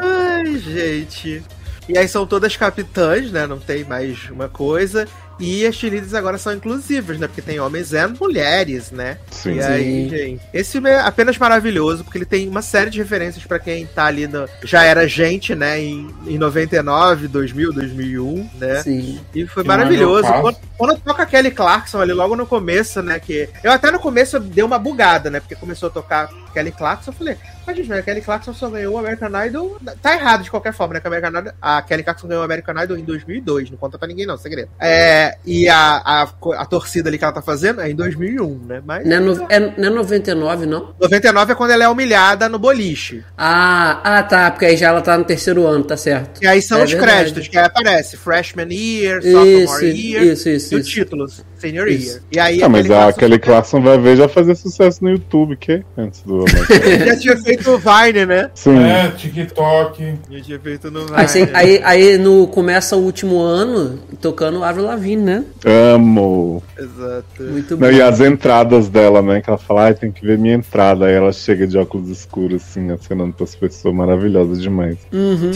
Ai, gente. E aí são todas capitãs, né? Não tem mais uma coisa. E as cheerleaders agora são inclusivas, né? Porque tem homens e mulheres, né? Sim. e aí, gente. Esse filme é apenas maravilhoso, porque ele tem uma série de referências pra quem tá ali no. Já era gente, né? Em, em 99, 2000, 2001, né? Sim. E foi Que é maravilhoso. Quando, quando toca Kelly Clarkson ali logo no começo, né? Que eu até no começo dei uma bugada, né? Porque começou a tocar Kelly Clarkson, eu falei, mas gente, a Kelly Clarkson só ganhou o American Idol. Tá errado de qualquer forma, né? Que a, American Idol, a Kelly Clarkson ganhou o American Idol em 2002, não conta pra ninguém, não, segredo. É, e a, a, a torcida ali que ela tá fazendo é em 2001, né? Mas. Não é, no, é, não é 99, não? 99 é quando ela é humilhada no boliche. Ah, ah, tá, porque aí já ela tá no terceiro ano, tá certo. E aí são É os verdade. créditos, que aí aparece Freshman Year, Isso, Sophomore Year, isso, isso, e o isso. título, Senior Isso. Year. E aí Ah, mas a Clarkson Kelly Clarkson vai ver já fazer sucesso no YouTube, que? Antes do. [LAUGHS] já tinha feito o Vine, né? Sim. É, TikTok. Já tinha feito no Vine. Aí, você- aí, aí no, começa o último ano tocando Avril Lavigne, né? Amo. Exato. Muito bom. Não, e as entradas dela, né? Que ela fala, ai, tem que ver minha entrada. Aí ela chega de óculos escuros, assim, acenando pras pessoas. Maravilhosa demais. Uhum.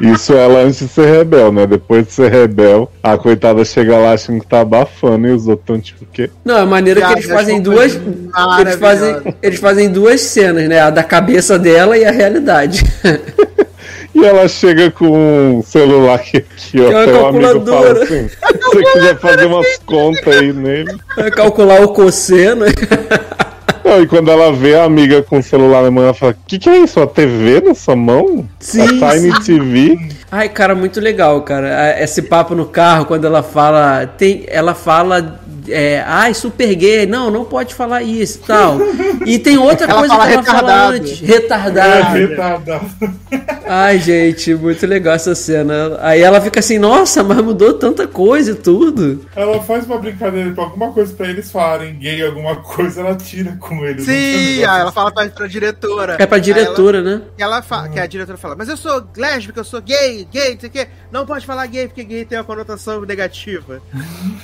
Isso ela antes de ser rebel, né? Depois de ser rebel, a coitada chega lá achando que tá abafando e os outros tão tipo, o quê? Não, é maneiro que eles fazem essa duas. Eles fazem, eles fazem duas cenas, né? A da cabeça dela e a realidade. [LAUGHS] E ela chega com um celular que aqui, ó. Que é teu amigo fala assim: se você quiser fazer umas contas aí nele. Vai calcular o cosseno. [LAUGHS] Não, e quando ela vê a amiga com o celular na mão, ela fala: que que é isso? A TV na sua mão? Sim, a Tiny sim. TV? Ai, cara, muito legal, cara. Ah, Esse papo no carro, quando ela fala. Tem, ela fala. É, ai, super gay. Não, não pode falar isso e tal. E tem outra [LAUGHS] Ela coisa fala que ela fala retardado. antes. É, Retardado. retardado. [LAUGHS] Ai, gente, muito legal essa cena. Aí ela fica assim, nossa, mas mudou tanta coisa e tudo. Ela faz uma brincadeira com alguma coisa pra eles falarem gay, alguma coisa, ela tira com eles. Um Sim, aí ela fala pra, pra diretora. É pra diretora, né? Ela, que, ela fa- que a diretora fala, mas eu sou lésbica, eu sou gay, gay, não sei o quê. Não pode falar gay, porque gay tem uma conotação negativa. [LAUGHS]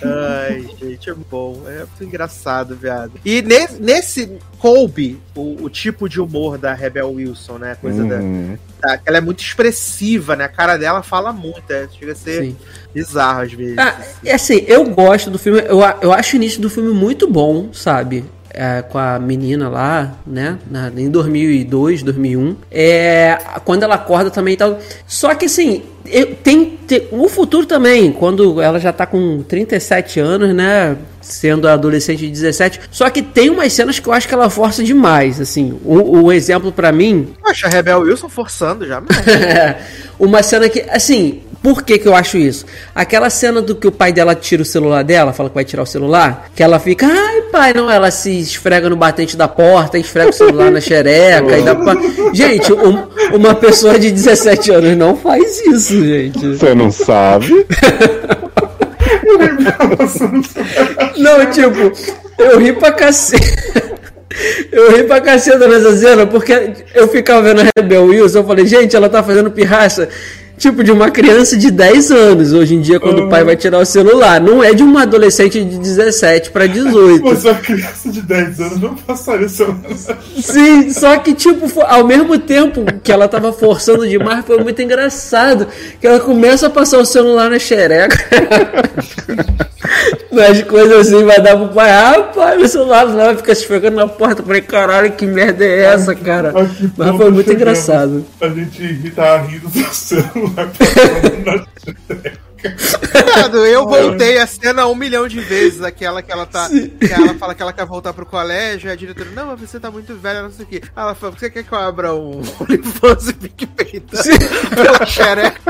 Ai, gente, é bom. É muito engraçado, viado. E nesse, nesse coube o, o tipo de humor da Rebel Wilson, né? Coisa da, Uhum. da- que ela é muito expressiva, né? A cara dela fala muito, é, chega a ser Sim. bizarro às vezes. Ah, é assim, eu gosto do filme, eu, eu acho o início do filme muito bom, sabe? É, com a menina lá, né? Na, em 2002, 2001. É, quando ela acorda também e tal. Só que assim, eu, tem, tem o futuro também, quando ela já tá com 37 anos, né? Sendo adolescente de 17. Só que tem umas cenas que eu acho que ela força demais, assim. O, o exemplo pra mim Poxa, a Rebel Wilson forçando jamais. [LAUGHS] uma cena que, assim, por que que eu acho isso? Aquela cena do que o pai dela tira o celular dela, fala que vai tirar o celular, que ela fica, ai pai, não, ela se esfrega no batente da porta, esfrega o celular na xereca e dá pra... [LAUGHS] Gente, um- uma pessoa de 17 anos não faz isso, gente. Você não sabe? [LAUGHS] Não, tipo, eu ri pra cacete. Eu ri pra caceta nessa cena, porque eu ficava vendo a Rebel Wilson, eu falei, gente, ela tá fazendo pirraça. Tipo, de uma criança de 10 anos, hoje em dia, quando o pai vai tirar o celular. Não é de uma adolescente de 17 para 18. Mas uma criança de 10 anos não passaria o celular. Sim, só que, tipo, ao mesmo tempo que ela tava forçando demais, foi muito engraçado. Que ela começa a passar o celular na xereca. [LAUGHS] Nas coisas assim, vai dar pro pai, ah, pai, meu celular não vai ficar se pegando na porta. Eu falei, caralho, que merda é essa, cara? A que Mas foi muito chegamos? engraçado. A gente tá rindo do celular. Na- Viado, eu voltei a cena um milhão de vezes, aquela que ela tá. Que ela fala que ela quer voltar pro colégio, e a diretora, não, mas você tá muito velha, não sei o quê. Ela fala, você quer que eu abra um OnlyFans e fique peitando pela xereca?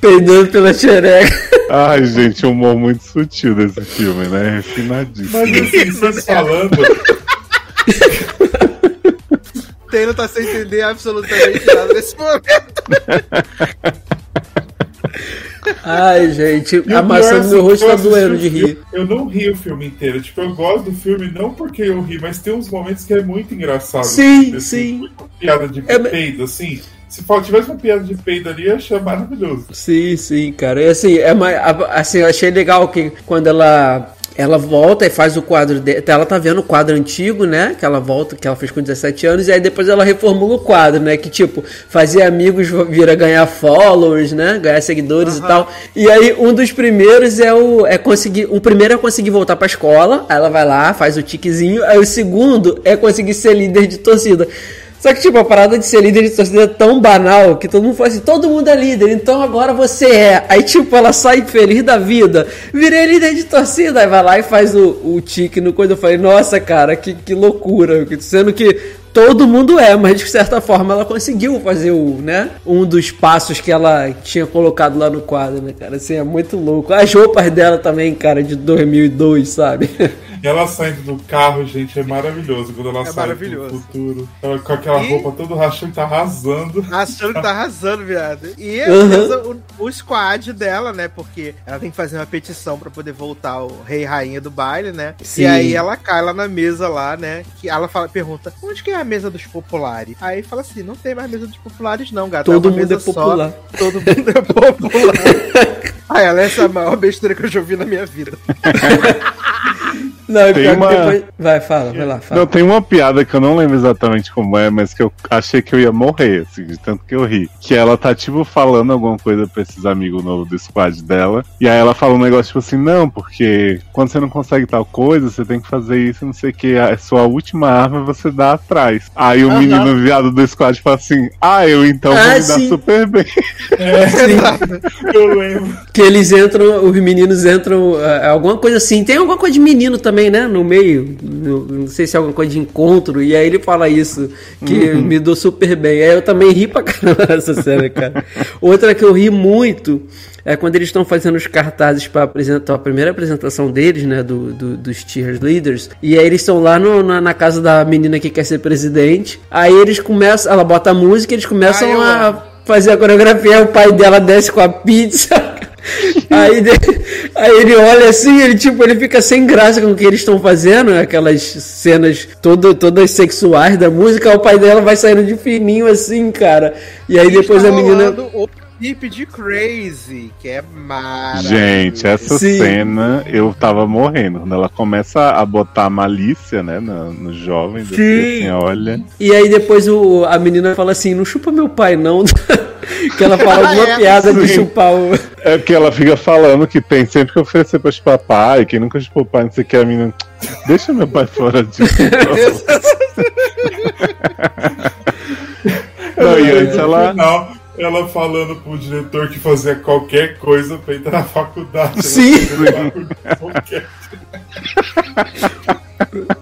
Peidando pela xereca. Ai, gente, um humor muito sutil desse filme, né? Refinadíssimo. Mas assim, vocês falando, [LAUGHS] Taylor tá sem entender absolutamente nada nesse momento. Ai, gente, E a maçã do meu rosto tá doendo de rir. Eu não ri o filme inteiro. Tipo, eu gosto do filme não porque eu ri, mas tem uns momentos que é muito engraçado. Sim, Assim, sim. Piada de É, peido, assim. Se tivesse uma piada de peido ali, eu achar maravilhoso. Sim, sim, cara. E assim, é mais, assim, eu achei legal que quando ela ela volta e faz o quadro dela, ela tá vendo o quadro antigo, né? Que ela volta, que ela fez com 17 anos, e aí depois ela reformula o quadro, né? Que tipo, fazer amigos vira ganhar followers, né? Ganhar seguidores e tal. E aí um dos primeiros é o é conseguir, o primeiro é conseguir voltar pra escola, aí ela vai lá, faz o tiquezinho, aí o segundo é conseguir ser líder de torcida. Só que, tipo, a parada de ser líder de torcida é tão banal que todo mundo fala assim, todo mundo é líder, então agora você é. Aí, tipo, ela sai feliz da vida, virei líder de torcida, aí vai lá e faz o, o tique no coisa. Eu falei, nossa, cara, que, que loucura. Sendo que todo mundo é, mas de certa forma ela conseguiu fazer o, né, um dos passos que ela tinha colocado lá no quadro, né, cara? Assim, é muito louco. As roupas dela também, cara, de 2002, sabe? [LAUGHS] E ela saindo do carro, gente, é maravilhoso. Quando ela É sai do futuro. Ela com aquela E- roupa toda rachando, tá arrasando. Achando que tá arrasando, viado. E é Uhum. o, o squad dela, né? Porque ela tem que fazer uma petição pra poder voltar o rei e rainha do baile, né? Sim. E aí ela cai lá na mesa lá, né? Que ela fala, pergunta, onde que é a mesa dos populares? Aí fala assim, não tem mais mesa dos populares não, gato. Todo uma mundo mesa é popular. Só, todo mundo é popular. [LAUGHS] Aí ela, essa é a maior besteira que eu já ouvi na minha vida. [LAUGHS] Não, e Tem uma- depois... Vai, fala, vai lá, fala. Não, tem uma piada que eu não lembro exatamente como é, mas que eu achei que eu ia morrer, assim, de tanto que eu ri. Que ela tá, tipo, falando alguma coisa pra esses amigos novos do squad dela. E aí ela fala um negócio, tipo assim, não, porque quando você não consegue tal coisa, você tem que fazer isso, não sei o que. A sua última arma você dá atrás. Aí o Aham. menino viado do squad fala assim, ah, eu então vou Ah, me dar sim. super bem. [LAUGHS] Eu lembro. Que eles entram, os meninos entram, é, alguma coisa assim. Tem alguma coisa de menino também, né? No meio. no- não sei se é alguma coisa de encontro. E aí ele fala isso, que me dou super bem. Aí eu também ri pra caramba nessa cena, cara. Outra que eu ri muito é quando eles estão fazendo os cartazes pra apresentar a primeira apresentação deles, né? Do, do- dos cheerleaders. E aí eles estão lá no- na, na casa da menina que quer ser presidente. Aí eles começam, ela bota a música e eles começam Ah, eu a fazer a coreografia, o pai dela desce com a pizza. [LAUGHS] Aí, aí ele olha assim, ele tipo, ele fica sem graça com o que eles estão fazendo, aquelas cenas todo, todas sexuais da música, o pai dela vai saindo de fininho assim, cara. E aí depois tá a menina. O clipe de Crazy, que é maravilhoso. Gente, essa Sim. cena eu tava morrendo. Quando ela começa a botar malícia, né, no, no jovem, Sim. assim, olha. E aí depois o, a menina fala assim, não chupa meu pai, não. [LAUGHS] que ela fala alguma É, piada de sim. chupar o. É porque ela fica falando que tem sempre que oferecer pra chupar pai, quem nunca chupou pai, não sei o que, a menina. Deixa meu pai fora disso. [LAUGHS] não, e antes ela. Final, ela falando pro diretor que fazia qualquer coisa pra entrar na faculdade. Ela Sim. [LAUGHS]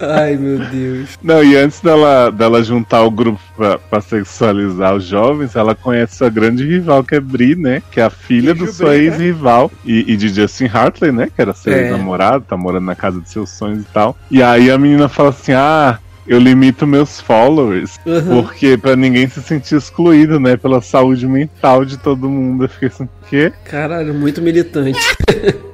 Ai, meu Deus. Não, e antes dela, dela juntar o grupo pra, pra sexualizar os jovens, ela conhece sua grande rival, que é Bri, né? Que é a filha do Bri, né? ex-rival. E, e de Justin Hartley, né? Que era seu É. namorado, tá morando na casa de seus sonhos e tal. E aí a menina fala assim: ah. Eu limito meus followers, Uhum. porque pra ninguém se sentir excluído, né? Pela saúde mental de todo mundo. Eu fiquei assim, quê? Caralho, muito militante.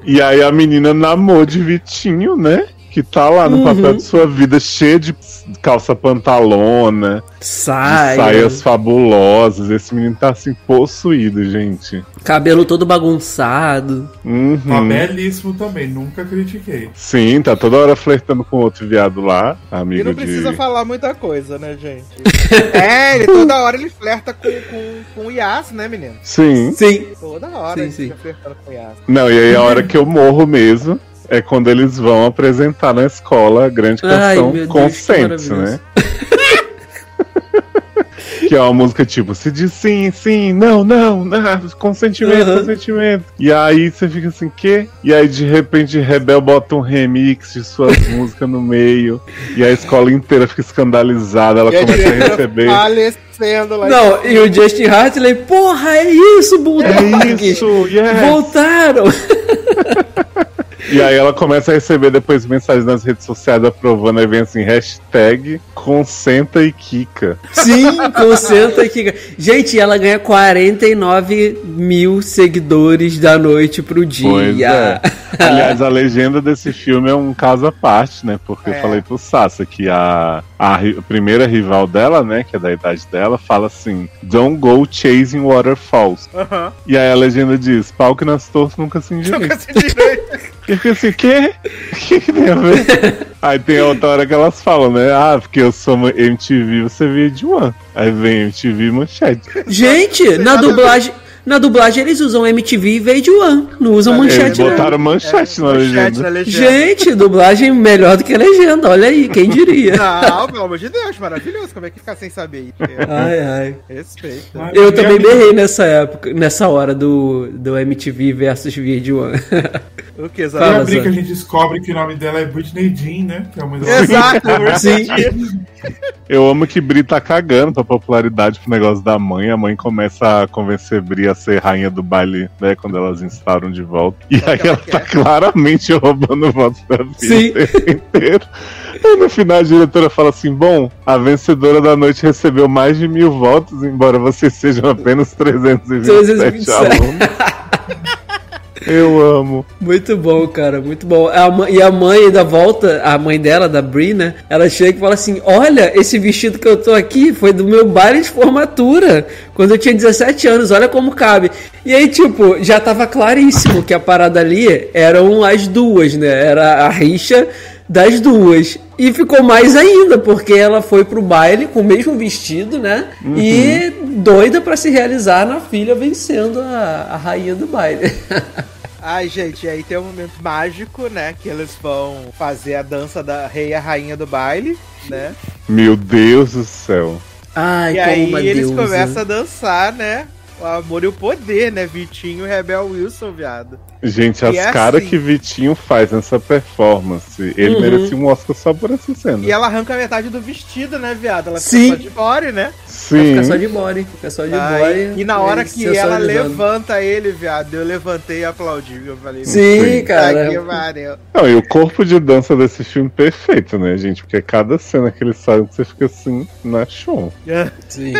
E aí a menina namou de Vitinho, né? Que tá lá no papel de sua vida, cheia de calça pantalona, de Sai. saias fabulosas. Esse menino tá assim, possuído, gente. Cabelo todo bagunçado. Uhum. Tá belíssimo também, nunca critiquei. Sim, tá toda hora flertando com outro viado lá, E amigo não precisa de. falar muita coisa, né, gente? [LAUGHS] é, ele toda hora ele flerta com, com, com o Yas, né, menino? Sim. Sim. Toda hora Sim, ele sim. fica flertando com o Yas. Não, e aí a hora que eu morro mesmo é quando eles vão apresentar na escola a grande Ai, canção que Consente, né? [LAUGHS] que é uma música tipo, se diz sim, sim, não, não, não, consentimento, Uhum. consentimento. E aí você fica assim, quê? E aí de repente Rebel bota um remix de suas [LAUGHS] músicas no meio, e a escola inteira fica escandalizada, ela E a começa a diretora receber. lá. Não, e o Justin Hartley, porra, é isso, Bulldog! É isso, yes! Voltaram! [LAUGHS] E aí ela começa a receber depois mensagens nas redes sociais aprovando, aí vem assim, hashtag consenta e Kika. Sim, concentra aqui. Gente, ela ganha 49 mil seguidores da noite pro dia. Pois é. [LAUGHS] Aliás, a legenda desse filme é um caso à parte, né? Porque É. eu falei pro Sassa que a, a, a primeira rival dela, né? Que é da idade dela, fala assim: Don't go chasing waterfalls. Aham. E aí a legenda diz: pau que nas torres nunca se endireita. Nunca se direito. [LAUGHS] Eu assim: quê? O que, que tem a ver? aí tem outra hora que elas falam, né? Ah, porque eu sou uma MTV, você vê de one. Aí vem MTV manchete. Gente, na dublagem, na dublagem eles usam MTV e Vade One. Não usam Eles manchete, não. botaram manchete na Manchete legenda. na legenda. Gente, dublagem melhor do que a legenda. Olha aí, quem diria? [LAUGHS] Não, pelo amor de Deus, maravilhoso. Como é que ficar sem saber isso? Ai, ai. Respeito. Mas Eu também amiga- berrei nessa época, nessa hora do, do MTV versus Vade One. [LAUGHS] O que, Tem Fala, a gente descobre que o nome dela é Britney Jean, né? Que é a mãe dela. Exato, [LAUGHS] Sim. Eu amo que Bri tá cagando pra popularidade pro negócio da mãe. A mãe começa a convencer Bri a ser rainha do baile, né? Quando elas instalam de volta. E Só aí que ela ela tá claramente roubando votos da vida Sim. [LAUGHS] o tempo inteiro. E no final a diretora fala assim: Bom, a vencedora da noite recebeu mais de mil votos, embora vocês sejam apenas 327 327. alunos. [LAUGHS] Eu amo. Muito bom, cara, muito bom. A e a mãe da volta, a mãe dela, da Brie, né? Ela chega e fala assim: Olha, esse vestido que eu tô aqui foi do meu baile de formatura, quando eu tinha 17 anos, olha como cabe. E aí, tipo, já tava claríssimo que a parada ali eram as duas, né? Era a rixa das duas. E ficou mais ainda, porque ela foi pro baile com o mesmo vestido, né? E doida pra se realizar na filha vencendo a, a rainha do baile. [LAUGHS] Ai, gente, e aí tem um momento mágico, né? Que eles vão fazer a dança da rei e a rainha do baile, né? Meu Deus do céu. Ai, e como aí uma eles deusa. começam a dançar, né? O amor e o poder, né? Vitinho e Rebel Wilson, viado. Gente, as é caras assim. que Vitinho faz nessa performance, ele Uhum. merecia um Oscar só por essa cena. E ela arranca metade do vestido, né, viado? Ela Sim. fica só de body, né? Sim. Fica só de body, fica só de Ai, body. e na hora ele que ela levanta ele, viado, eu levantei e aplaudi. Eu falei, Sim, Sim. cara. que pariu. Não, e o corpo de dança desse filme perfeito, né, gente? Porque cada cena que eles fazem, você fica assim, na show. Sim.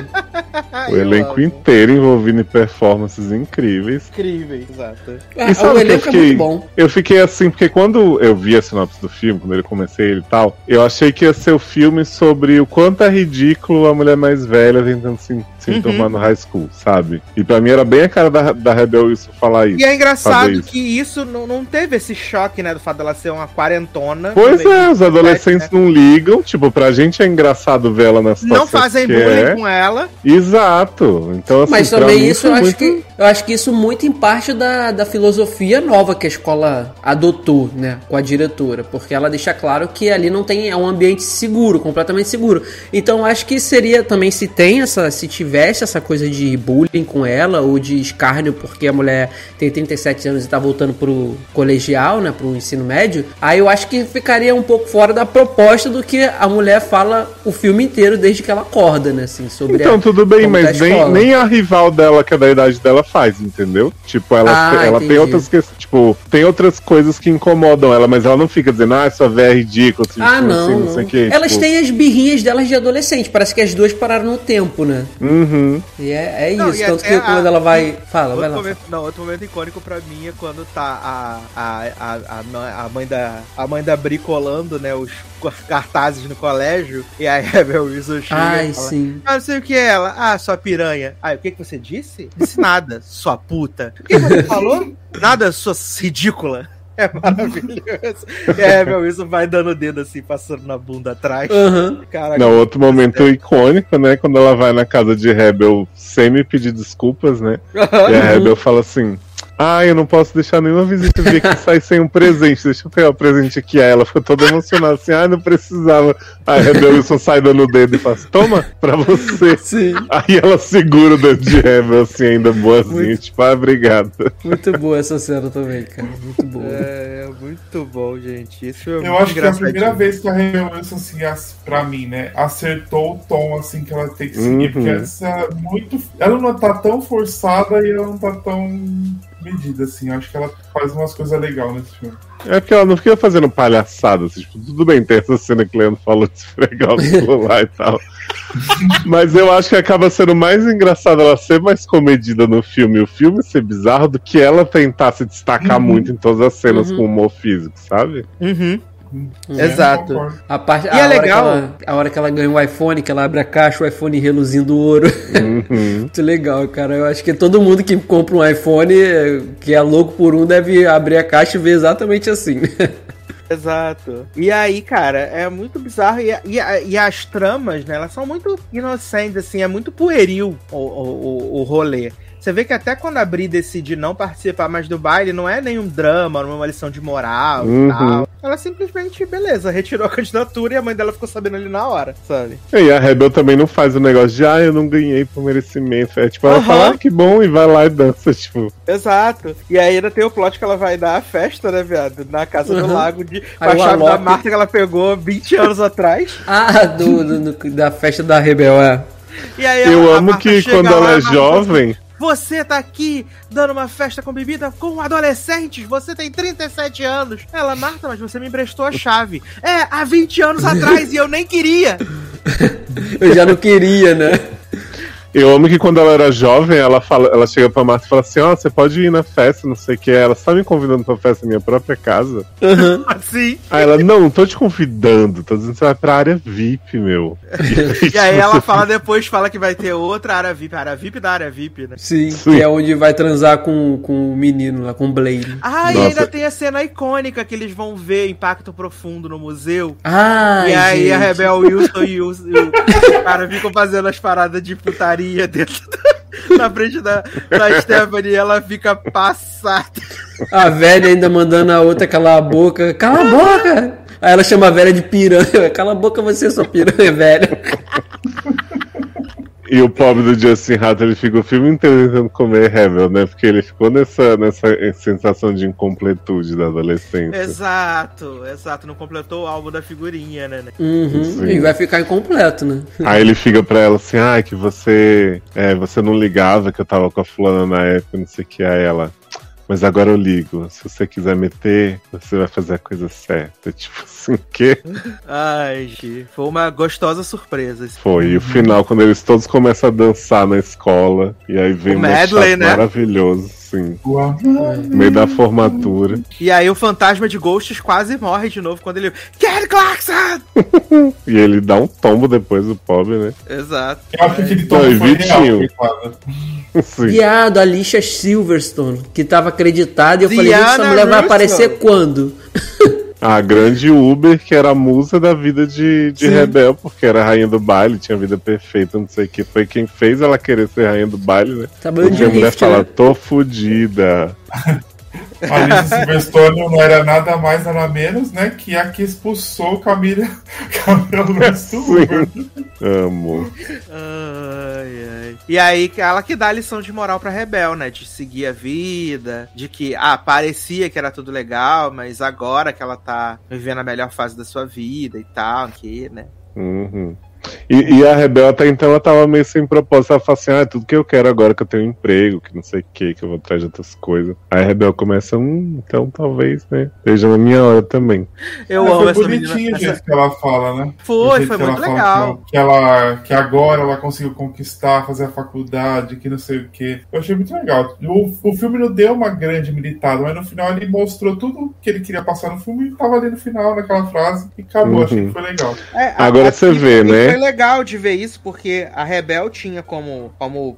Ai, [LAUGHS] O elenco inteiro envolvido em performances incríveis. Incrível, exato. Ah, E sabe o que eu elenco é fiquei- muito bom. Eu fiquei assim, porque quando eu vi a sinopse do filme, quando ele comecei ele e tal, eu achei que ia ser o filme sobre o quanto é ridículo a mulher mais velha tentando se, se Uhum. enturmar no high school, sabe? E pra mim era bem a cara da, da Rebel Wilson falar isso. E é engraçado isso. que isso não, não teve esse choque, né? Do fato dela ser uma quarentona. Pois é, os de- adolescentes não ligam. Tipo, pra gente é engraçado ver ela na situação. Não fazem bullying é. com ela. Exato. Então, assim, Mas também isso eu acho muito- que eu acho que isso muito em parte da, da filosofia nova que a escola adotou, né, com a diretora, porque ela deixa claro que ali não tem é um ambiente seguro, completamente seguro. Então eu acho que seria também se tem essa se tivesse essa coisa de bullying com ela ou de escárnio porque a mulher tem 37 anos e tá voltando pro colegial, né, pro ensino médio, aí eu acho que ficaria um pouco fora da proposta do que a mulher fala o filme inteiro desde que ela acorda, né, assim, sobre Então, a, tudo bem, tá mas a nem, nem a rival dela, que é da idade dela, faz, entendeu? Tipo, ela, Ah, ela entendi. tem outras questões, tipo, tem outras coisas que incomodam ela, mas ela não fica dizendo, ah, sua véia é ridícula, assim, Ah, assim, não. não sei o que. Elas tipo, têm as birrinhas delas de adolescente. Parece que as duas pararam no tempo, né? Uhum. E é, é Não, isso. e Tanto que a- quando ela vai. Fala, vai Outro lá. momento, não, outro momento icônico pra mim é quando tá a, a, a, a, mãe da a mãe da Bri colando, né, os cartazes no colégio, e aí a Rebel Wilson chega Ai, fala, sim. Ah, não sei o que é ela. Ah, sua piranha. Ah, o que, que você disse? Disse nada, sua puta. [LAUGHS] O que você falou? Nada, sua ridícula. É maravilhoso. E a Rebel Wilson vai dando o dedo assim, passando na bunda atrás. Caraca. Não, outro momento icônico, né? Quando ela vai na casa de Rebel sem me pedir desculpas, né? E a Rebel fala assim: Ah, eu não posso deixar nenhuma visita vir aqui sair sem um presente. Deixa eu pegar o presente aqui. Aí ela fica toda emocionada assim: Ah, não precisava. Aí a Rebel Wilson sai dando o dedo e fala assim: Toma, pra você. Sim. Aí ela segura o dedo de Rebel assim, ainda boazinha, Muito. tipo, ah, obrigado. Muito boa essa cena também, cara. Muito boa. É, muito bom, gente. Isso é Eu muito acho que é a primeira vez que a Rebel Wilson, assim, as- pra mim, né, acertou o tom, assim, que ela tem que seguir. Uhum. Porque essa é muito. Ela não tá tão forçada e ela não tá tão medida, assim. Eu acho que ela faz umas coisas legais nesse filme. É porque ela não fica fazendo palhaçada, assim, tipo, tudo bem, tem essa cena que o Leandro falou de esfregar o celular e [LAUGHS] tal. Mas eu acho que acaba sendo mais engraçado ela ser mais comedida no filme e o filme ser bizarro do que ela tentar se destacar Uhum. muito em todas as cenas Uhum. com humor físico, save? Uhum. É. Exato. A, parte, E a é hora legal- Que ela, a hora que ela ganha o iPhone, que ela abre a caixa, o iPhone reluzindo ouro. Uhum. [LAUGHS] Muito legal, cara. Eu acho que todo mundo que compra um iPhone, que é louco por um, deve abrir a caixa e ver exatamente assim. [LAUGHS] Exato. E aí, cara, é muito bizarro. E, e, e as tramas, né, elas são muito inocentes, assim, é muito pueril o, o, o- o rolê. Você vê que até quando a Bri decide não participar mais do baile, não é nenhum drama, não é uma lição de moral Uhum. e tal. Ela simplesmente, beleza, retirou a candidatura e a mãe dela ficou sabendo ali na hora, sabe? E a Rebel também não faz o negócio de, ah, eu não ganhei por merecimento. É tipo, ela Aham. fala, ah, que bom, e vai lá e dança, tipo. Exato. E aí ainda tem o plot que ela vai dar a festa, né, viado? Na casa do Uhum. lago de. Com Aí a chave da Marta que ela pegou 20 anos atrás. ah, do, do- do- da festa da Rebel, é. E aí Eu amo que quando lá, ela é Marta jovem, Você tá aqui dando uma festa com bebida com adolescentes? Você tem 37 anos. Ela, Marta, mas você me emprestou a chave. É, há 20 anos atrás e eu nem queria. [LAUGHS] Eu já não queria, né? Eu amo que quando ela era jovem, ela fala, ela chega pra Marta e fala assim, ó, você pode ir na festa, não sei o que. Ela tá me convidando pra festa na minha própria casa. Assim. [LAUGHS] Aí ela, não, não tô te convidando, tô dizendo que você vai pra área VIP, meu. [LAUGHS] E aí ela fala depois, fala que vai ter outra área VIP. A área VIP da área VIP, né? Sim, Sim. que é onde vai transar com, com o menino lá, com o Blade. Ah, e Nossa. ainda tem a cena icônica que eles vão ver Impacto Profundo no museu. Ai, e aí a gente. Rebel Wilson e o, e o cara ficam fazendo as paradas de putaria dentro da, na frente da, da Stephanie ela fica passada. A velha ainda mandando a outra calar a boca. Cala a boca! Aí ela chama a velha de piranha. Cala a boca você, sua piranha, velha. E o pobre do Justin Hatt, ele fica o filme inteiro tentando comer Rebel, né? Porque ele ficou nessa, nessa sensação de incompletude da adolescência. Exato, exato. Não completou o álbum da figurinha, né? Uhum. Sim. E vai ficar incompleto, né? Aí ele fica pra ela assim, ai, que você. É, você não ligava que eu tava com a fulana na época, não sei o que. Aí ela. Mas agora eu ligo. Se você quiser meter, você vai fazer a coisa certa. [LAUGHS] Tipo assim, o quê? Ai, gente, foi uma gostosa surpresa. Foi. E o final, quando eles todos começam a dançar na escola. E aí vem O um medley, né? maravilhoso, sim. O amor. No meio da formatura. E aí o fantasma de Ghosts quase morre de novo quando ele. Kelly Clarkson! [LAUGHS] E ele dá um tombo depois do pobre, né? Exato. Eu acho que e real, Vitinho? [LAUGHS] Sim. Viado, Alicia Silverstone, que tava acreditada. E eu falei, gente, essa Diana mulher vai aparecer quando? [LAUGHS] A grande Uber, que era a musa da vida de, de Sim. Rebel, porque era a rainha do baile, tinha vida perfeita, não sei o que. Foi quem fez ela querer ser rainha do baile, né? Trabalhando Porque de a mulher rift, fala, né? tô fudida. [LAUGHS] A Alice Silverstone não era nada mais, nada menos, né? Que a que expulsou Camila, [LAUGHS] Camila do Uber. Amo. Ai, ai. E aí, ela que dá a lição de moral pra Rebel, né? De seguir a vida, de que, ah, parecia que era tudo legal, mas agora que ela tá vivendo a melhor fase da sua vida e tal, que, né? Uhum. E, e a Rebel até então ela tava meio sem propósito. Ela fala assim: ah, é tudo que eu quero agora que eu tenho um emprego, que não sei o que, que eu vou atrás de outras coisas. Aí a Rebel começa, hum, então talvez, né? Seja na minha hora também. Eu É, amo foi essa bonitinho menina. o jeito que ela fala, né? Foi, foi que ela muito legal. Que ela, que agora ela conseguiu conquistar, fazer a faculdade, que não sei o quê. Eu achei muito legal. O, o filme não deu uma grande militada, mas no final ele mostrou tudo que ele queria passar no filme e tava ali no final, naquela frase, e acabou. Uhum. Achei que foi legal. É, a- Agora a- você vê, né? Foi legal de ver isso, porque a Rebel tinha como, como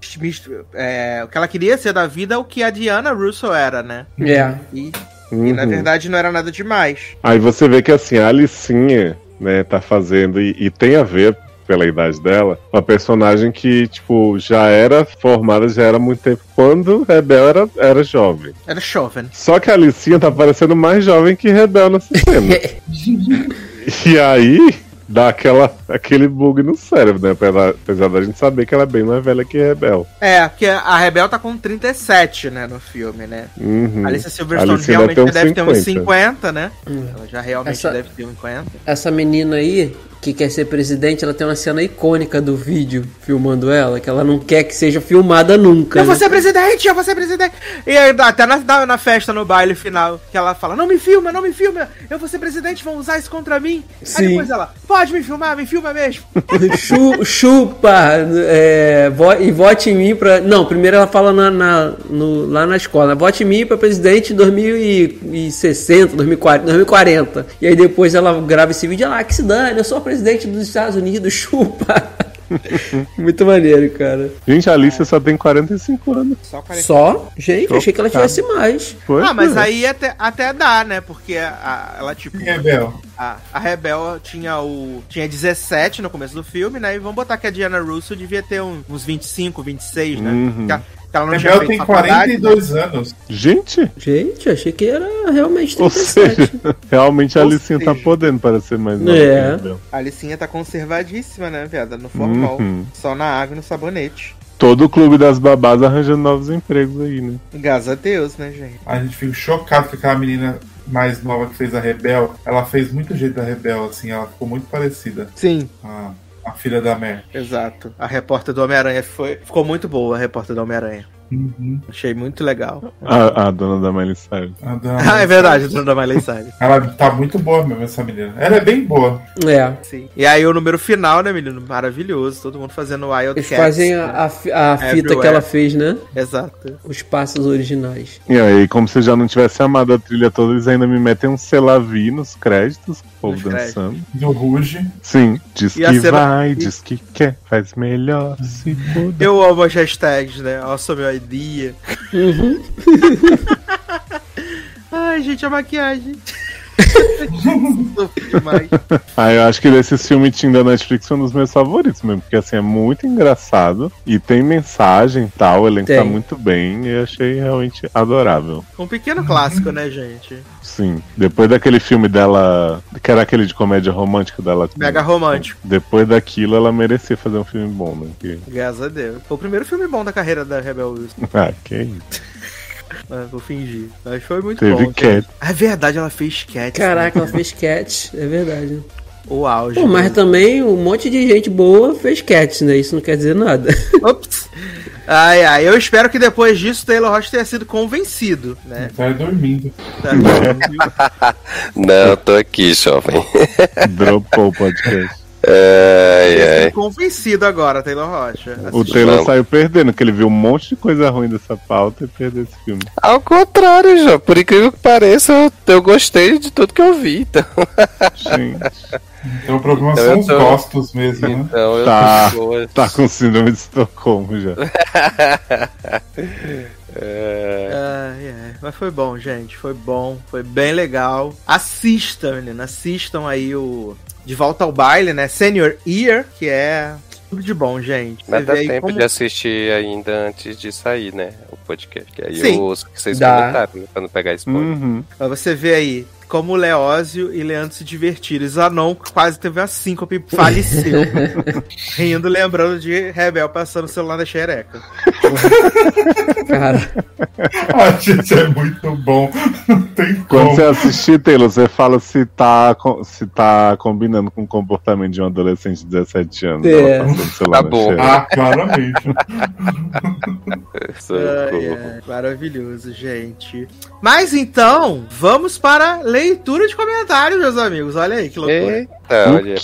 é, o que ela queria ser da vida, o que a Diana Russo era, né? É. E, e, na Uhum. verdade não era nada demais. Aí você vê que assim, a Alicinha, né, tá fazendo, e, e tem a ver pela idade dela, uma personagem que, tipo, já era formada, já era há muito tempo, quando Rebel era, era jovem. Era jovem. Só que a Alicinha tá parecendo mais jovem que Rebel nessa cena. [LAUGHS] e aí, dá aquela, aquele bug no cérebro, né? Apesar, apesar da gente saber que ela é bem mais velha que Rebel. É, porque a Rebel tá com 37, né, no filme, né? Uhum. A Alicia Silverstone Alicia realmente deve ter deve uns ter uns 50. 50, né? Hum. Ela já realmente Essa- deve ter uns 50. Essa menina aí, que quer ser presidente, ela tem uma cena icônica do vídeo filmando ela, que ela não quer que seja filmada nunca. Eu vou né? ser presidente, eu vou ser presidente. E aí, até na, na, festa, no baile final, que ela fala, não me filma, não me filma, eu vou ser presidente, vão usar isso contra mim. Sim. Aí depois ela, pode me filmar, me filma mesmo. [LAUGHS] Chu- chupa é, vo- e vote em mim pra. Não, primeiro ela fala na, na- no- lá na escola: vote em mim pra presidente em 2060, 2040, 2040. E aí depois ela grava esse vídeo: ah, que se dane, eu sou presidente dos Estados Unidos, [LAUGHS] chupa. Muito maneiro, cara. Gente, a Alicia só tem 45 anos. Só 40. Só? Gente, achei que ela tivesse mais. Foi? Ah, mas aí até, até dá, né? Porque a- ela, tipo, Rebel. a, a Rebel tinha o. tinha 17 no começo do filme, né? E vamos botar que a Diana Russo devia ter um- uns 25, 26, né? Uhum. Ela, não Rebel tem faculdade, 42 anos. Gente, Gente, achei que era realmente ou 37. seja, [LAUGHS] realmente a Ou Alicinha tá podendo parecer mais nova. É. que a Rebel. A Alicinha tá conservadíssima, né, viada? No formal. Uhum. Só na água e no sabonete. Todo o clube das babás arranjando novos empregos aí, né? Graças a Deus, né, gente? A gente fica chocado que aquela menina mais nova que fez a Rebel, ela fez muito jeito da Rebel, assim, ela ficou muito parecida. Sim. A, a filha da Mer. Exato. A repórter do Homem-Aranha foi... ficou muito boa, a repórter do Homem-Aranha. Uhum. Achei muito legal. A, a dona da Miley Cyrus. A dona- [LAUGHS] Ah, é verdade, a dona da Miley Cyrus. Ela tá muito boa mesmo, essa menina. Ela é bem boa. É. Sim. E aí o número final, né, menino? Maravilhoso. Todo mundo fazendo Wild Eles Cats. fazem né? a, a fi- a fita Everywhere. que ela fez, né? Exato. Os passos originais. E aí, como se eu já não tivesse amado a trilha toda, eles ainda me metem um selavi nos créditos, o povo créditos. dançando. Do Ruge. Sim, diz E que cena- vai, diz que quer, faz melhor, se puder. Eu amo as hashtags, né? Nossa, meu idea. Uhum. [LAUGHS] Ai, gente, a maquiagem. [LAUGHS] Ah, eu acho que desses filmes teen da Netflix foi um dos meus favoritos mesmo, porque assim, é muito engraçado e tem mensagem e tal, o elenco Tem. tá muito bem e eu achei realmente adorável. Um pequeno clássico, né, gente? Sim, depois daquele filme dela, que era aquele de comédia romântica dela. com- Mega romântico. Depois daquilo, ela merecia fazer um filme bom, né? Que... Graças a Deus. Foi o primeiro filme bom da carreira da Rebel Wilson. Ah, que isso. Ah, vou fingir. Mas foi muito Teve bom. Cat. É verdade, ela fez Cat. Caraca, ela fez cat, é verdade. O auge. Pô, mas também um monte de gente boa fez cat, né? Isso não quer dizer nada. [LAUGHS] Ops. Ai, ai. Eu espero que depois disso Taylor Rocha tenha sido convencido, né? Tá dormindo. Tá? [LAUGHS] Não, tô aqui, jovem. [LAUGHS] Dropou o podcast. Ai. sido convencido agora, Taylor Rocha. O. Taylor Não. saiu perdendo, que ele viu um monte de coisa ruim dessa pauta e perdeu esse filme. Ao contrário, João. Por incrível que pareça, eu, eu gostei de tudo que eu vi. Então, Gente, Então o problema Então são eu os tô- gostos mesmo, né? então eu Tá. tô tá com síndrome de Estocolmo já. [LAUGHS] É, ai. Mas foi bom, gente. Foi bom. Foi bem legal. Assistam, menina. Assistam aí o. De volta ao baile, né? Senior Year, que é tudo de bom, gente. Mas Você dá vê tempo como- de assistir ainda antes de sair, né? O podcast. Que aí Sim. eu ouço o que vocês Dá. comentaram, né? Pra não pegar spoiler. Uhum. Pra você ver aí como o Leózio e Leandro se divertiram. E Zanon quase teve uma síncope e faleceu. [LAUGHS] Rindo, lembrando de Rebel passando o celular da xereca. Cara, [LAUGHS] Ah, gente, é muito bom. Não tem Quando como. você assistir, Taylor, você fala se tá, se tá combinando com o comportamento de um adolescente de 17 anos. É. Tá bom. Ah, claramente. [LAUGHS] Ai, ai, maravilhoso, gente. Mas então, vamos para a leitura de comentários, meus amigos. Olha aí que loucura. Eita, olha,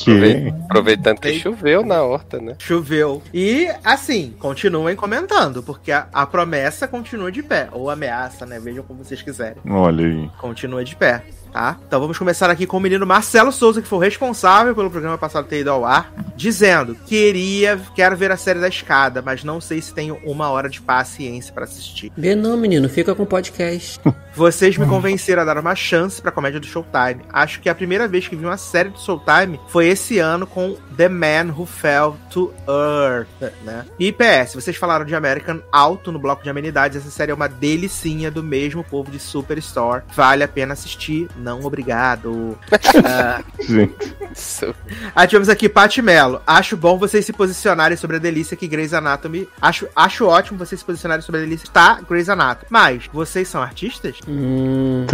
aproveitando que Eita. choveu na horta, né? Choveu. E, assim, continuem comentando, porque a, a promessa continua de pé. Ou ameaça, né? Vejam como vocês quiserem. Olha aí. Continua de pé, tá? Então vamos começar aqui com o menino Marcelo Souza, que foi o responsável pelo programa passado ter ido ao ar, dizendo: Queria, quero ver a série da escada, mas não sei se tenho uma hora de paciência pra assistir. vê não, menino, fica com o podcast. [LAUGHS] Vocês me convenceram a dar uma chance pra comédia do Showtime. Acho que a primeira vez que vi uma série do Showtime foi esse ano com The Man Who Fell to Earth, né? E PS, vocês falaram de American alto no bloco de amenidades. Essa série é uma delicinha do mesmo povo de Superstore. Vale a pena assistir. Não, obrigado. [LAUGHS] Gente, Isso. Aí tivemos aqui Paty Mello. Acho bom vocês se posicionarem sobre a delícia que Grey's Anatomy. Acho, acho ótimo vocês se posicionarem sobre a delícia que tá Grey's Anatomy. Mas, vocês são artistas? Hum.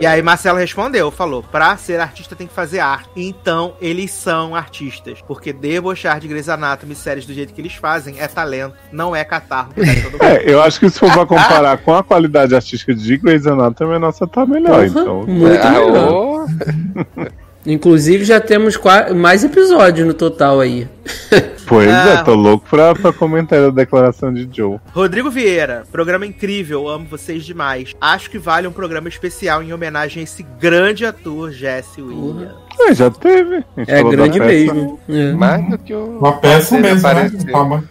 E aí Marcelo respondeu, falou, pra ser artista tem que fazer arte. Então, eles são artistas. Porque debochar de Grey's Anatomy séries do jeito que eles fazem é talento, não é catarro. [LAUGHS] É, eu acho que se for pra comparar com a qualidade artística de Grey's Anatomy, nossa tá melhor. porra, Então, muito Ah, melhor. ô, [LAUGHS] Inclusive já temos mais episódios no total aí. [LAUGHS] pois Ah. é, tô louco pra, pra comentar a declaração de Joe. Rodrigo Vieira, programa incrível, amo vocês demais. Acho que vale um programa especial em homenagem a esse grande ator, Jesse Williams. É, já teve. É grande mesmo. É. mais do que o. Uma peça mesmo, né? Vamos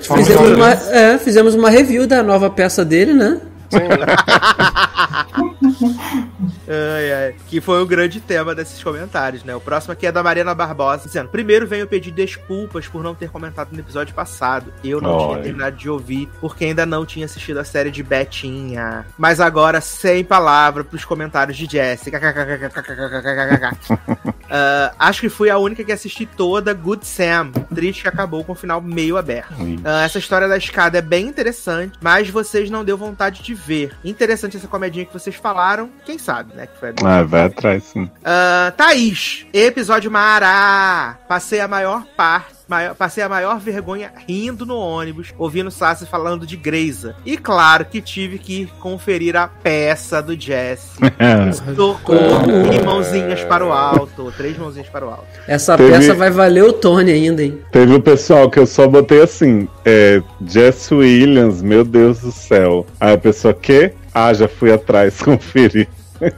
fizemos uma, é, fizemos uma review da nova peça dele, né? [LAUGHS] Ai, ai. Que foi o grande tema desses comentários, né? O próximo aqui é da Mariana Barbosa, dizendo: Primeiro venho pedir desculpas por não ter comentado no episódio passado. Eu não tinha terminado de ouvir, porque ainda não tinha assistido a série de Betinha. Mas agora, sem palavra pros comentários de Jessica. [LAUGHS] Ah, acho que fui a única que assisti toda Good Sam. Triste que acabou com o final meio aberto. Ah, essa história da escada é bem interessante, mas vocês não deu vontade de ver. Interessante essa comedinha que vocês falaram, quem sabe, né? Que foi Ah, vai atrás, sim. Ah, Thaís, episódio Mara. Passei a maior parte. Maior- passei a maior vergonha rindo no ônibus, ouvindo Sassi falando de Greisa. E claro que tive que conferir a peça do [LAUGHS] com e mãozinhas para o alto. Três mãozinhas para o alto. Essa Teve- peça vai valer o Tony ainda, hein? Teve o pessoal que eu só botei assim, é, Jess Williams, meu Deus do céu. Aí a pessoa, que? Ah, já fui atrás [LAUGHS] conferir. [LAUGHS]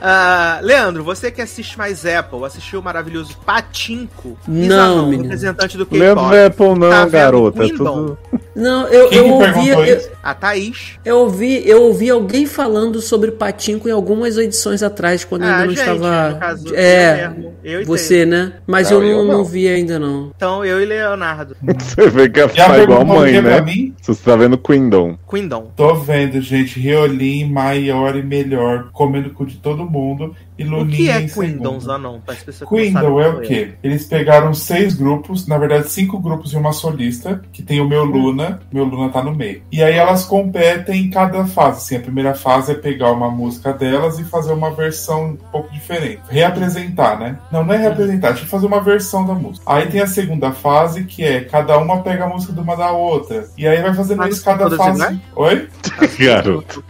Ah, Leandro, você que assiste mais Apple, assistiu o maravilhoso Patinco? Não, menino. representante do Leandro K-pop. Apple não, Tá garota. É tudo... Não, eu, Quem eu ouvi. Eu? A Thaís. eu ouvi, eu ouvi alguém falando sobre Patinco em algumas edições atrás, quando eu Ah, ainda não gente, estava. no caso, é, eu e você, né? Mas Não, eu, não, eu não. vi ainda, não. Então, eu e Leonardo. [LAUGHS] Você vê que é Já igual a mãe, né? você tá vendo Queendom. Queendom. Tô vendo, gente. Riolin maior e melhor, comendo cu de todo mundo. E O que é segundo. Zanon? Sabem é o quê? Eles pegaram seis grupos, na verdade cinco grupos e uma solista, que tem o meu Luna, meu Luna tá no meio. E aí elas competem em cada fase. Assim, a primeira fase é pegar uma música delas e fazer uma versão um pouco diferente. Reapresentar, né? Não, não é reapresentar, deixa eu fazer uma versão da música. Aí tem a segunda fase, que é cada uma pega a música de uma da outra. E aí vai fazendo Mas isso cada fase. iguais? Oi? [LAUGHS] Garoto.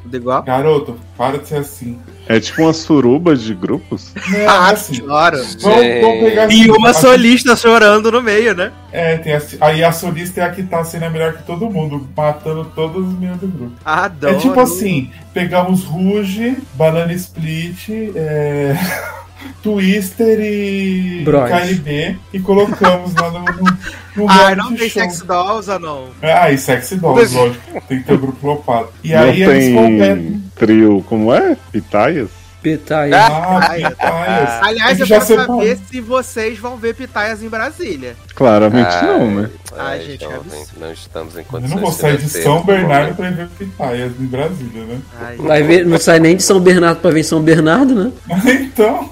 Garoto, para de ser assim. É tipo uma suruba de grupos? Não, Ah, assim. senhora. Vamos, vamos pegar E uma solista chorando no meio, né? É, tem a, aí a solista é a que tá sendo a melhor que todo mundo, matando todos os meninos do grupo. Adoro. É tipo assim, pegamos Ruge, Banana Split, é, [LAUGHS] Twister e Bros. KLB e colocamos lá no, no, no Ah, não tem show. sex dolls, Zanon. Ah, e Sexy Dolls, lógico. Tem que ter o grupo lopado. E não aí eles competem. Trio, como é? Pitaias? Pitaia. Ah, Ai, pitaias. Aliás, eu já quero saber se vocês vão ver pitaias em Brasília. Claramente Ai, não, né? Ai, gente, que absurdo. não estamos em Eu condições não vou sair de São no Bernardo ir ver pitaias em Brasília, né? Ai, Vai ver, não sai nem de São Bernardo pra ver São Bernardo, né? [LAUGHS] Então.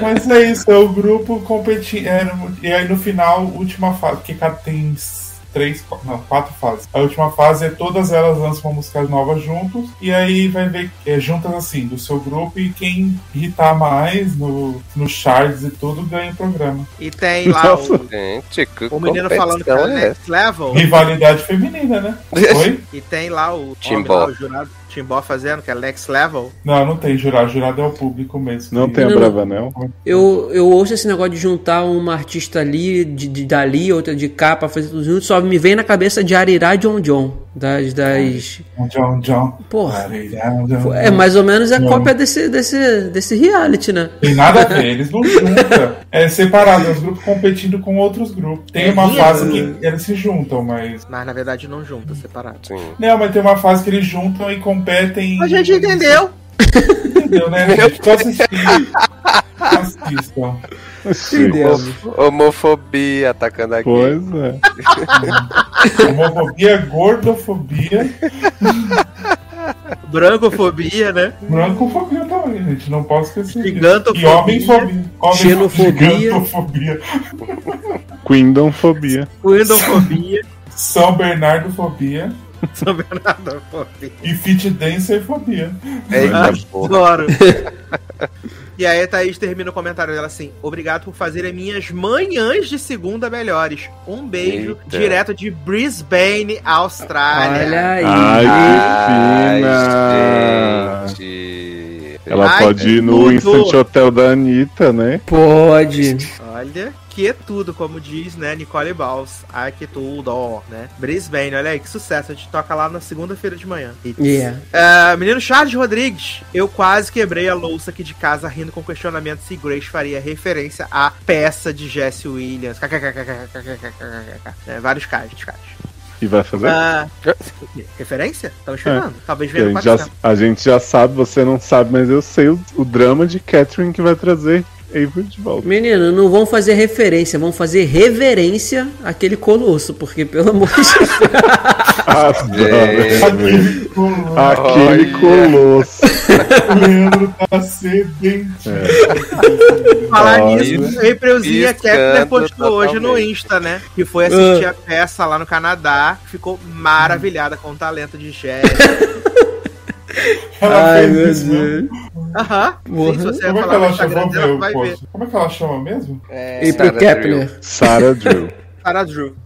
Mas é isso, é o grupo competindo. E aí no final, última fase, porque cada tem três, não, quatro fases. A última fase é todas elas lançam uma música nova juntos. E aí vai ver é, juntas assim, do seu grupo. E quem irritar mais no, no charts e tudo ganha o programa. E tem lá o, Gente, que o menino falando que é o é next level. Rivalidade feminina, né? [LAUGHS] Oi? E tem lá o Timbó. homem lá, o jurado Timbó fazendo, que é next level. Não, não tem jurado. Jurado é o público mesmo. Não que- tem a Não. Bravanel? Eu, eu ouço esse negócio de juntar uma artista ali, de, de dali, outra de cá, pra fazer tudo junto, só me vem na cabeça de Arirá John John. Das. das... Um John John. Porra. Não É mais ou menos a Não. cópia desse, desse, desse reality, né? Tem nada a ver, eles não juntam. É separado, é os grupos competindo com outros grupos. Tem uma É, fase é. que eles se juntam, mas. Mas na verdade não junta, separado. Sim. Não, mas tem uma fase que eles juntam e competem. A gente entendeu. Entendeu, né, gente? Tô assistindo. [LAUGHS] Assistam. Homofobia atacando aqui. Pois é. [LAUGHS] Homofobia, gordofobia, Brancofobia, né? brancofobia também, gente. Não posso esquecer. Gigantofobia. E homemfobia. Homem- Xenofobia. Gigantofobia. Queendomfobia. Windowfobia. São Bernardofobia. São Bernardofobia. E fit dancerfobia. Eita. Adoro. [LAUGHS] E aí a Thaís termina o comentário dela assim: Obrigado por fazerem minhas manhãs de segunda melhores. Um beijo Eita. direto de Brisbane, Austrália. Olha aí. Ai, que fina. gente. Ela Ai, pode ir no tudo. Instant Hotel da Anitta, né? Pode. Olha que tudo, como diz, né, Nicole Balls. Ai, que tudo, ó, né? Brisbane, olha aí, que sucesso. A gente toca lá na segunda-feira de manhã. Yeah. Ah, menino Charles Rodrigues, eu quase quebrei a louça aqui de casa rindo com questionamento se Grace faria referência à peça de Jesse Williams. É, vários casos, casos. E vai fazer? Ah, referência? Estamos esperando. Talvez Que a, venha no gente já, 400. a gente já sabe, você não sabe, mas eu sei o, o drama de Catherine que vai trazer Avery de volta. Menino, não vão fazer referência, vão fazer reverência àquele colosso, porque pelo amor de Deus. Adoro. Aquele Aquele Olha. colosso. O Leandro tá sedente. Falar Olha. nisso, a Piscando Kepler postou hoje no totalmente. Insta, né? Que foi assistir a peça lá no Canadá. Ficou maravilhada com o talento de Jesse. [LAUGHS] [LAUGHS] Ela Ai, fez meu isso, né? Deus. Aham. Porra. Sim, Como é que ela ver o vai ver. Como é que ela chama mesmo? É, E Sarah Kepler, Sarah Drew. Sarah Drew.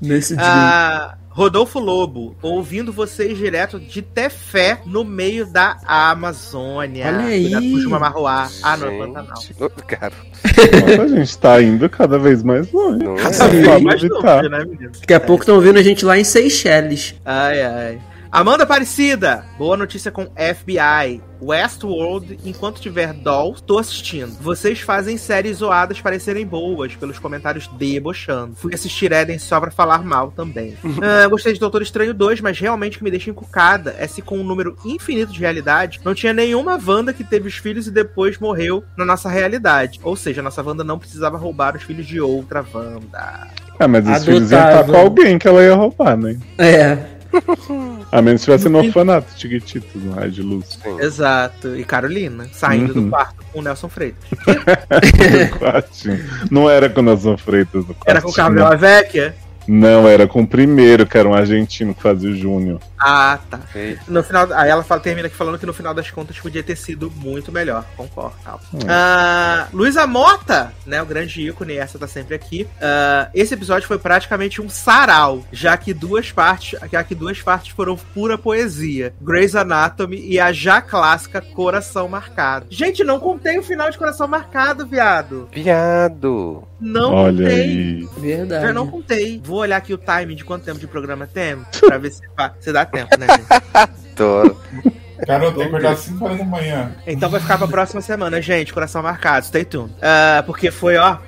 nesse dia. Ah, Rodolfo Lobo, ouvindo vocês direto de Tefé, no meio da Amazônia. Olha aí. Cuidado com o Jumamarruá. Ah, não, é Pantanal. Cara, Nossa, a gente tá indo cada vez mais longe. Cada é. vez mais longe, né, menino? Daqui a pouco estão ouvindo a gente lá em Seychelles. Ai, ai. Amanda Aparecida, boa notícia com FBI. Westworld, enquanto tiver Dolls, tô assistindo. Vocês fazem séries zoadas parecerem boas, pelos comentários debochando. Fui assistir Eden só pra falar mal também. [LAUGHS] Ah, gostei de Doutor Estranho 2, mas realmente o que me deixa encucada é se com um número infinito de realidade, não tinha nenhuma Wanda que teve os filhos e depois morreu na nossa realidade. Ou seja, nossa Wanda não precisava roubar os filhos de outra Wanda. Ah, mas os filhos iam estar com alguém que ela ia roubar, né? É. [LAUGHS] A menos que tivesse no orfanato, Chiquititos, no raio de luz. Exato. E Carolina, saindo Uhum. do quarto com o Nelson Freitas. [LAUGHS] Não era com Nelson Freitas no Era com o Carlos Vecchia? Não, era com o primeiro, que era um argentino que fazia o Júnior. Ah, tá. Eita. No final, aí ela fala, termina aqui falando que no final das contas podia ter sido muito melhor. Concordo. Tal. Hum. Ah, Luísa Mota, né? O grande ícone, essa tá sempre aqui. Ah, esse episódio foi praticamente um sarau, já que duas partes, já que duas partes foram pura poesia. Grey's Anatomy e a já clássica Coração Marcado. Gente, não contei o final de Coração Marcado, viado. Viado. Não Olha contei. aí. Verdade. Já não contei. Vou olhar aqui o time de quanto tempo de programa temos, [LAUGHS] pra ver se, se dá tempo, né, gente? [LAUGHS] Adoro. Cara, eu tenho que acordar às 5 horas da manhã. Então vai ficar pra próxima semana, gente. Coração marcado, stay tuned. Ah, porque foi, ó,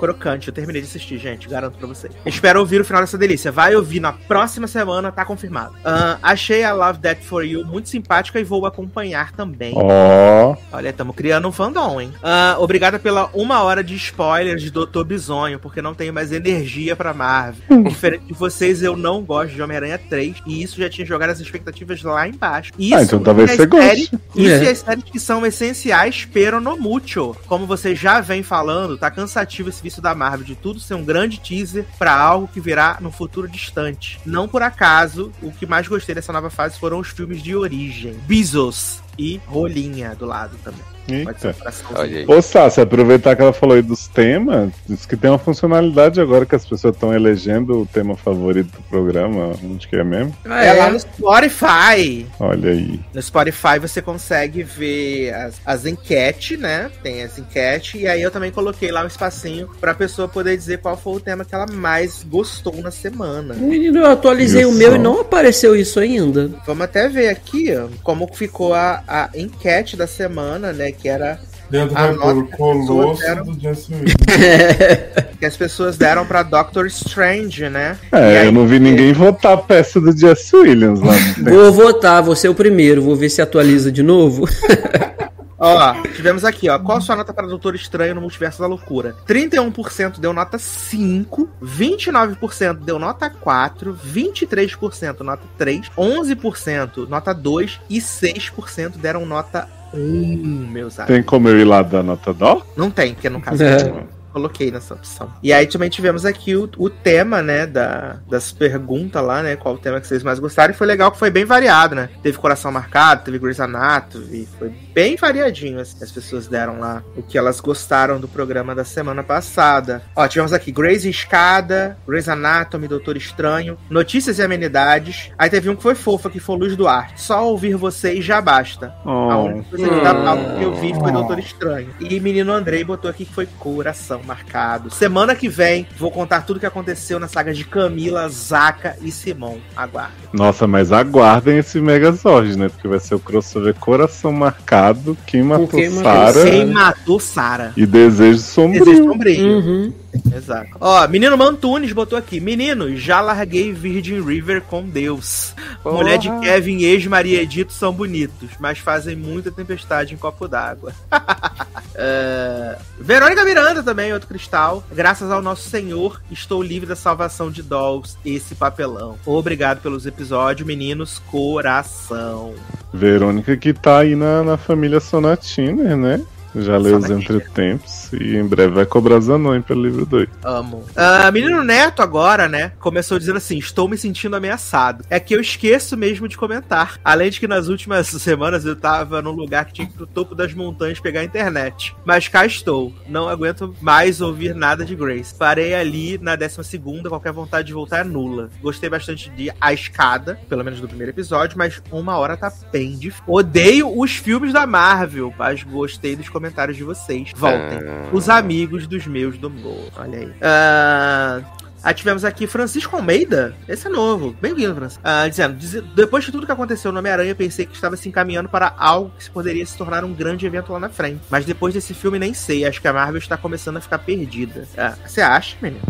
crocante. Eu terminei de assistir, gente, garanto pra vocês. Espero ouvir o final dessa delícia. Vai ouvir na próxima semana, tá confirmado. Ah, achei a Love That For You muito simpática e vou acompanhar também. Ó, Olha, estamos criando um fandom, hein? Ah, obrigada pela uma hora de spoilers de Doutor Bisonho, porque não tenho mais energia pra Marvel. Diferente de vocês, eu não gosto de Homem-Aranha 3, e isso já tinha jogado as expectativas lá embaixo. Isso Ah, então talvez você goste. séries- Isso É. e as séries que são essenciais, pero no mucho. Como você já vem falando, tá cansativo esse da Marvel de tudo ser um grande teaser pra algo que virá no futuro distante. Não por acaso, o que mais gostei dessa nova fase foram os filmes de origem. Bezos e Rolinha do lado também. Pode ser um eita. coraçãozinho. Olha aí. Ô, Sassi, aproveitar que ela falou aí dos temas, diz que tem uma funcionalidade agora que as pessoas estão elegendo o tema favorito do programa. Onde que é mesmo? Ah, É lá no Spotify. Olha aí. No Spotify você consegue ver as, as enquetes, né? Tem as enquetes. E aí eu também coloquei lá um espacinho pra pessoa poder dizer qual foi o tema que ela mais gostou na semana. Menino, eu atualizei Isso. o meu e não apareceu isso ainda. Vamos até ver aqui, ó, como ficou a, a enquete da semana, né? Que era Leandro A vai pôr o colosso deram. do Williams. [LAUGHS] que as pessoas deram pra Doctor Strange, né? É, aí- eu não vi ninguém votar a peça do Jess Williams lá. [LAUGHS] Vou votar, vou ser o primeiro, vou ver se atualiza de novo. [LAUGHS] Ó, tivemos aqui, ó. Qual a sua nota para Doutor Estranho no Multiverso da Loucura? 31% deu nota 5, 29% deu nota 4, 23% nota 3, 11% nota 2 e 6% deram nota 1, meus amigos. Tem como eu ir lá dar nota dó? Não tem, porque no caso [LAUGHS] É. coloquei nessa opção. E aí também tivemos aqui o, o tema, né, da, das perguntas lá, né, qual o tema que vocês mais gostaram. E foi legal que foi bem variado, né? Teve Coração Marcado, teve Grey's Anatomy, foi bem variadinho. assim, as pessoas deram lá o que elas gostaram do programa da semana passada. Ó, tivemos aqui Grey's Escada, Grey's Anatomy, Doutor Estranho, Notícias e Amenidades. Aí teve um que foi fofa, que foi Luz do Arte. Só ouvir vocês já basta. A Oh, única coisa da pauta que eu vi foi Doutor Estranho. E menino Andrei botou aqui que foi coração marcado. Semana que vem, vou contar tudo que aconteceu na saga de Camila, Zaca e Simão. Aguarda. Nossa, mas aguardem esse Megazord, né? Porque vai ser o crossover Coração Marcado, Quem Matou Sarah Quem matou Sara? e Desejo Sombrio. Desejo sombrio. Uhum. Exato. Ó, menino Mantunes botou aqui. Menino, já larguei Virgin River com Deus. Mulher de Kevin e ex-Maria Edito são bonitos, mas fazem muita tempestade em copo d'água. [LAUGHS] É, Verônica Miranda também, outro cristal. Graças ao nosso Senhor, estou livre da salvação de Dolls, esse papelão. Obrigado pelos episódios, meninos. Coração. Verônica que tá aí na, na família Sonatiner, né? Já leu os entretempos e em breve vai cobrar Zanon pelo livro 2. Amo. Ah, menino Neto agora, né? Começou dizendo assim: estou me sentindo ameaçado. É que eu esqueço mesmo de comentar. Além de que nas últimas [LAUGHS] semanas eu tava num lugar que tinha que ir pro topo das montanhas pegar a internet. Mas cá estou. Não aguento mais ouvir nada de Grace. Parei ali na 12 segunda, qualquer vontade de voltar é nula. Gostei bastante de A Escada, pelo menos do primeiro episódio, mas uma hora tá bem difícil. Odeio os filmes da Marvel, mas gostei dos comentários de vocês. Voltem os amigos dos meus do humor. Olha aí. Ah, aí tivemos aqui Francisco Almeida. Esse é novo. Bem-vindo, Francisco. Ah, dizendo: "Diz- depois de tudo que aconteceu no Homem-Aranha, pensei que estava se encaminhando para algo que poderia se tornar um grande evento lá na frente. Mas depois desse filme, nem sei. Acho que a Marvel está começando a ficar perdida. Ah, Você acha, menino?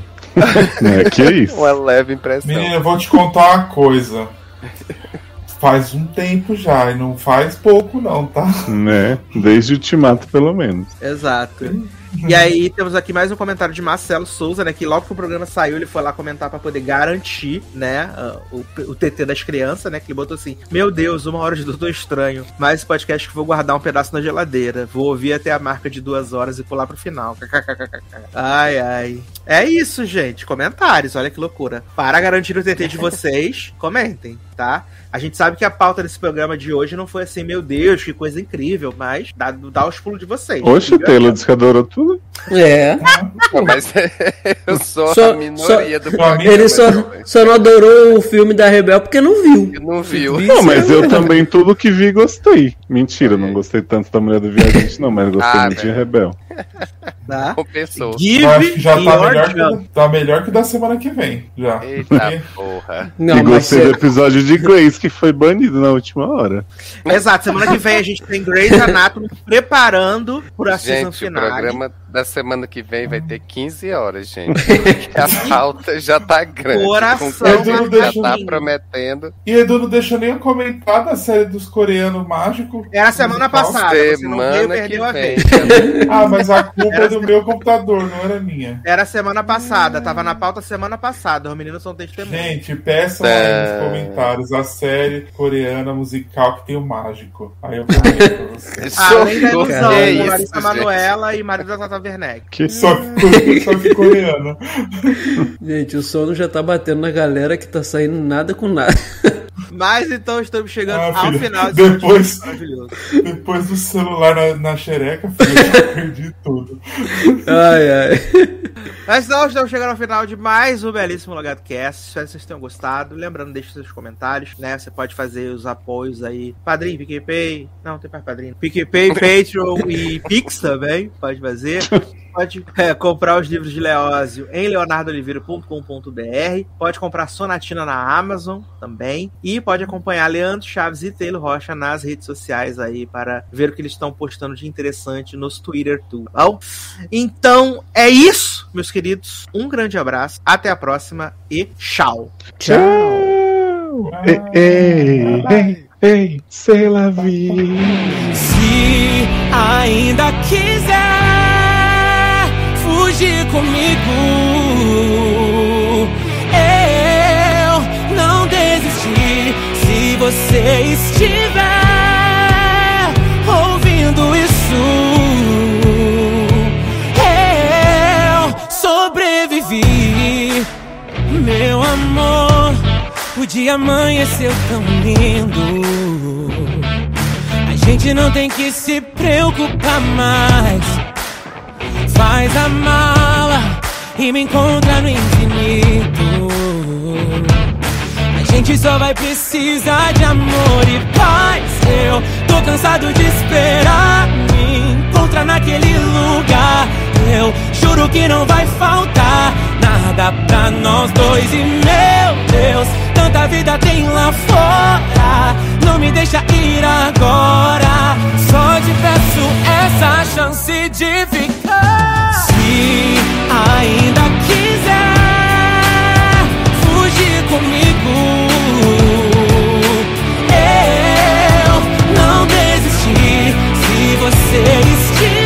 É que é isso. Uma leve impressão. Menina, eu vou te contar uma coisa. Faz um tempo já, e não faz pouco não, tá? Né? Desde o Ultimato, pelo menos. Exato. E aí temos aqui mais um comentário de Marcelo Souza, né? Que logo que o programa saiu, ele foi lá comentar pra poder garantir, né? ah, o, o TT das crianças, né? Que ele botou assim: Meu Deus, uma hora de Doutor Estranho. Mais esse podcast que vou guardar um pedaço na geladeira. Vou ouvir até a marca de duas horas e pular pro final. [LAUGHS] Ai, ai. É isso, gente. Comentários, olha que loucura. Para garantir o TT de [LAUGHS] vocês, comentem, tá? A gente sabe que a pauta desse programa de hoje não foi assim, meu Deus, que coisa incrível, mas dá, dá os pulos de vocês. Oxe, o Taylor disse que adorou tudo. É. Não, mas [LAUGHS] eu sou Só- a minoria do só- programa. Ele só, só não adorou o filme da Rebel porque não viu. Não viu. Não, [LAUGHS] mas eu também, tudo que vi, gostei. Mentira, não gostei tanto da Mulher do Viajante, não, mas gostei Ah, muito de né? Rebel. Tá? Compensou. Give Eu acho que já tá melhor, que, tá melhor que da semana que vem. Já. Eita porra. e Não, mas gostei do episódio de Grace, que foi banido na última hora. Exato, semana que vem a gente tem Grey's Anatomy preparando por a season Gente, o final. Programa da semana que vem vai ter 15 horas, gente. [LAUGHS] a pauta já tá grande. Coração Com o que já tá marcadinho. prometendo. E Edu não deixou nem comentar da série dos coreanos mágicos. Era semana musical. passada. você não viu, Semana que perdeu a vem. vez. [LAUGHS] Ah, mas a [LAUGHS] culpa é do meu computador, não era minha. Era semana passada, tava na pauta semana passada. Os meninos são testemunhas. Gente, peçam aí É. nos comentários a série coreana musical que tem o mágico. Aí eu comento pra vocês. Além da ilusão, Larissa gente. Manoela e marido da Tata Werneck. Que [LAUGHS] Só que, só que coreana. Gente, o sono já tá batendo na galera que tá saindo nada com nada. Mas então estamos chegando Ah, ao filho, final depois-. Depois do celular na, na xereca, filho, eu já perdi tudo. Ai, ai. Mas então estamos chegando ao final de mais um belíssimo Logado Cast. Espero que vocês tenham gostado. Lembrando, deixe seus comentários, né? Você pode fazer os apoios aí. Padrim, PicPay. Não, tem mais padrinho. PicPay, [LAUGHS] Patreon e Pix também. Pode fazer. Pode é, comprar os livros de Leózio em leonardoliveira.com.br. Pode comprar Sonatina na Amazon também. E pode acompanhar Leandro Chaves e Taylor Rocha nas redes sociais aí para ver o que eles estão postando de interessante nos Twitter tudo. tá Bom, então é isso, meus queridos. Um grande abraço, até a próxima e tchau. Tchau. Ei, ei, ei, ei, sei lá, vi. Se ainda quiser comigo, eu não desisti. Se você estiver ouvindo isso, eu sobrevivi, meu amor. O dia amanheceu tão lindo. A gente não tem que se preocupar mais. Faz a mala e me encontra no infinito. A gente só vai precisar de amor e paz. Eu tô cansado de esperar me encontrar naquele lugar. Eu juro que não vai faltar nada pra nós dois. E meu Deus, tanta vida tem lá fora. Não me deixa ir agora. Só te peço essa chance de. Ainda quiser fugir comigo, eu não desisti. Se você estiver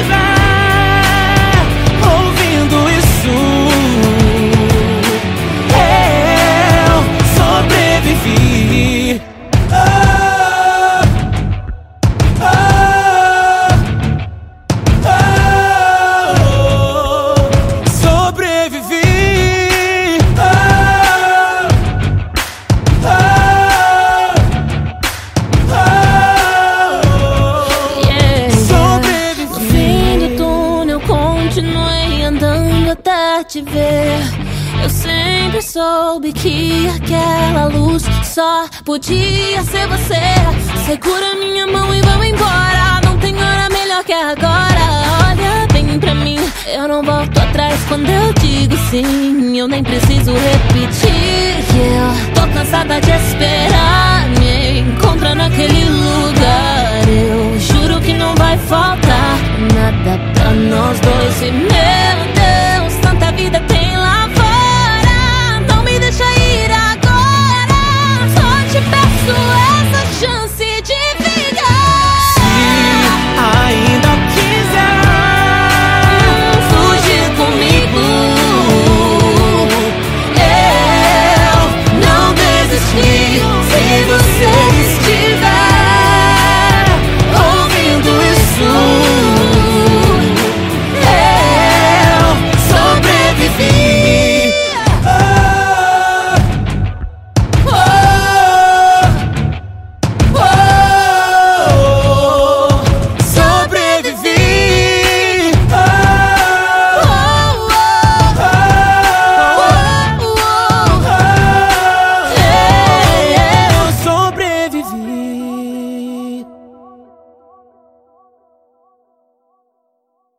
soube que aquela luz só podia ser você. Segura minha mão e vamos embora. Não tem hora melhor que agora. Olha bem pra mim, eu não volto atrás quando eu digo sim. Eu nem preciso repetir. Eu tô cansada de esperar. Me encontra naquele lugar. Eu juro que não vai faltar nada pra nós dois. E meu Deus.